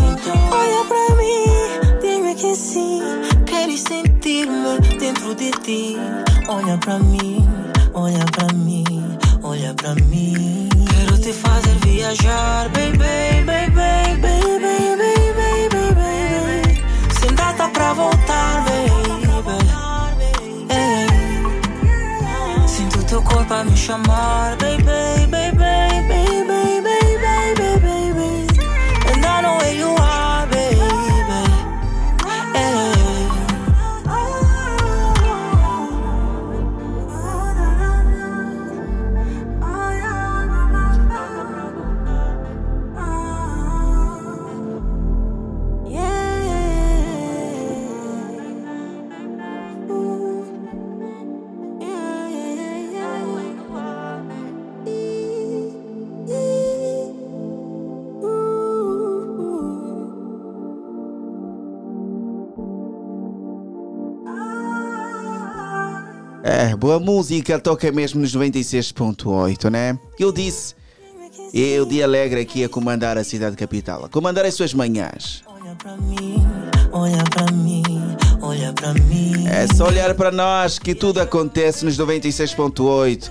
Olha pra mim, diz-me que sim. Queres sentir-me dentro de ti. Olha pra mim, Olha pra mim, olha pra mim. Quero te fazer viajar, baby, baby, baby, baby, baby, baby. Sem data pra voltar, baby. Ei. Sinto teu corpo a me chamar, baby, baby. É, boa música, toca mesmo nos 96.8, né? Eu disse, eu de alegre aqui a comandar a cidade capital, a comandar as suas manhãs. Olha pra mim, olha pra mim. É só olhar para nós que tudo acontece nos 96.8,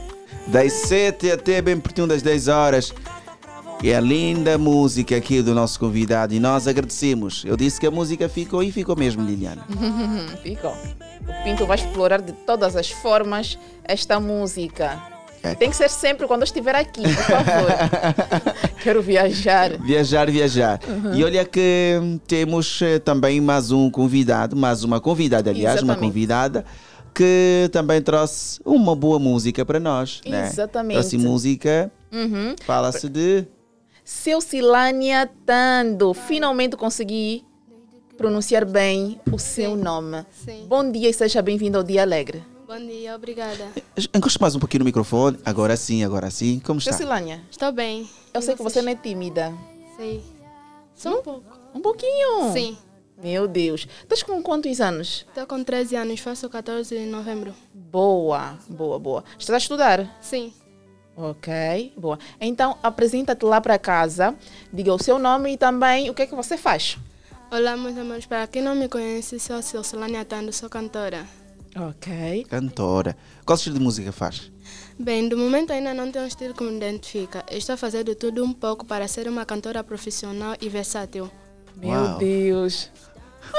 das 7 até bem pertinho das 10 horas. E a linda música aqui do nosso convidado e nós agradecemos. Eu disse que a música ficou e ficou mesmo, Liliana. (laughs) Ficou. O Pinto vai explorar de todas as formas esta música. É. Tem que ser sempre quando eu estiver aqui, por favor. (laughs) Quero viajar. Viajar, viajar. Uhum. E olha que temos eh, também mais um convidado, mais uma convidada, aliás, uma Exatamente. convidada que também trouxe uma boa música para nós. né? Exatamente. Trouxe música, Uhum. fala-se de. Seu Silânia Tando, finalmente consegui pronunciar bem o seu nome. Bom dia e seja bem-vindo ao Dia Alegre. Bom dia, obrigada. Encosta mais um pouquinho no microfone. Agora sim, agora sim. Como está? Silânia, Estou bem. eu sei que você não é tímida. Sei. Só um pouco. Um pouquinho? Sim. Meu Deus. Estás com quantos anos? Estou com 13 anos, faço 14 de novembro. Boa, boa, boa. Estás a estudar? Sim. Ok, boa. Então, apresenta-te lá para casa, diga o seu nome e também o que é que você faz. Olá, meus amores. Para quem não me conhece, sou a Silcelania Tando, sou cantora. Ok. Cantora. Qual estilo de música faz? Bem, do momento ainda não tenho um estilo que me identifica. Estou a fazer de tudo um pouco para ser uma cantora profissional e versátil. Meu Uau. Deus.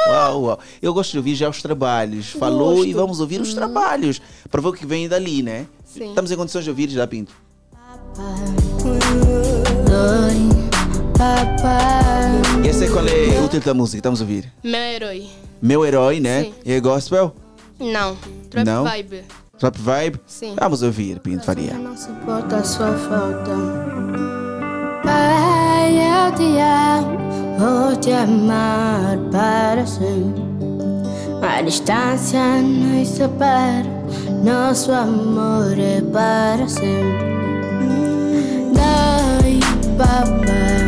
Uau, uau. Eu gosto de ouvir já os trabalhos. Falou e Gosto. vamos ouvir os Uhum. trabalhos para ver o que vem dali, né? Sim. Estamos em condições de ouvir, já Pinto. E esse é qual é o título da música? Estamos a ouvir. Meu herói. Meu herói, né? Sim. E é gospel? Não. Trap Não? vibe. Trap vibe? Sim. Vamos ouvir, Pinto Faria. não suporta a sua falta. Pai, eu te amo, vou te amar para sempre. A distância nos separa, nosso amor é para sempre. Dói, papai,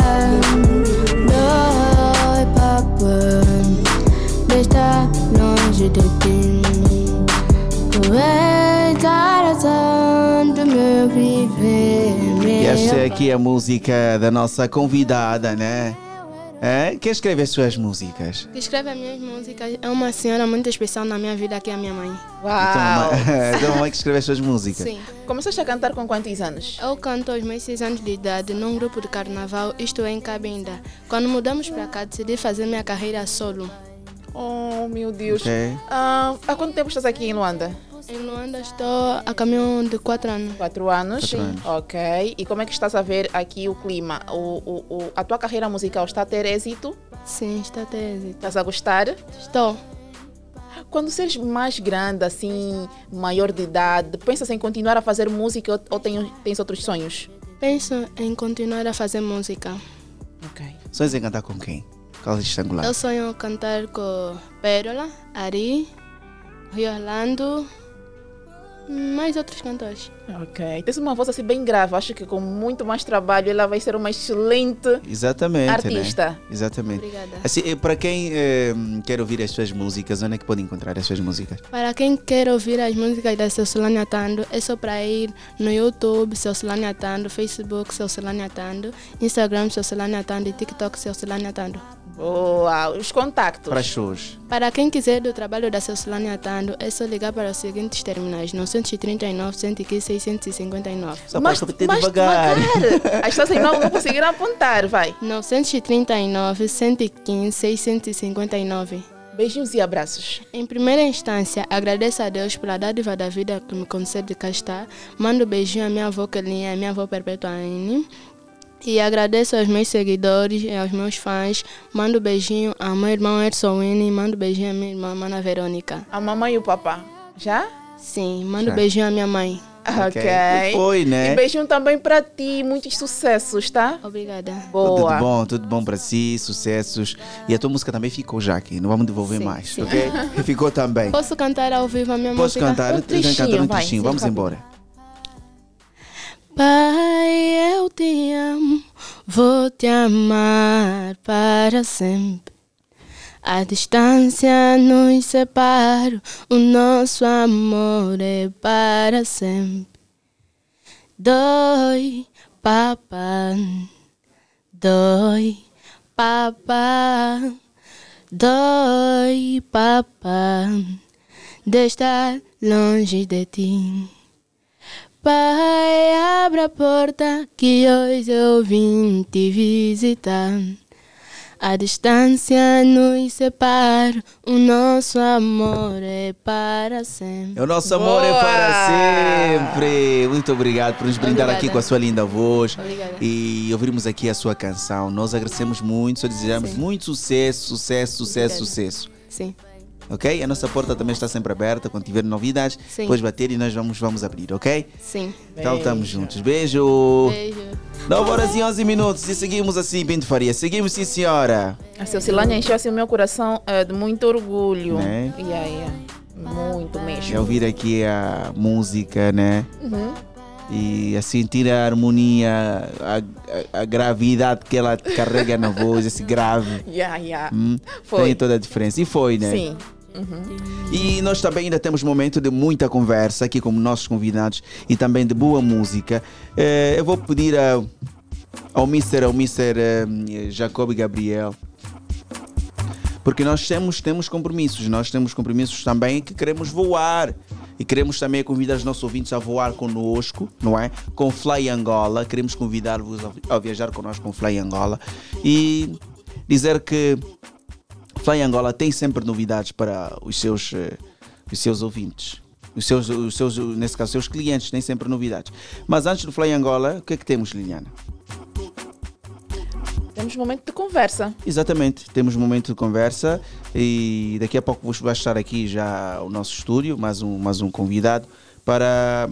és a razão do meu viver. E esta é aqui a música da nossa convidada, né? É? Quem escreve as suas músicas? que escreve as minhas músicas é uma senhora muito especial na minha vida, que é a minha mãe. Uau. (laughs) Então, a mãe que escreve as suas músicas. Sim. Começaste a cantar com quantos anos? Eu canto aos meus seis anos de idade num grupo de carnaval, isto é em Cabinda. Quando mudamos para cá, decidi fazer minha carreira solo. Oh, meu Deus. Ok. Ah, há quanto tempo estás aqui em Luanda? Em Luanda estou a caminho de quatro anos. Quatro anos? Quatro anos. Ok. E como é que estás a ver aqui o clima? O, o, o- a tua carreira musical está a ter êxito? Sim, está a ter êxito. Estás a gostar? Estou. Quando seres mais grande, assim, maior de idade, pensas em continuar a fazer música ou, ou tem- tens outros sonhos? Penso em continuar a fazer música. Sonhos em cantar com quem? Qual Estrangulado? Eu sonho cantar com Pérola, Ari, Rio Orlando Mais outros cantores. Ok. Tens uma voz assim bem grave. Acho que com muito mais trabalho ela vai ser uma excelente Exatamente. artista. Né? Exatamente. Obrigada. Assim, eh, para quem eh, quer ouvir as suas músicas, onde é que pode encontrar as suas músicas? Para quem quer ouvir as músicas da Celsolânia Tando, é só para ir no YouTube, Celsolânia Tando, Facebook, Celsolânia Tando, Instagram, Celsolânia Tando e TikTok, Celsolânia Tando. Boa. Os contactos. Para shows. Para quem quiser do trabalho da Celsolânia Tando, é só ligar para os seguintes terminais: 939, 115, 659. Só pode repetir devagar. (laughs) As pessoas não, não conseguiram apontar, vai. 939, 115, 659. Beijinhos e abraços. Em primeira instância, agradeço a Deus pela dádiva da vida que me concede cá estar. Mando beijinho à minha avó Kelinha, à minha avó Perpétua Anne. E agradeço aos meus seguidores e aos meus fãs. Mando beijinho ao meu irmão Edson Winnie. Mando beijinho à minha irmã Mana Verônica. A mamãe e o papá. Já? Sim, mando Já. beijinho à minha mãe. Ok. E foi, né? E beijinho também para ti. Muitos sucessos, tá? Obrigada. Boa. Tudo bom, tudo bom para si, sucessos. E a tua música também ficou já aqui, não vamos devolver Sim, mais, sim. ok? (laughs) Ficou também. Posso cantar ao vivo a minha Posso música? cantar? Um que cantar um trechinho, vai, trechinho. sim, Vamos rápido. embora. Pai, eu te amo, vou te amar para sempre. A distância nos separa, o nosso amor é para sempre. Dói, papá, dói, papá, dói, papá, de estar longe de ti. Pai, abre a porta que hoje eu vim te visitar. A distância nos separa, o nosso amor é para sempre. O nosso amor é para sempre. Muito obrigado por nos brindar Obrigada. aqui com a sua linda voz Obrigada. e ouvirmos aqui a sua canção. Nós agradecemos muito, só desejamos Sim. muito sucesso, sucesso, sucesso, Obrigada. sucesso. Sim. Ok? A nossa porta também está sempre aberta. Quando tiver novidades, Sim. depois bater e nós vamos, vamos abrir, ok? Sim. Então estamos juntos. Beijo. Beijo. 9 horas e 11 minutos e seguimos assim, Pinto Faria. Seguimos, sim, senhora. A Cecilânia encheu assim o meu coração eh, de muito orgulho. Né? Yeah, yeah. Muito mesmo. É ouvir aqui a música, né? Uhum. E a sentir a harmonia, a, a, a gravidade que ela carrega na voz, esse grave. (laughs) Yeah, yeah. Hum, Foi. Tem toda a diferença. E foi, né? Sim. Uhum. E nós também ainda temos momento de muita conversa aqui com nossos convidados e também de boa música. Eh, eu vou pedir a- ao Mr. Ao Mr. eh, Jacob Gabriel. Porque nós temos, temos compromissos, nós temos compromissos também que queremos voar. E queremos também convidar os nossos ouvintes a voar conosco, não é? Com Fly Angola. Queremos convidar-vos a, viajar conosco com Fly Angola. E dizer que Fly Angola tem sempre novidades para os seus, eh, os seus ouvintes. Os seus, os seus, nesse caso, seus clientes têm sempre novidades. Mas antes do Fly Angola, o que é que temos, Liliana? Temos um momento de conversa. Exatamente, temos um momento de conversa e daqui a pouco vai estar aqui já o nosso estúdio, mais um, mais um convidado, para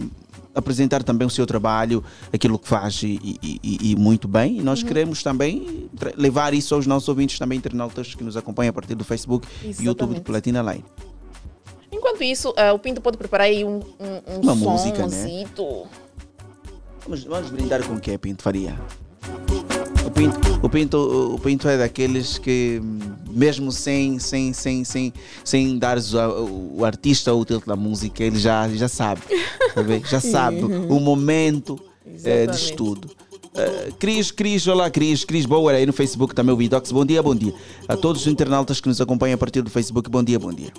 apresentar também o seu trabalho, aquilo que faz e, e- e- muito bem. E nós Uhum. queremos também levar isso aos nossos ouvintes também internautas que nos acompanham a partir do Facebook e YouTube do Exatamente. Platina Line. Enquanto isso, eh, o Pinto pode preparar aí um, um, um Uma música, né? somzito. Vamos, vamos brindar com o que, Pinto Faria? O Pinto, o, Pinto, o Pinto é daqueles que, mesmo sem, sem, sem, sem, sem dar o, o artista o título da música, ele já, já sabe. tá? Já (laughs) sabe o momento eh, de estudo. Eh, Cris, Cris, olá Cris, Cris Bauer aí no Facebook também o Vidox, bom dia, bom dia. A todos os internautas que nos acompanham a partir do Facebook, bom dia, bom dia.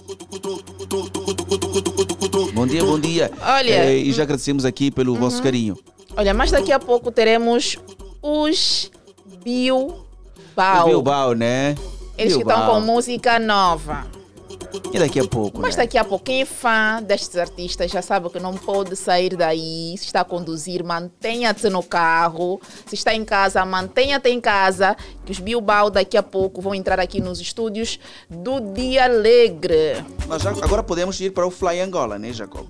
Bom dia, bom dia. Olha- Eh, e já agradecemos aqui pelo vosso carinho. Olha, mas daqui a pouco teremos os Bilbao. Bilbao, né? Eles que estão Bilbao. com música nova. E daqui a pouco, Mas né? daqui a pouco, quem é fã destes artistas já sabe que não pode sair daí. Se está a conduzir, mantenha-te no carro. Se está em casa, mantenha-te em casa. Que os Bilbao daqui a pouco vão entrar aqui nos estúdios do Dia Alegre. Mas já- agora podemos ir para o Fly Angola, né, Jacob?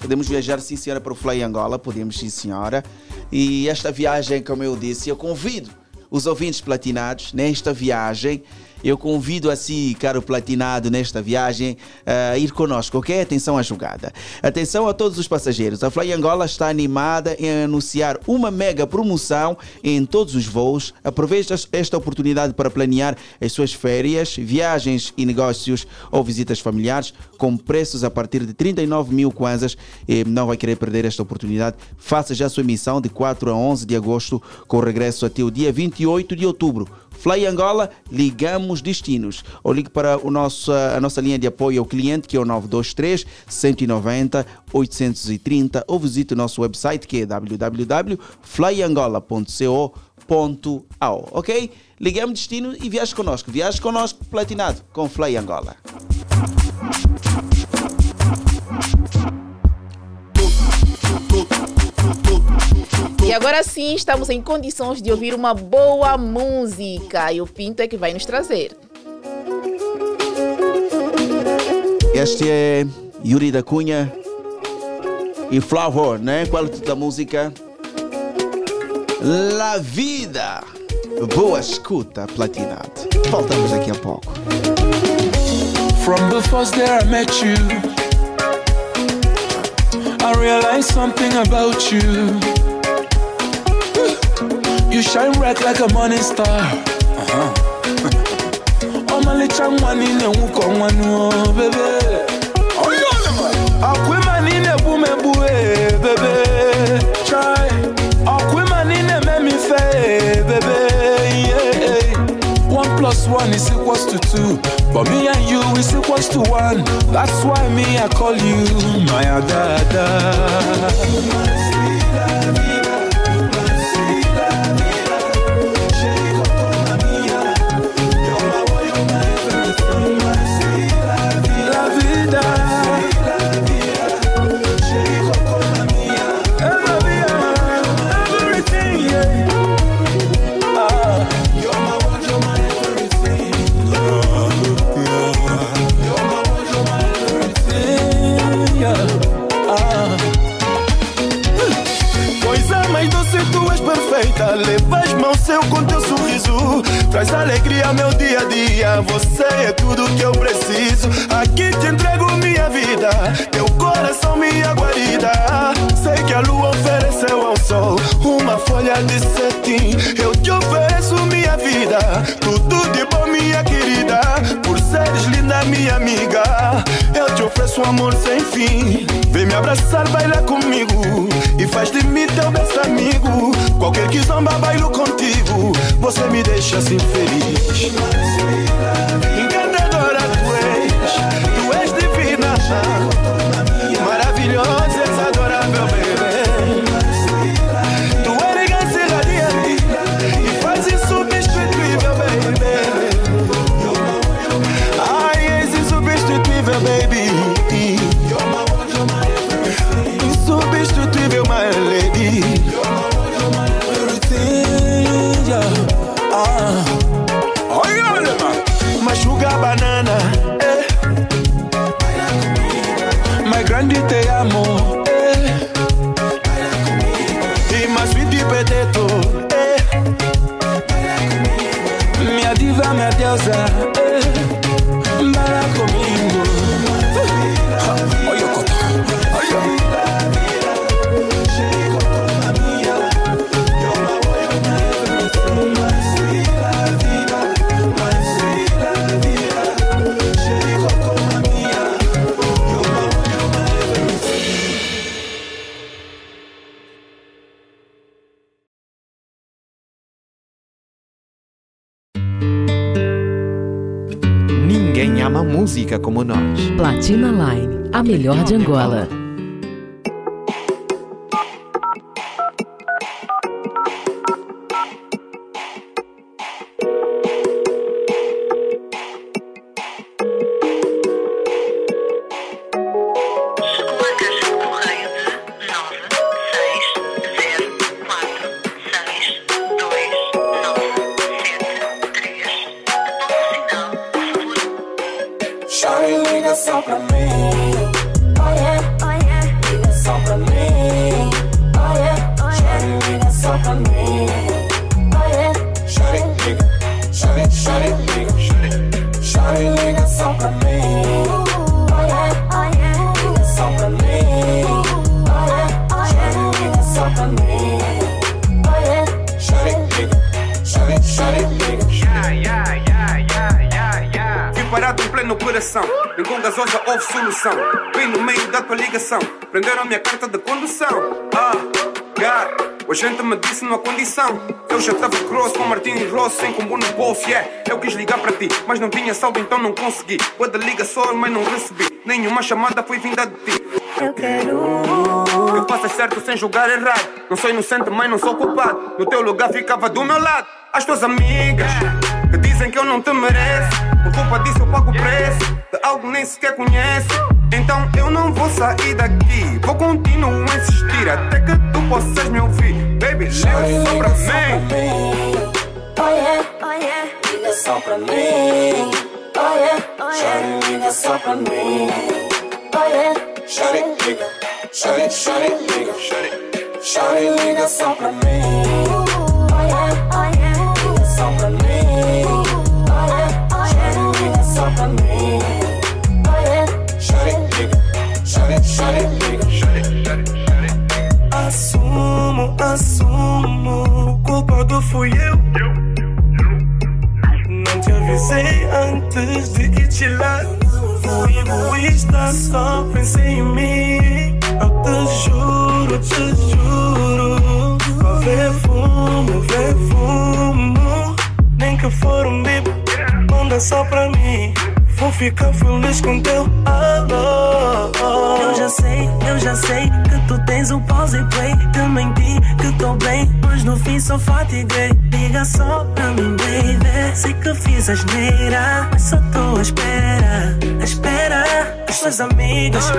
Podemos viajar, sim, senhora, para o Fly Angola. Podemos, sim, senhora. E esta viagem, como eu disse, eu convido os ouvintes platinados nesta viagem eu convido assim, caro platinado, nesta viagem, a ir conosco, ok? Atenção à jogada. Atenção a todos os passageiros. A Fly Angola está animada em anunciar uma mega promoção em todos os voos. Aproveite esta oportunidade para planear as suas férias, viagens e negócios ou visitas familiares com preços a partir de 39 mil kwanzas. E não vai querer perder esta oportunidade. Faça já a sua emissão de 4 a 11 de agosto, com regresso até o dia 28 de outubro. Fly Angola, ligamos destinos. Ou ligue para o nosso, a nossa linha de apoio ao cliente, que é o 923 190 830, ou visite o nosso website, que é www.flyangola.co.au. Ok? Ligamos destino e viaje conosco. Viaje conosco, platinado, com Fly Angola. E agora sim estamos em condições de ouvir uma boa música. E o Pinto é que vai nos trazer. Este é Yuri da Cunha e Flower, né? Qual é o título da música? La Vida. Boa escuta, platinado. Voltamos daqui a pouco. From the first day I met you, I realized something about you. You shine bright like a morning star. Uh-huh. oh, my little one in the wook on one, oh, baby. Oh, no, no, I'll quit my in a woman, baby. Try. I'll quit my in a mammy, baby. One plus one is equals to two. But me and you is equals to one. That's why me, I call you my dada. Traz alegria meu dia a dia. Você é tudo que eu preciso. Aqui te entrego minha vida. Teu coração, minha guarida. Sei que a lua ofereceu ao sol uma folha de cetim. Eu te ofereço vida. Tudo de bom, minha querida. Por seres linda, minha amiga. Eu te ofereço amor sem fim. Vem me abraçar, baila comigo. E faz de mim teu best amigo. Qualquer que zomba, bailo contigo. Você me deixa assim feliz. Melhor de Angola. Bolso. Yeah, eu quis ligar para ti, mas não tinha saldo, então não consegui. Boa de ligação, mas não recebi. Nenhuma chamada foi vinda de ti. Eu quero. Que faças certo sem julgar errado. Não sou inocente, mas não sou culpado. No teu lugar ficava do meu lado. As tuas amigas que dizem que eu não te mereço. Por culpa disso eu pago o preço de algo nem sequer conheço. Então eu não vou sair daqui. Vou continuar a insistir até que tu possas me ouvir. Baby, liga só pra mim. Oh yeah, liga só pra mim. Oh yeah, yeah, liga só pra mim. Oh yeah, it, liga. Shut it, liga. It, liga só pra mim. Oh yeah, oh yeah, só pra mim. Yeah, liga só pra mim. Oh yeah, it, liga. Shut it, liga. It, shut it. Assumo, assumo, o culpado fui eu. Só pensei em mim. Eu te juro, te juro. Ver fumo, ver fumo. Nem que for um bip, manda só pra mim. Vou ficar feliz com teu alô. Eu já sei, eu já sei tu tens o pause e play. Que menti, que tô bem, mas no fim só fatiguei. Liga só pra mim, baby. Sei que fiz asneira, mas só tô à espera. À espera, as tuas amigas.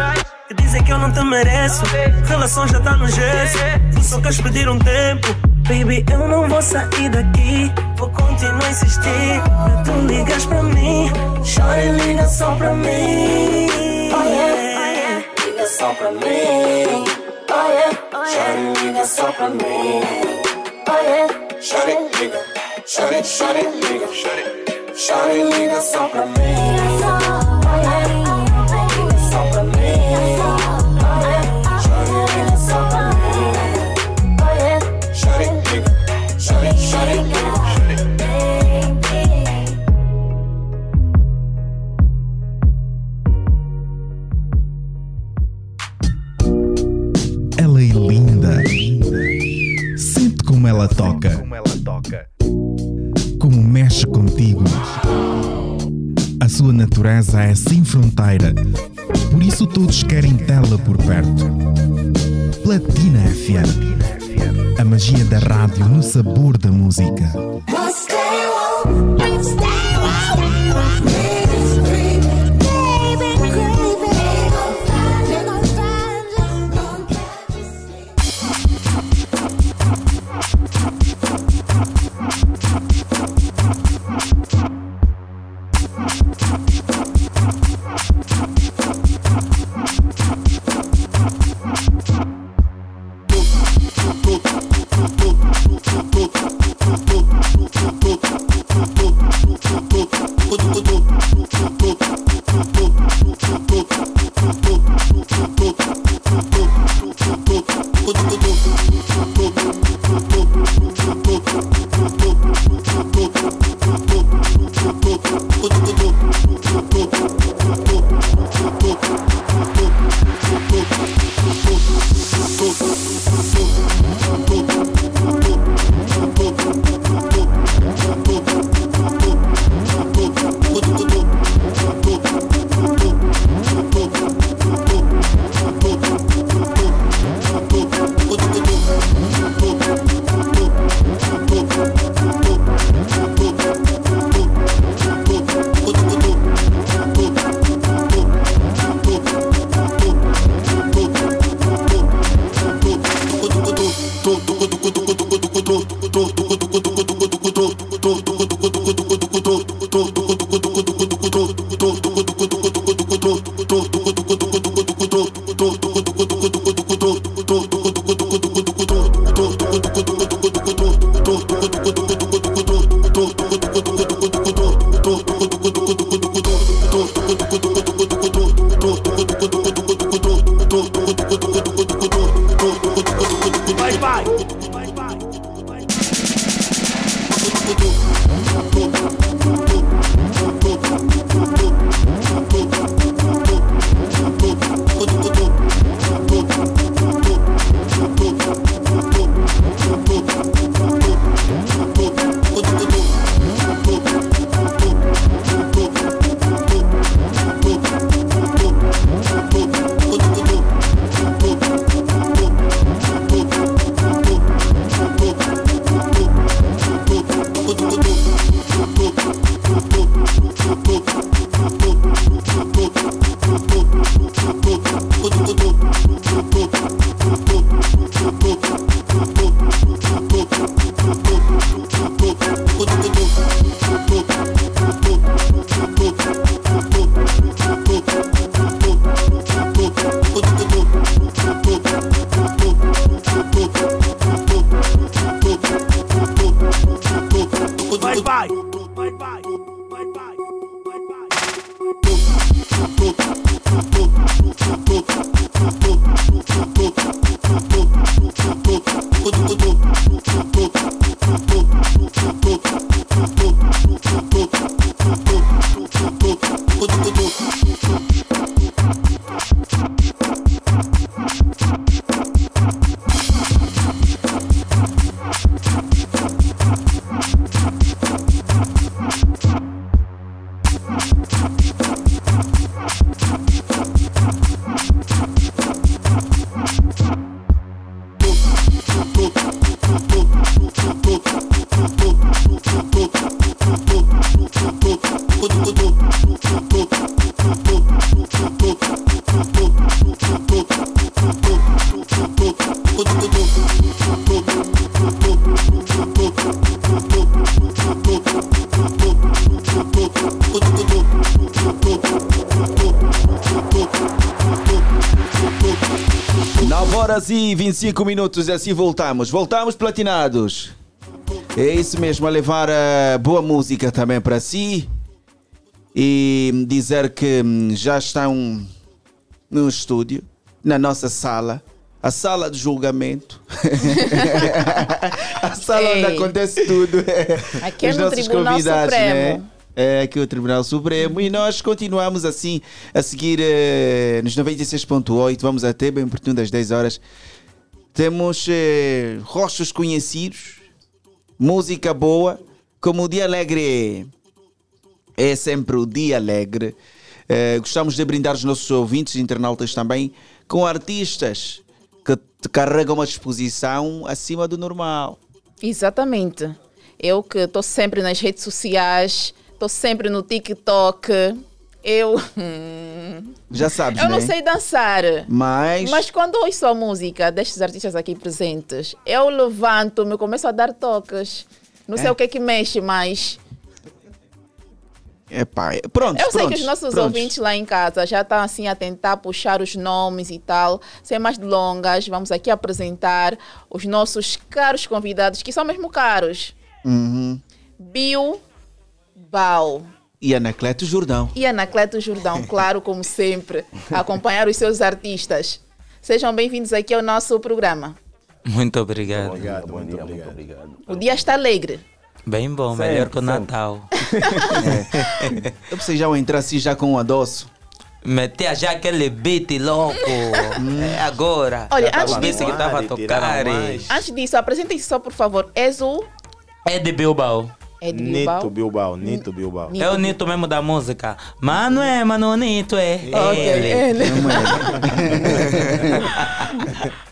Que dizem que eu não te mereço. Relação já tá no gesso. Tu só queres pedir um tempo. Baby, eu não vou sair daqui. Vou continuar a insistir. Pra tu ligas pra mim. Chora e liga só pra mim. oh yeah, oh yeah, liga só pra mim. Oh yeah, oh yeah, liga só pra mim. Oh yeah, Shut it, liga. Shut it, shut it, liga. Shut it. Shut it, liga só pra mim. Oh yeah, isso todos querem tê-la por perto. Platina FM. A magia da rádio no sabor da música. Vai, 25 minutos, e assim voltamos. Voltamos platinados. É isso mesmo, a levar a boa música também para si e dizer que hum, já estão no estúdio, na nossa sala, a sala de julgamento. (laughs) a sala onde Ei. acontece tudo. (laughs) Aqui é Os no Tribunal convidados, Supremo. né? É aqui o Tribunal Supremo e nós continuamos assim a seguir eh, nos 96.8, vamos até bem pertinho das 10 horas. Temos eh, rostos conhecidos, música boa, como o Dia Alegre é sempre o Dia Alegre. Eh, gostamos de brindar os nossos ouvintes e internautas também com artistas que carregam uma exposição acima do normal. Exatamente. Eu que estou sempre nas redes sociais, estou sempre no TikTok. Eu. hum, Já sabes, Eu não né? sei dançar. Mas- Mas quando ouço a música destes artistas aqui presentes, eu levanto-me começo a dar toques. Não sei É? o que é que mexe, mas. Epá, pronto, eu sei que os nossos prontos. ouvintes lá em casa já estão assim a tentar puxar os nomes e tal. Sem mais delongas, vamos aqui apresentar os nossos caros convidados, que são mesmo caros. Uhum. Bio Bal. E Anacleto Jordão. e Anacleto Jordão, claro, como sempre, a acompanhar os seus artistas. Sejam bem-vindos aqui ao nosso programa. Muito obrigado. Obrigado, muito obrigado. O dia está alegre. Bem bom, Sempre, melhor que o sempre. Natal. (laughs) Eu pensei já entrar assim já com um adoço. Meter já aquele beat louco. É agora. Olha, antes disso- que estava a tocar. Antes disso, apresentem-se só, por favor. És o... É de Bilbao. É de Bilbao? Nito Bilbao, Nito Bilbao. É o Nito mesmo da música. Mano é, mano, Nito é. Ok, ele. (laughs)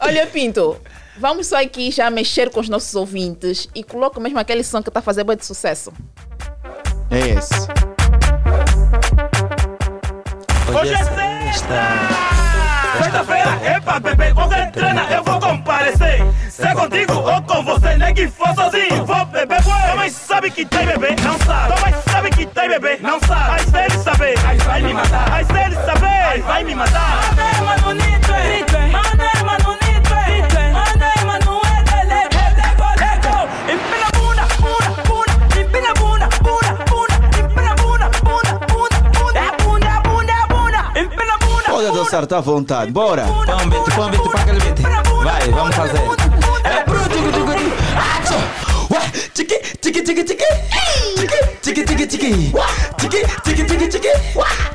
Olha, Pinto, vamos só aqui já mexer com os nossos ouvintes e coloca mesmo aquele som que está fazendo de sucesso. É esse. Hoje é sexta. Sexta-feira é pra beber, qualquer treina eu vou comparecer. Se é contigo ou com você, nem que for sozinho, vou beber. Tua mãe sabe que tem bebê, não sabe. Tua mãe sabe que tem bebê, não sabe. Mas se ele saber, aí vai me matar. Mas se ele saber, aí vai me matar. Mano, mano, nito, é. Dançar, tá à vontade. Bora. Para aquele beat. Vai, vamos fazer. É pro tico, tico, tico. Acho. Ué, tiqui, tiqui, tiqui, tiqui. Tiqui, tiqui, tiqui, tiqui. Tiqui, tiqui, tiqui, tiqui.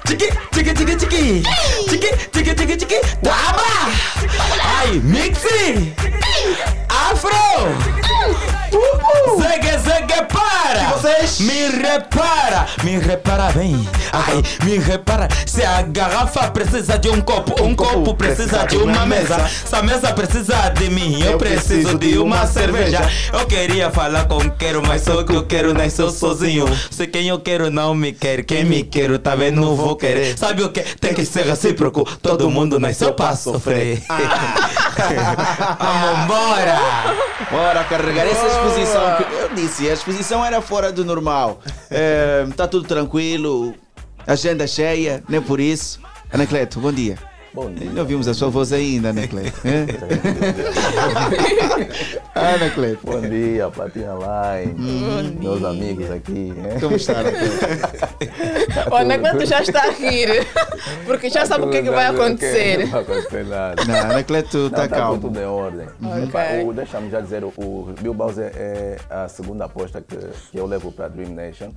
Tiqui, tiqui, tiqui, tiqui. Tiqui, tiqui, tiqui. Taba. Ai, mixi. Afro. Zegue! Vocês? Me repara! Me repara bem! Ai, me repara! Se a garrafa precisa de um copo, um copo precisa de uma mesa. Se a mesa precisa de mim, eu preciso de uma cerveja. Eu queria falar com quero, mas só que eu quero nasceu sozinho. Se quem eu quero não me quer, quem me quer também não vou querer. Sabe o que? Tem que ser recíproco. Todo mundo nasceu pra sofrer. (laughs) Vamos embora! Bora carregar essa exposição. que Eu disse, a exposição era fora do normal. É, tá tudo tranquilo, agenda cheia, nem por isso. Anacleto, bom dia. Bom dia. Não ouvimos a sua voz ainda. Ana Cleto. (laughs) Bom dia, Platina Line. Bom Meus amigos aqui. né? Como está, O Anacleto já está a rir, porque já sabe o que, é que vai acontecer. Não vai acontecer nada. Não, Anacleto está tá calmo. tudo em ordem. Ok. Pá, o- Deixa-me já dizer, o- Bilbao é, é a segunda aposta que, que eu levo para a Dream Nation,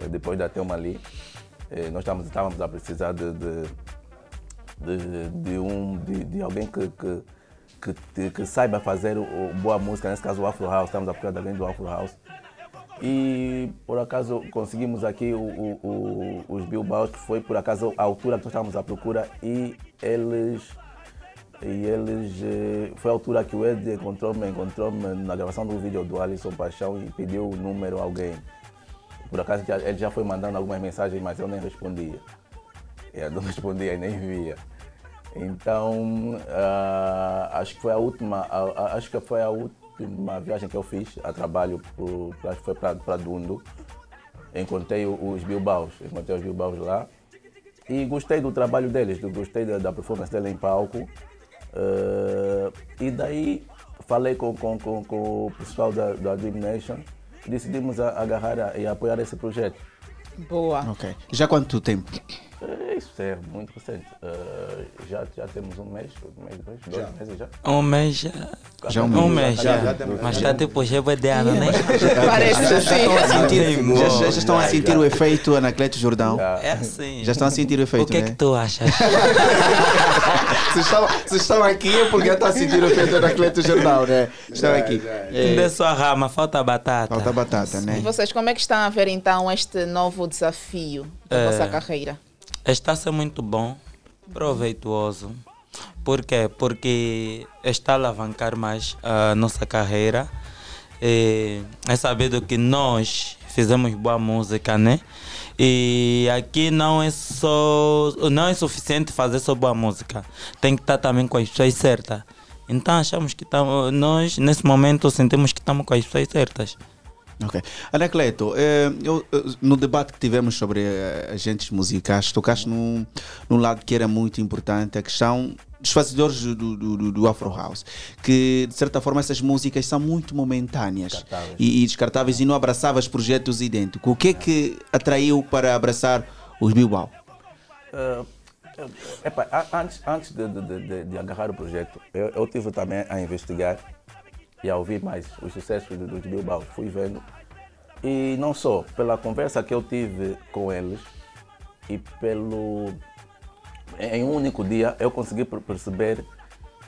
eh, depois da Thelma Lee. Eh, Nós estávamos, estávamos a precisar de, de, de, de um, de, de alguém que, que, que, que saiba fazer o, boa música, nesse caso o Afro House, estamos a procurar de alguém do Afro House. E por acaso conseguimos aqui o, o- os Bilbaos, que foi por acaso a altura que nós estávamos à procura e eles. E eles. eh, Foi a altura que o Ed encontrou-me encontrou na gravação do vídeo do Alisson Paixão e pediu o número a alguém. Por acaso ele já foi mandando algumas mensagens, mas eu nem respondia. Eu não (laughs) respondia e nem via. Então, ah, acho que foi a última, a- acho que foi a última viagem que eu fiz a trabalho, pro, acho que foi para Dundo. Encontrei os Bilbaos, encontrei os Bilbaos lá e gostei do trabalho deles, do- gostei da, da performance dele em palco. Ah, e daí falei com, com, com, com o pessoal da, da Dream Nation e decidimos agarrar a- e apoiar esse projeto. Boa. Ok. Já quanto tempo? É, Isso é muito recente. Ah, já, já temos um mês, um mês, dois, dois Já. meses já. Um mês já. Já um um mês. Já, já. já Mas já já tipo ano, né? Parece já, já estão a assim. sentir, já, já- já estão a sentir o efeito Anacleto Jordão. É assim. Já estão a sentir o efeito, O que é né? que tu achas? (laughs) Vocês estão, vocês estão aqui é porque já estão a sentir o efeito Anacleto Jordão, né? Estão aqui. É, De sua rama, falta batata. Falta batata, né? E vocês, como é que estão a ver então este novo desafio da É. vossa carreira? Está ser muito bom, proveituoso. Por quê? Porque está a alavancar mais a nossa carreira. E é sabido que nós fizemos boa música, né? E aqui não é só. Não é suficiente fazer só boa música. Tem que estar também com as pessoas certas. Então achamos que estamos. Nós, nesse momento, sentimos que estamos com as pessoas certas. Ok. Anacleto, eh, eu, eh, no debate que tivemos sobre eh, agentes musicais, tocaste num, num lado que era muito importante, a questão dos fazedores do, do, do- do Afro House, que de certa forma essas músicas são muito momentâneas e, e descartáveis e não abraçavas projetos idênticos. O que é que atraiu para abraçar os Bilbao? Ah, epá, a- antes, antes de, de- de- de- de agarrar o projeto, eu, eu tive também a investigar e a ouvir mais os sucessos do- dos Bilbao. Fui vendo. E não só, pela conversa que eu tive com eles e pelo. Em um único dia eu consegui per- perceber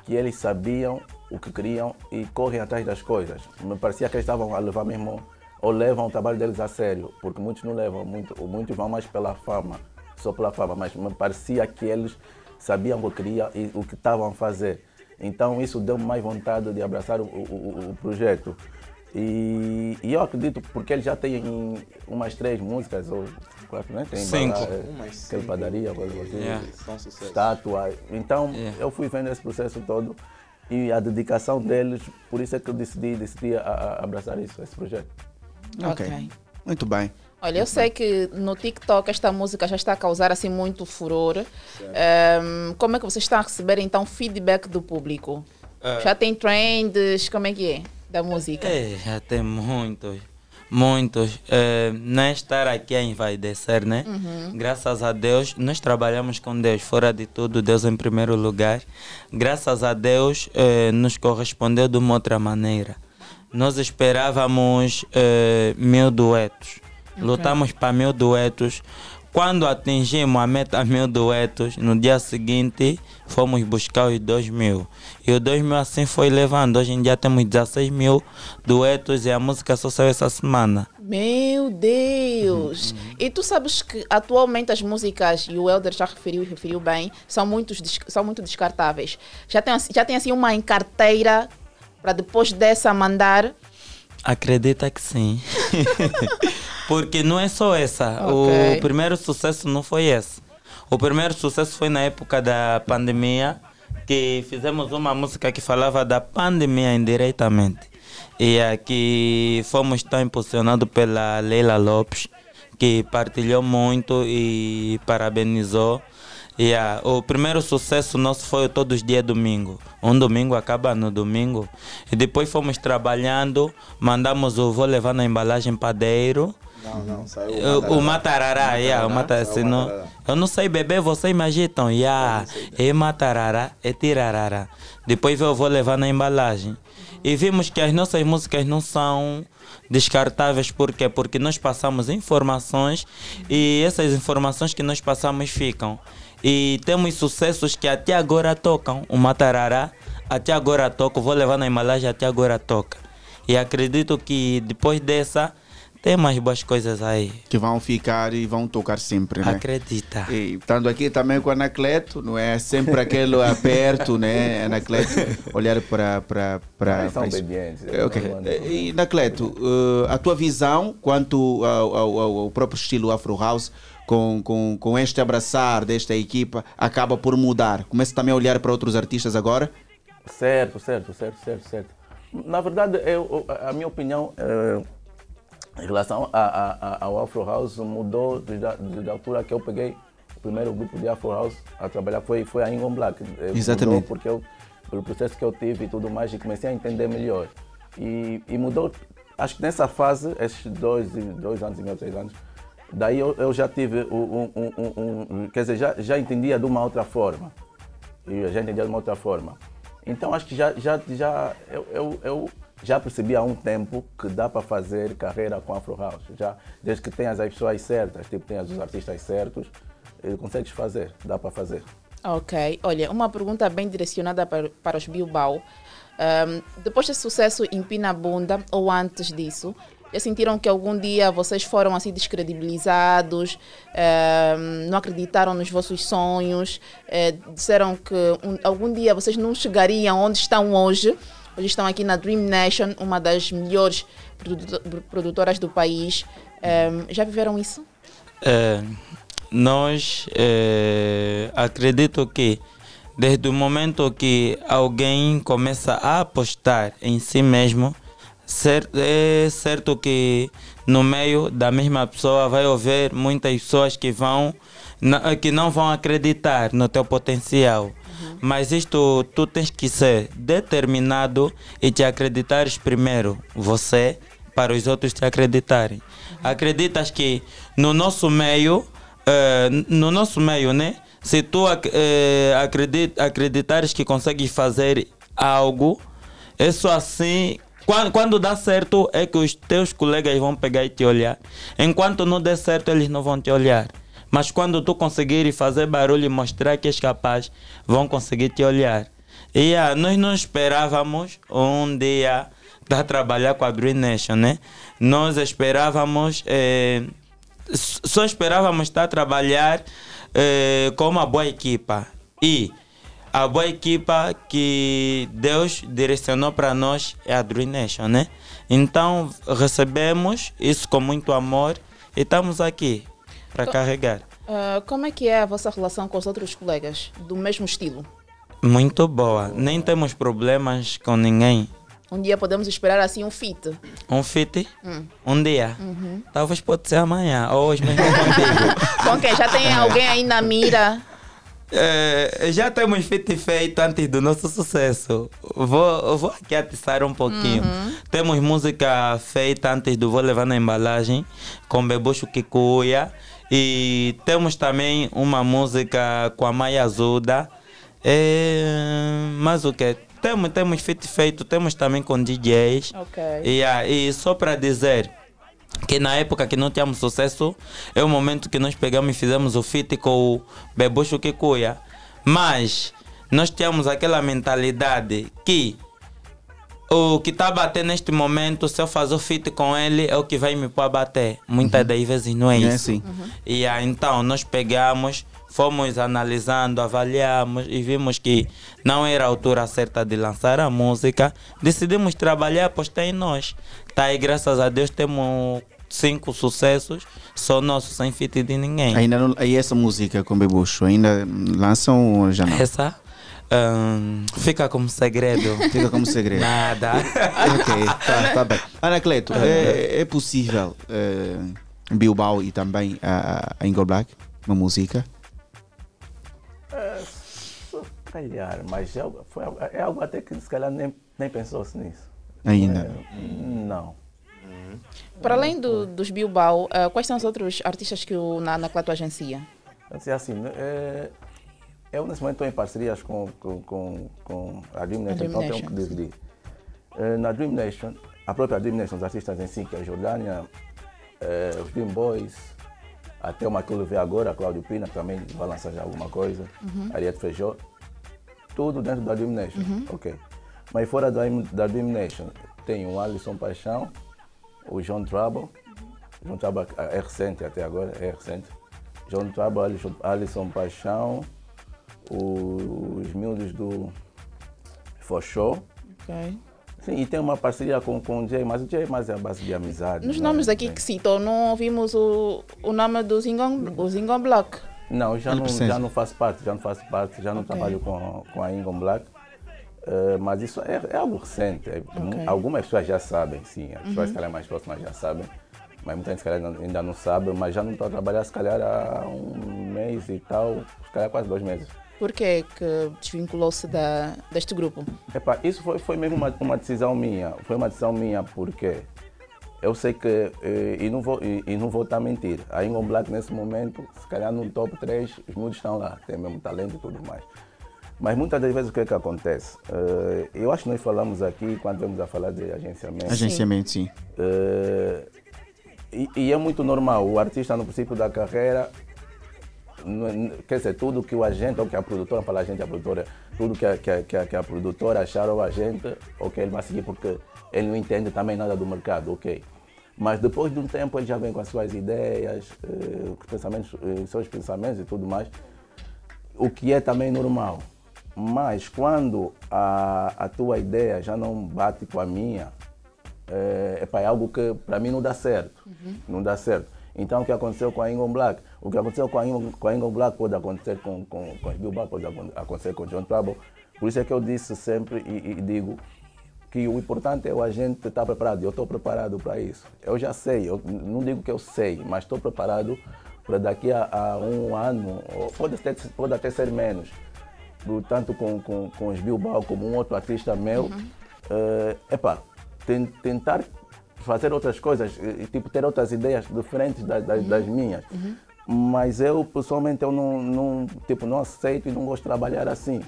que eles sabiam o que queriam e correm atrás das coisas. Me parecia que eles estavam a levar mesmo, ou levam o trabalho deles a sério, porque muitos não levam, muito, muitos vão mais pela fama, só pela fama, mas me parecia que eles sabiam o que queriam e o que estavam a fazer. Então isso deu mais vontade de abraçar o, o- o- projeto. E, e eu acredito porque eles já têm umas três músicas, ou quatro, né? Tem Cinco. bala- é, Umas aquele cinco. padaria, coisa assim, Yeah. Sucessos. estátua. Então Yeah. eu fui vendo esse processo todo e a dedicação deles, por isso é que eu decidi, decidi a- a- abraçar isso, esse projeto. Ok. Muito bem. Olha, eu sei que no TikTok esta música já está a causar assim muito furor. Ehm, como é que vocês estão a receber então feedback do público? Eh, Já tem trends? Como é que é da música? É, já tem muitos, muitos. É, não é estar aqui a envaidecer, né? Uhum. Graças a Deus, nós trabalhamos com Deus, fora de tudo, Deus em primeiro lugar. Graças a Deus, eh, nos correspondeu de uma outra maneira. Nós esperávamos eh, mil duetos, lutamos para mil duetos. Quando atingimos a meta mil duetos, no dia seguinte fomos buscar os dois mil. E os dois mil assim foi levando. Hoje em dia temos 16 mil duetos e a música só saiu essa semana. Meu Deus! E tu sabes que atualmente as músicas, e o Elder já referiu e referiu bem, são, muitos, são muito descartáveis. Já tem, já tem assim uma em carteira para depois dessa mandar. Acredita que sim. (laughs) Porque não é só essa. Ok. O primeiro sucesso não foi esse. O primeiro sucesso foi na época da pandemia, que fizemos uma música que falava da pandemia indiretamente. E aqui fomos tão impulsionados pela Leila Lopes, que partilhou muito e parabenizou. Yeah, o primeiro sucesso nosso foi o Todos os Dias Domingo. Um domingo acaba no domingo. E depois fomos trabalhando, mandamos o Vou Levar na Embalagem Padeiro. Não, não, saiu O, o Matarará, yeah, o Matarará. Saiu se o não- Matarará. eu não sei beber, vocês me agitam. Yeah, é Matarará, é Tirarará. Depois eu vou levar na embalagem. E vimos que as nossas músicas não são descartáveis, por quê? Porque nós passamos informações e essas informações que nós passamos ficam. E temos sucessos que até agora tocam. O Matarará até agora toca, o vou levar na embalagem até agora toca. E acredito que depois dessa tem mais boas coisas aí. Que vão ficar e vão tocar sempre, né? Acredita. E estando aqui também com o Anacleto, não é sempre aquele aperto, né? Anacleto, olhar para. para, para Eles são obedientes. É, ok. E Anacleto, eh, a tua visão quanto ao, ao- ao- ao próprio estilo Afro House, com, com, com este abraçar desta equipa, acaba por mudar? Começa também a olhar para outros artistas agora? Certo, certo, certo, certo, certo. Na verdade, eu, a minha opinião eh, em relação a- a- a- ao Afro House mudou desde a, altura que eu peguei o primeiro grupo de Afro House a trabalhar, foi, foi a Ingon Black. Eh, Exatamente. Mudou porque eu, pelo processo que eu tive e tudo mais, e comecei a entender melhor. E, e mudou, acho que nessa fase, esses dois, dois anos e meio, três anos, daí eu, eu já tive, um, um- um- um- quer dizer, já, já entendia de uma outra forma. Eu já entendia de uma outra forma. Então acho que já, já, já eu, eu, eu já percebi há um tempo que dá para fazer carreira com Afro House. Já, desde que tenhas as pessoas certas, tipo, tenhas os artistas certos, eh, consegues fazer, dá para fazer. Ok, olha, uma pergunta bem direcionada para, para os Bilbao. Ahm, depois desse sucesso em Pinabunda, ou antes disso, já sentiram que algum dia vocês foram assim descredibilizados, ahm, não acreditaram nos vossos sonhos, eh, disseram que um- algum dia vocês não chegariam onde estão hoje? Hoje estão aqui na Dream Nation, uma das melhores produ- produtoras do país. Ahm, já viveram isso? É, nós é, acredito que desde o momento que alguém começa a apostar em si mesmo, é certo que no meio da mesma pessoa vai haver muitas pessoas que vão que não vão acreditar no teu potencial. Mas isto tu tens que ser determinado e te acreditares primeiro, você, para os outros te acreditarem. Acreditas que no nosso meio, eh, no nosso meio, né? Se tu ac- eh, acredit, acreditares que consegues fazer algo, é só assim. Quando, quando dá certo, é que os teus colegas vão pegar e te olhar. Enquanto não der certo, eles não vão te olhar. Mas quando tu conseguires fazer barulho e mostrar que és capaz, vão conseguir te olhar. E ah, nós não esperávamos um dia estar trabalhar com a Dream Nation, né? Nós esperávamos, eh, só esperávamos estar a trabalhar eh, com uma boa equipa. E a boa equipa que Deus direcionou para nós é a Dream Nation, né? Então recebemos isso com muito amor e estamos aqui para Então- carregar. Ah, como é que é a vossa relação com os outros colegas do mesmo estilo? Muito boa. Nem temos problemas com ninguém. Um dia podemos esperar assim um fit. Um fit, Hum. um dia. Uhum. Talvez pode ser amanhã ou hoje mesmo contigo. Com quem? Já tem alguém aí na mira? É, já temos feito feito antes do nosso sucesso. Vou, vou aqui atiçar um pouquinho. Uhum. Temos música feita antes do Vou Levar na Embalagem, com Bebocho Kikuya. E temos também uma música com a Maia Azuda. É, mas o que? Temos, temos feito feito, temos também com DJs. Ok. E, e só para dizer que na época que não tínhamos sucesso, é o momento que nós pegamos e fizemos o feat com o Bebocho Kikuya. Mas nós tínhamos aquela mentalidade que o que está a bater neste momento, se eu fazer o feat com ele, é o que vai me pôr a bater. Muitas das vezes não é É isso. assim. E ah, então nós pegamos, fomos analisando, avaliamos e vimos que não era a altura certa de lançar a música. Decidimos trabalhar, apostar em nós. Tá aí, graças a Deus, temos cinco sucessos, só nosso, sem feat de ninguém. Ainda não, aí essa música com Bebucho, ainda lançam ou já não? Essa hum, fica como segredo. (laughs) Fica como segredo. Nada. (laughs) ok, tá, tá bem. Anacleto, é, é possível eh, Bilbao e também a, a Ingol Black, uma música? Calhar, mas é, algo- foi, é algo até que se calhar nem, nem pensou-se nisso. Ainda. É, não. Para além do- dos Bilbao, eh, quais são os outros artistas que o Na- Anacleto agencia? Assim, assim né, é, eu nesse momento estou em parcerias com, com, com, com a Dream Nation, Dream então tenho Nation, que dividir. É, na Dream Nation, a própria Dream Nation, os artistas em si, que é a Jordânia, é, os Dream Boys, até o Maquilo vê agora, Cláudio Pina, também vai lançar já alguma coisa, Uhum. Ariete Feijó, tudo dentro da Dream Nation, Uhum. ok. Mas fora da, da Dream Nation, tem o Alisson Paixão, o John Trouble, John Trouble é recente até agora, é recente. John Trouble, Alisson, Alisson Paixão, os miúdos do For Show. Ok. Sim, e tem uma parceria com, com o Jay, mas o Jay é mais a base de amizade. Nos né? nomes aqui que citou, não ouvimos o, o nome do Zingon, o Zingon Block. Não, já Ele não, precisa. já não faço parte, já não faço parte, já não Ok. trabalho com, com a Ingon Black. Eh, mas isso é, é algo recente. é- Ok. Algumas pessoas já sabem, sim. As pessoas Uhum. se calhar mais próximas já sabem. Mas muita gente se calhar ainda- ainda não sabe, mas já não estou a trabalhar se calhar há um mês e tal, se calhar quase dois meses. Por que que desvinculou-se da, deste grupo? Epá, isso foi, foi mesmo uma, uma decisão minha. Foi uma decisão minha porque eu sei que, eh, e, não vou, e, e não vou estar a mentir, a Ingon Black nesse momento, se calhar no top 3, os mudos estão lá, tem mesmo talento e tudo mais. Mas muitas das vezes o que é que acontece? Eh, eu acho que nós falamos aqui, quando vamos a falar de agenciamento. Agenciamento, sim. Eh, e, e é muito normal, o artista no princípio da carreira, quer dizer, tudo que o agente, ou que a produtora, fala agente, a produtora, tudo que a, que a, que a, que a produtora achar ou o agente, ok, ele vai seguir porque ele não entende também nada do mercado, ok. Mas depois de um tempo ele já vem com as suas ideias, eh, os pensamentos, eh, seus pensamentos e tudo mais, o que é também normal. Mas quando a, a tua ideia já não bate com a minha, é, epá, é algo que para mim não dá certo. Não dá certo. Então o que aconteceu com a Ingon Black? O que aconteceu com a Ingon, com a Ingon Black pode acontecer com, com, com os Bilbao, pode acon- acontecer com o John Trouble. Por isso é que eu disse sempre e, e digo que o importante é o agente estar preparado. Eu estou preparado para isso. Eu já sei, eu não digo que eu sei, mas estou preparado para daqui a, a um ano, pode até, pode até ser menos, tanto com, com, com os Bilbao como um outro artista meu, eh, epá, ten- tentar fazer outras coisas, e, e, tipo ter outras ideias diferentes das, das, das minhas. Mas eu, pessoalmente, eu não, não, tipo, não aceito e não gosto de trabalhar assim.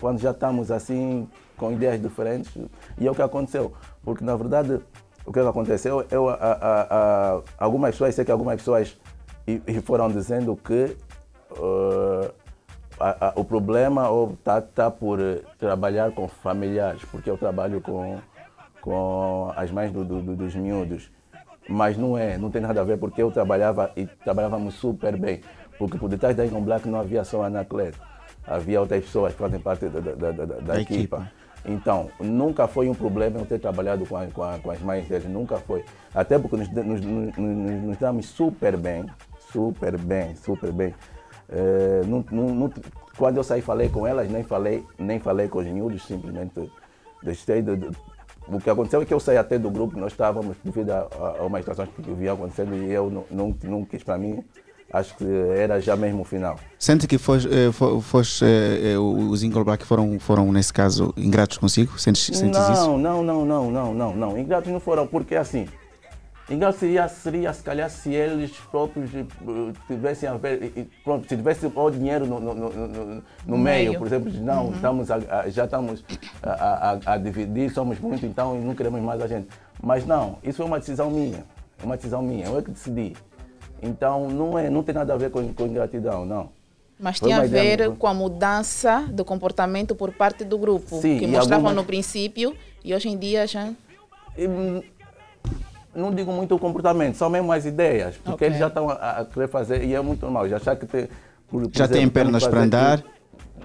Quando já estamos assim, com ideias diferentes. E é o que aconteceu. Porque, na verdade, o que aconteceu, eu, a, a, a, algumas pessoas, sei que algumas pessoas e, e foram dizendo que a- o problema está tá por eh, trabalhar com familiares, porque eu trabalho com, com as mães do- do- dos miúdos. Mas não é, não tem nada a ver, porque eu trabalhava e trabalhávamos super bem. Porque por detrás da Icon Black não havia só a Anacleto, havia outras pessoas que fazem parte da, da, da, da- da equipa. equipa. Então, nunca foi um problema eu ter trabalhado com, a- com, a- com as mães deles, nunca foi. Até porque nos, nos, nos, nos- damos super bem, super bem, super bem. Eh, não- não- não- quando eu saí falei com elas, nem falei, nem falei com os miúdos, simplesmente deixei de, de- o que aconteceu é que eu saí até do grupo, nós estávamos devido a, a, uma situação que vinha acontecendo e eu não, não, não quis para mim, acho que era já mesmo o final. Sente que foste, eh, eh, eh, os Ingol Black foram, foram, nesse caso, ingratos consigo? Sentes, sentes não, isso? Não, não, não, não, não, não. Ingratos não foram, porque assim, ingrato seria, seria se calhar se eles próprios eh, tivessem a ver, e- e pronto, se tivesse o dinheiro no, no, no, no- meio, meio. por exemplo, não, Uhum. estamos a- a- já estamos a, a- dividir, somos muitos, então não queremos mais a gente. Mas não, isso foi uma decisão minha, é uma decisão minha, eu é que decidi. Então não, é, não tem nada a ver com, com ingratidão, não. Mas Foi tinha a ideia ver muito- com a mudança do comportamento por parte do grupo, Sim, que e mostravam algumas- no princípio e hoje em dia já. Não digo muito o comportamento, são mesmo as ideias, porque Ok. eles já estão a, a querer fazer, e é muito normal, já achar que tem. por- por Já têm exemplo, pernas para andar?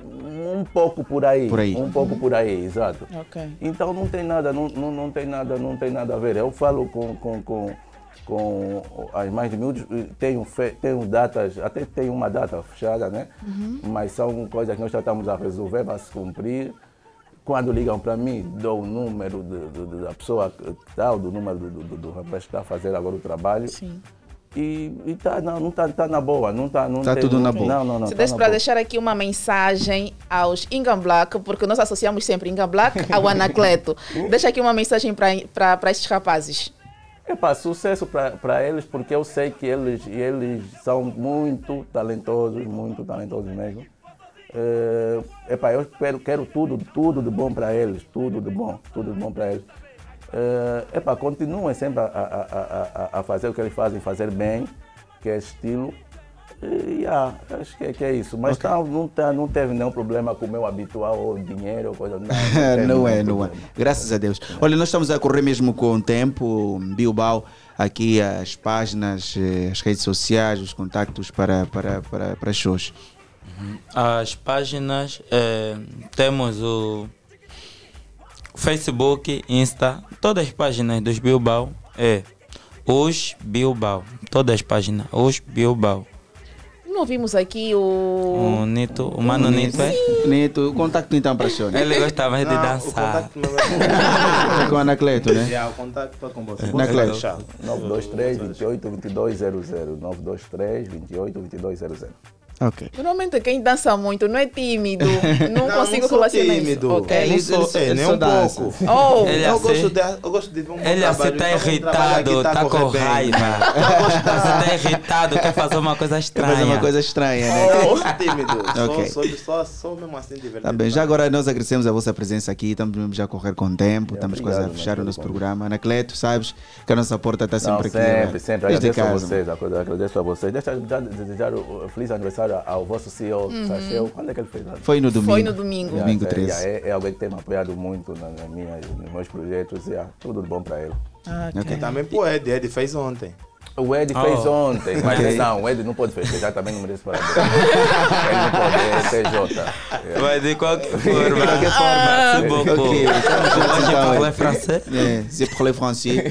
Um pouco por aí. Por aí. Um pouco por aí, exato. Ok. Então não tem nada, não, não, não tem nada, não tem nada a ver. Eu falo com, com, com, com as mães de miúdos, e tenho, fe, tenho datas, até tenho uma data fechada, né? Uhum. Mas são coisas que nós já estamos a resolver, vai se cumprir. Quando ligam para mim, dou o número de, de- de- da pessoa que tal, do número do, do, do rapaz que está a fazer agora o trabalho. Sim. E, e tá, não, não tá, tá na boa, não tá, não Tá tem- tudo não na boa. Não, não, não. Se tá para deixar aqui uma mensagem aos Ingan Black, porque nós associamos sempre Ingan Black (laughs) ao Anacleto. Deixa aqui uma mensagem para esses rapazes. Epá, sucesso para eles, porque eu sei que eles, eles são muito talentosos, muito talentosos mesmo. É, epá, eu quero, quero tudo, tudo de bom para eles, tudo de bom, tudo de bom para eles. É, epá, continuem sempre a, a, a, a- fazer o que eles fazem, fazer bem, que é estilo. E, yeah, acho que, é- que é isso. Mas tá, não, tá, não teve nenhum problema com o meu habitual ou dinheiro ou coisa. Não, não, (laughs) teve não é, não é. problema. Graças a Deus. Olha, nós estamos a correr mesmo com o tempo, Bilbao, aqui as páginas, eh, as redes sociais, os contactos para, para, para, para shows. As páginas, eh, temos o Facebook, Insta, todas as páginas dos Bilbao é os Bilbao. Todas as páginas, os Bilbao. Não ouvimos aqui o. O Nito, o Mano Nito é? Nito, o contacto então para né? Ele gostava de Não, o dançar. contato não é- (laughs) com o Anacleto, né? Yeah, o contato foi com você. Na Cleto. Deixar. 923 28 2200 923 28 2200 Ok. Normalmente quem dança muito não é tímido. (laughs) Não, Não, consigo não sou relacionar tímido. isso. Ok. Ele- ele- ele- nem um pouco. Oh. Ele eu, assim- gosto de, eu gosto de ver um bom Ele assim tá irritado, tá correr com bem. raiva. De Tá irritado, quer fazer uma coisa (laughs) Quer estranha. fazer uma coisa estranha, né? Eu (laughs) sou tímido. Ok. Sou, sou, sou, sou mesmo assim divertido. Tá bem, já agora nós agradecemos a vossa presença aqui, estamos mesmo já a correr com o tempo, estamos quase a fechar o nosso programa. Anacleto, sabes que a nossa porta está sempre aqui. sempre, né? sempre. Desde Agradeço a vocês, agradeço a vocês. Deixa eu já desejar feliz aniversário ao vosso CEO, Uhum. Quando é que ele fez? Foi no domingo. Foi no domingo. Yeah, Domingo é, 13. yeah, é, é alguém que tem me apoiado muito na, na minha, nos meus projetos. Yeah, tudo de bom para ele. Ah, E também pro Ed, Ed fez ontem. O Ed Oh. fez ontem, mas Ok. não, o Ed não pode festejar, também não merece parabéns. ele não pode, é TJ. Mas de qualquer forma. De qualquer forma. Merci beaucoup. Ok, estamos juntos, Hoje então. parler français? É, c'est parler français.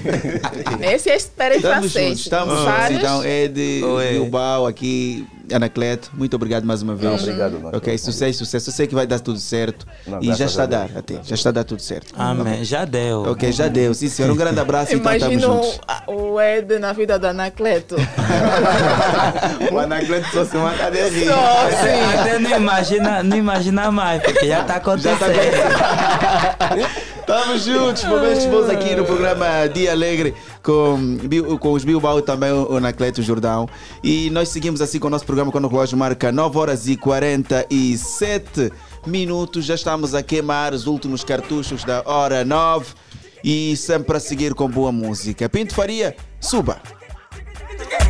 Esse é espera francês. juntos, estamos juntos. Então, Ed. Bilbao aqui, Anacleto, muito obrigado mais uma vez. Obrigado, nós. Ok, sucesso, sucesso. Eu sei que vai dar tudo certo. Não, e já está a dar, até. Já está a dar tudo certo. Amém. Ok. Já deu. Ok, já deu. Sim, senhor. Um grande abraço e então estamos juntos. o, o Ed na vida do Anacleto. (laughs) O Anacleto só se mata de rir. Só, sim. Até não imagina, não imagina mais, porque já está acontecendo. Estamos juntos, momentos bons aqui no programa Dia Alegre com, com os Bilbao e também o Anacleto Jordão. E nós seguimos assim com o nosso programa quando o relógio marca 9 horas e 47 minutos. Já estamos a queimar os últimos cartuchos da hora 9 e sempre a seguir com boa música. Pinto Faria, suba. Como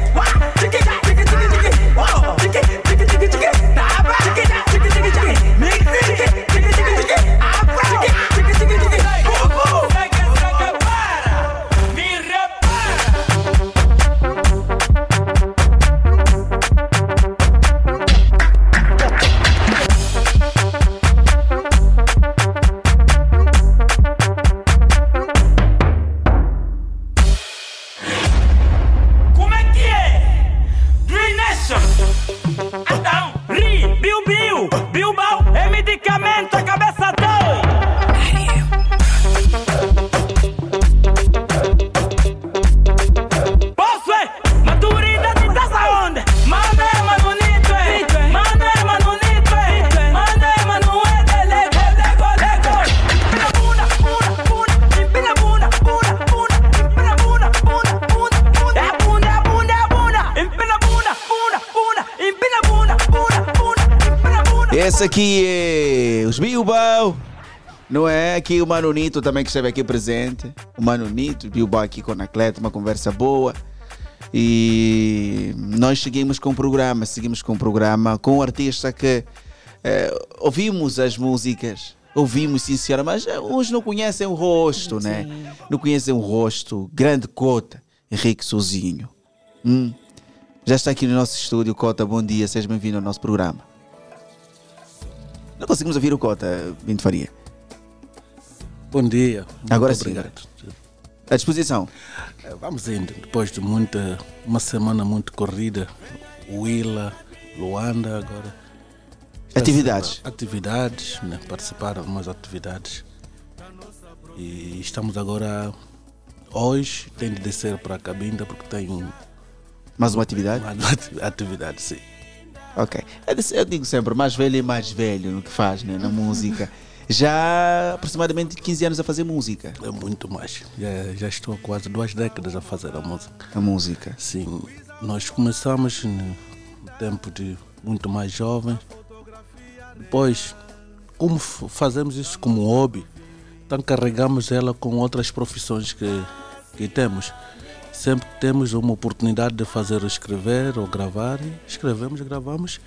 Esse aqui é os Bilbao. Não é? Aqui o Mano Nito também que esteve aqui presente. O Mano Nito, Bilbao aqui com o Anacleto, uma conversa boa. E nós seguimos com o programa, seguimos com o programa com um artista que eh, ouvimos as músicas, ouvimos sim senhora, mas eh, uns não conhecem o rosto, né? Não conhecem o rosto. Grande Cota, Henrique Sozinho. Hum. Já está aqui no nosso estúdio, Cota, bom dia, seja bem-vindo ao nosso programa. Não conseguimos ouvir o Cota, Binto Faria. Bom dia. Agora sim. obrigado. À disposição. Eh, Vamos indo. Depois de muita, uma semana muito corrida, Willa, Luanda, agora. Atividades. Atividades, né? participar de algumas atividades. E estamos agora, hoje, tem de descer para a Cabinda porque tem um, Mais uma atividade? Mais uma ati- atividade, sim. Ok. Eu disse- Eu digo sempre, mais velho é mais velho no que faz, né? Na música. Já aproximadamente 15 anos a fazer música. É muito mais. Já, já estou há quase duas décadas a fazer a música. A música? Sim. Nós começamos no tempo de muito mais jovem. Depois, como fazemos isso como hobby, então carregamos ela com outras profissões que, que temos. Sempre que temos uma oportunidade de fazer escrever ou gravar, escrevemos, gravamos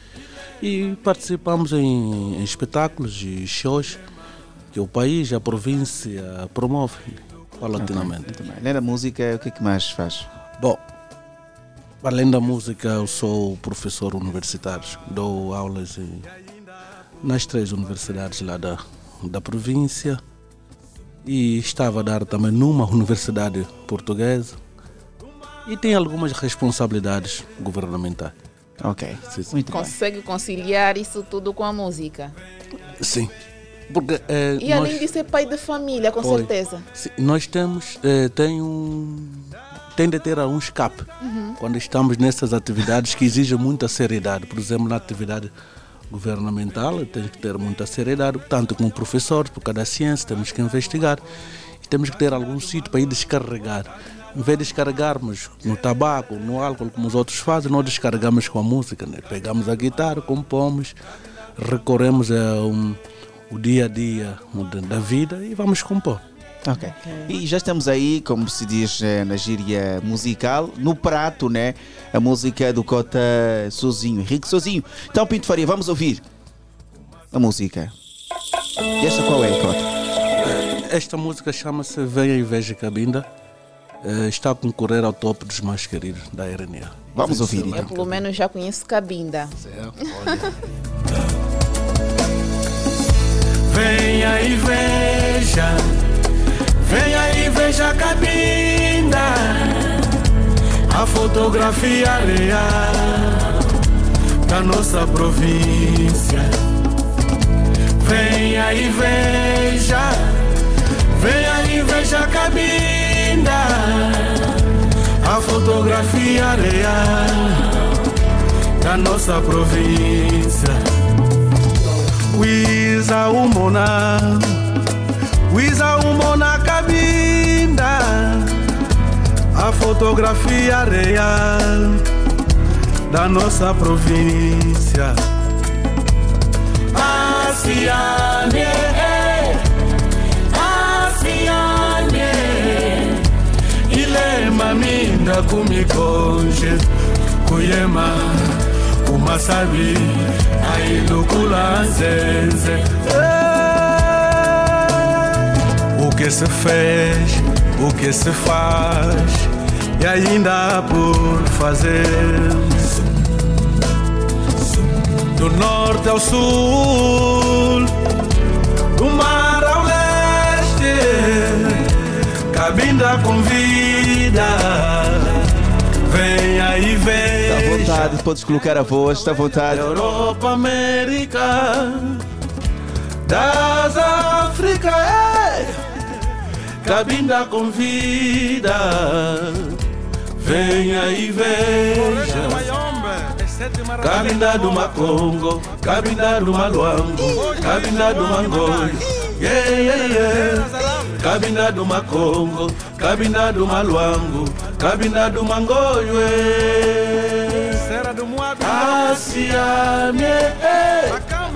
e participamos em, em espetáculos e shows que o país, a província promove paulatinamente. Ok, muito bem. Além da música, o que é que mais faz? Bom, além da música, eu sou professor universitário. Dou aulas em- nas três universidades lá da, da província e estava a dar também numa (laughs) universidade portuguesa e tem algumas responsabilidades governamentais. Ok, muito Consegue conciliar isso tudo com a música. Sim. Porque, eh, E nós- além de ser pai de família, com Foi. certeza. Sim, nós temos, eh, tem um, tem de ter um escape Uhum. quando estamos nessas atividades que exigem muita seriedade. Por exemplo, na atividade governamental tem que ter muita seriedade, tanto como professores, por cada ciência temos que investigar e temos que ter algum sítio para ir descarregar. Em vez de descarregarmos no tabaco, no álcool, como os outros fazem, nós descarregamos com a música. Né? Pegamos a guitarra, compomos, recorremos a um, o dia a dia da- da vida e vamos compor. Ok. E já estamos aí, como se diz eh, na gíria musical, no prato, né? A música do Cota Sozinho, Henrique Sozinho. Então, Pinto Faria, vamos ouvir a música. E esta qual é, Cota? Esta música chama-se Venha e Veja Cabinda. Eh, está a concorrer ao top dos mais queridos da RNA. Vamos ouvir Eu pelo menos já conheço Cabinda. Venha e veja, venha e veja a cabinda, a fotografia real da nossa província. Venha e veja, venha e veja a cabinda, a fotografia real da nossa província. Wiza umona Wiza umona cabinda A fotografia real Da nossa província Asiane Asiane Ilema minda kumikonje Kuyema kumasabi ailukula zenze O que se fez, o que se faz E ainda por fazer Do norte ao sul Do mar ao leste. Cabinda convida Venha e Está à veja vontade, podes colocar a voz, está à vontade. Europa, América, das África, é. Cabinda convida, venha e veja. Cabinda do Macongo, Cabinda do Maluango, Cabinda do Mangoio, yeah, yeah, yeah. Cabinda do Macongo, Cabinda do Maluango, Cabinda do Mangoio. Asiane, eh.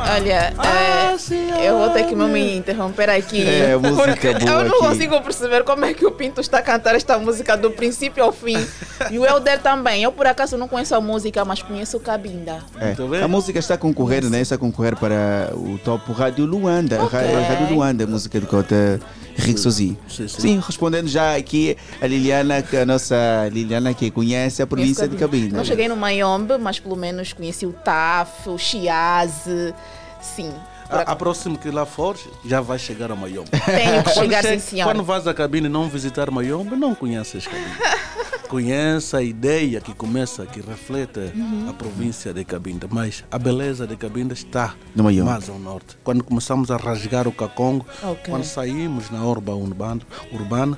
Olha, é, eu vou ter que me interromper aqui. É, música porque boa Eu não aqui. consigo perceber como é que o Pinto está a cantar esta música do princípio ao fim. (laughs) E o Helder também. Eu, por acaso, não conheço a música, mas conheço o Cabinda. É, a música está a concorrer, né? Está a concorrer para o top Rádio Luanda. Ok. Ra- Rádio Luanda, a música do Cota Henrique Sozinho. Sim, sim. Sim, respondendo já aqui a Liliana, que a nossa Liliana que conhece a província de Cabinda. Não cheguei no Mayombe, mas pelo menos conheci o TAF, o Chiase. Sim. A, a próxima que lá for, já vai chegar a Mayombe. Tenho que Quando chegar, chega- sim, senhora. Quando vais à cabine e não visitar Mayombe, não conheces cabine. (laughs) Conhece a ideia que começa, que reflete Uhum. a província de Cabinda, mas a beleza de Cabinda está No Mayombe. mais ao norte. Quando começamos a rasgar o Cacongo, Ok. quando saímos na orba urbana, urbana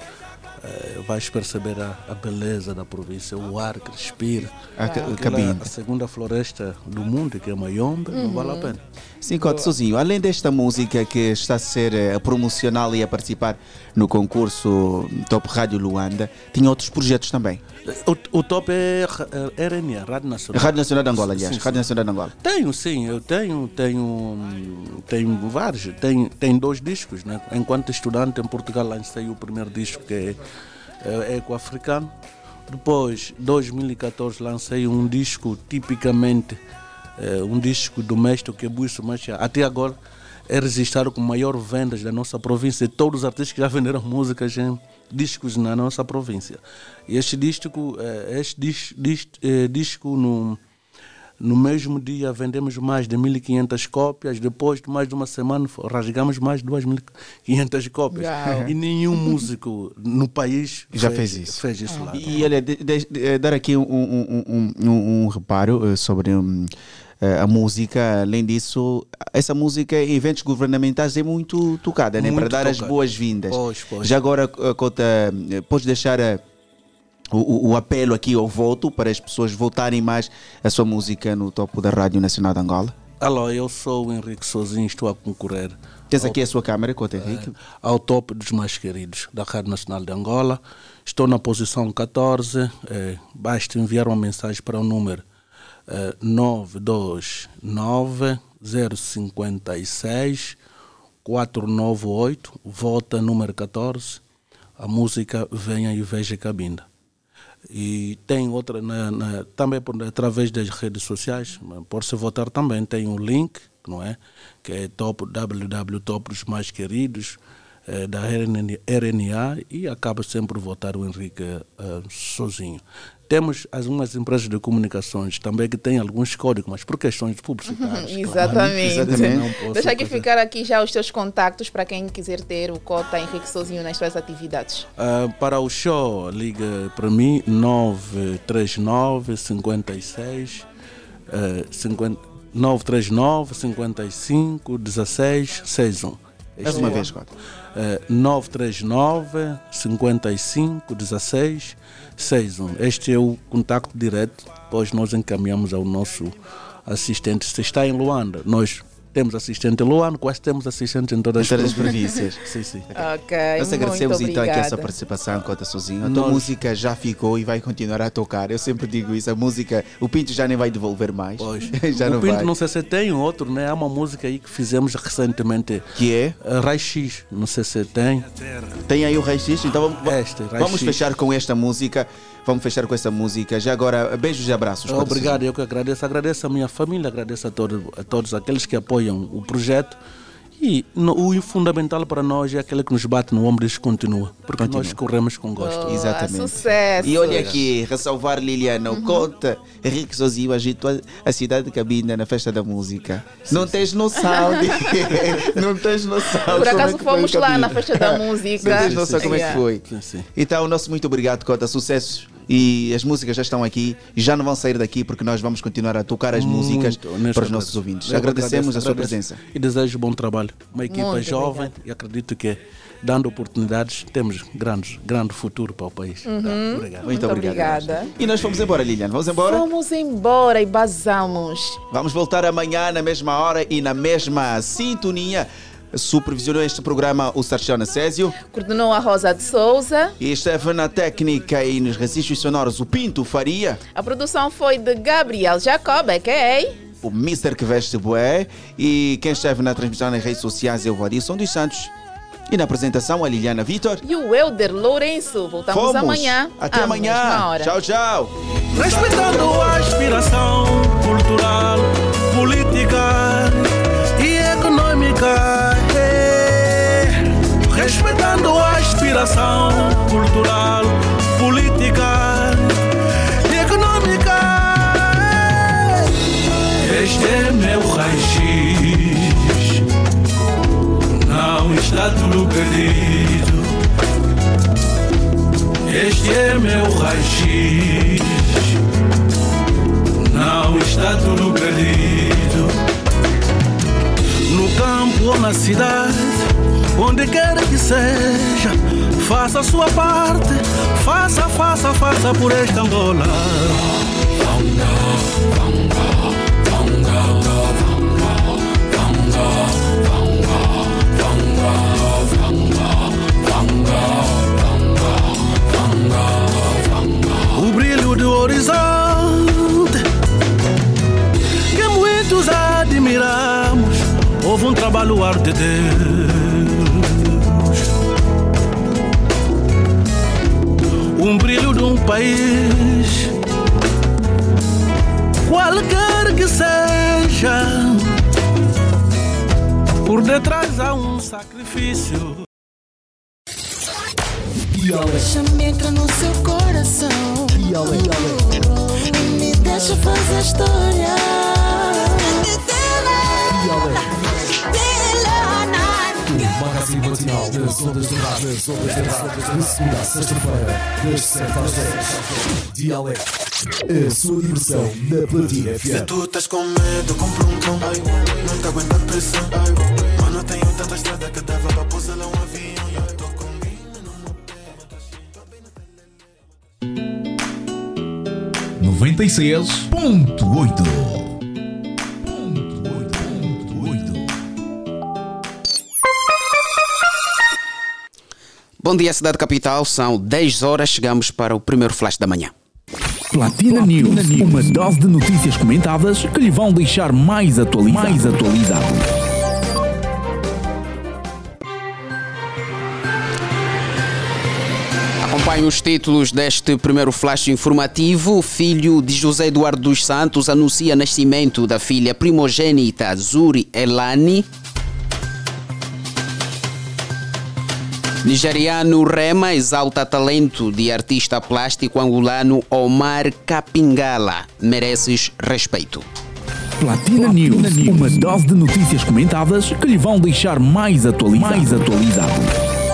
eh, vais perceber a, a beleza da província, o ar que respira. A. A segunda floresta do mundo, que é Mayombe, não vale a pena. Sim, Cote sozinho. Além desta música que está a ser eh, promocional e a participar no concurso Top Rádio Luanda, tinha outros projetos também. O, o top é eh, RNA, Rádio Nacional. Rádio Nacional de Angola, aliás. Sim, sim. Rádio Nacional de Angola. Tenho, sim, eu tenho, tenho, tenho vários, tenho, tenho dois discos, né? Enquanto estudante em Portugal lancei o primeiro disco que é, é Eco Africano. Depois, 2014, lancei um disco tipicamente, eh, um disco doméstico que é Buiço Macha. Até agora é registrado com maior vendas da nossa província. Todos os artistas que já venderam músicas em discos na nossa província. Este disco, eh, este dis, dis, eh, disco no, no mesmo dia vendemos mais de 1.500 cópias. Depois de mais de uma semana rasgamos mais de 2.500 cópias. Uau. E nenhum (laughs) músico no país Já fez isso. Fez isso lá. E olha, de- de- de- dar aqui um, um, um, um- um reparo eh, sobre hum, a música. Além disso, essa música em eventos governamentais é muito tocada, né? para Muito dar as tocada. boas-vindas. Pois, pois. Já agora, eh, Cota, eh, podes deixar eh, o, o- apelo aqui ao voto para as pessoas votarem mais a sua música no topo da Rádio Nacional de Angola? Alô, eu sou o Henrique Sozinho, estou a concorrer. Tens aqui a sua câmera, Cota Henrique. eh, ao top dos mais queridos da Rádio Nacional de Angola. Estou na posição 14. eh, basta enviar uma mensagem para o número eh, 929 056 498. Vota número 14. A música Venha e Veja Cabinda. E tem outra, na, na- também por, através das redes sociais, pode-se votar também. Tem um link, não é? Que é top, www top dos mais queridos eh, da RNA, e acaba sempre votar o Henrique eh, sozinho. Temos algumas empresas de comunicações também que têm alguns códigos, mas por questões publicitárias. Exatamente. claro, posso Deixa aqui fazer. ficar aqui já os teus contactos para quem quiser ter o Cota Henrique Sozinho nas suas atividades. Ah, para o show, liga para mim 939 56 eh, 50 939 55 16 61. Mais uma vez, Cota. Eh, 939 55 16 61. Este é o contacto direto, depois nós encaminhamos ao nosso assistente. Se está em Luanda, nós temos assistente em Luanda, quase temos assistente em todas Em todas as províncias. (laughs) sim, sim. Ok, Nós agradecemos então aqui essa participação, Cota Sozinho. A tua Nós- música já ficou e vai continuar a tocar. Eu sempre digo isso. A música, o Pinto já nem vai devolver mais. Pois. (laughs) já o não Pinto, vai. não sei se tem outro, né? Há uma música aí que fizemos recentemente. Que é? Rai X, não sei se tem. Tem aí o Rei X, então vamos, Este, vamos fechar com esta música. Vamos fechar com essa música. Já agora, beijos e abraços. Obrigado, eu que agradeço. Agradeço a minha família, agradeço a, todo, a todos aqueles que apoiam o projeto. E no- o fundamental para nós é aquele que nos bate no ombro e diz continua. Porque Continua. nós corremos com gosto. Boa, Exatamente. Sucesso. E olha aqui, ressalvar Liliana, Uhum. conta, Henrique Sozinho agitou a- cidade de Cabinda na festa da música. não tens noção, de- (laughs) não tens noção. Por é acaso foi fomos lá na festa da música. Não tens noção como é que foi. Então, nosso muito obrigado, Cota, sucessos. E as músicas já estão aqui e já não vão sair daqui porque nós vamos continuar a tocar as músicas Muito, para os nossos ouvintes. Eu Agradecemos agradeço, a sua agradeço. presença. E desejo bom trabalho. Uma equipa Muito jovem e acredito que dando oportunidades temos grandes, grande futuro para o país. Uhum. Tá, obrigado. Muito obrigada. E nós fomos embora, Liliana. Vamos embora? Vamos embora e basamos. Vamos voltar amanhã na mesma hora e na mesma sintonia. Supervisionou este programa o Sarchana Césio Coordenou a Rosa de Souza. e esteve na técnica e nos registros sonoros o Pinto Faria, A produção foi de Gabriel Jacob, a.k.a. o Mr. que veste bué e quem esteve na transmissão nas redes sociais é o Varisson dos Santos e na apresentação a Liliana Vitor. e o Elder Lourenço. Voltamos Fomos. amanhã. Até amanhã. Tchau, tchau. Respeitando a aspiração cultural, política e econômica. Respeitando a aspiração cultural, política e econômica. Este é meu raio-x. Não está tudo perdido. Este é meu raio-x. Não está tudo perdido. No campo ou na cidade, onde quer que seja, Faça a sua parte, faça, faça, faça por esta Angola. O brilho do horizonte que muitos admiramos. Houve um trabalho arte de Deus. Um brilho de um país, qualquer que seja. Por detrás há um sacrifício. Deixa-me entrar no seu coração E me deixa fazer história Máximo Matinal das Ondas de Rádio, das Ondas de Rádio, de segunda a sexta-feira, das 7 às 10. Dialeto. A sua diversão na Platina FM. Se tu estás com medo, compra um cão. Não te aguenta a pressão. Mano, tenho tanta estrada que dava para pousar lá um avião. Eu tô com mim, assim, 96.8 Bom dia, cidade capital. São 10 horas. Chegamos para o primeiro flash da manhã. Platina, News, uma dose de notícias comentadas que lhe vão deixar mais atualizado. Mais atualizado. Acompanhe os títulos deste primeiro flash informativo. O filho de José Eduardo dos Santos anuncia nascimento da filha primogênita Zuri Elani. Nigeriano Rema exalta talento de artista plástico angolano Omar Capingala. Mereces respeito. Platina, News, uma dose de notícias comentadas que lhe vão deixar mais atualizado. Mais atualizado.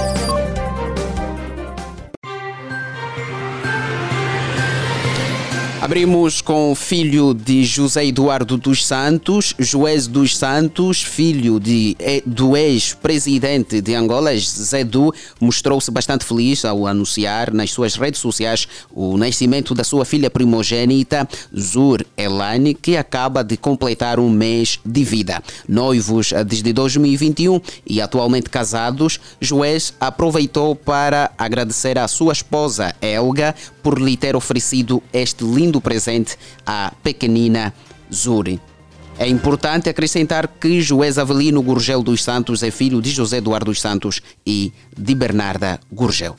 Abrimos com o filho de José Eduardo dos Santos, Joés dos Santos, filho de, eh, do ex-presidente de Angola, Zedu, mostrou-se bastante feliz ao anunciar nas suas redes sociais o nascimento da sua filha primogênita, Zur Elane, que acaba de completar um mês de vida. Noivos eh, desde 2021 e atualmente casados, Joés aproveitou para agradecer à sua esposa, Elga, por lhe ter oferecido este lindo presente à pequenina Zuri. É importante acrescentar que Joés Avelino Gurgel dos Santos é filho de José Eduardo dos Santos e de Bernarda Gurgel.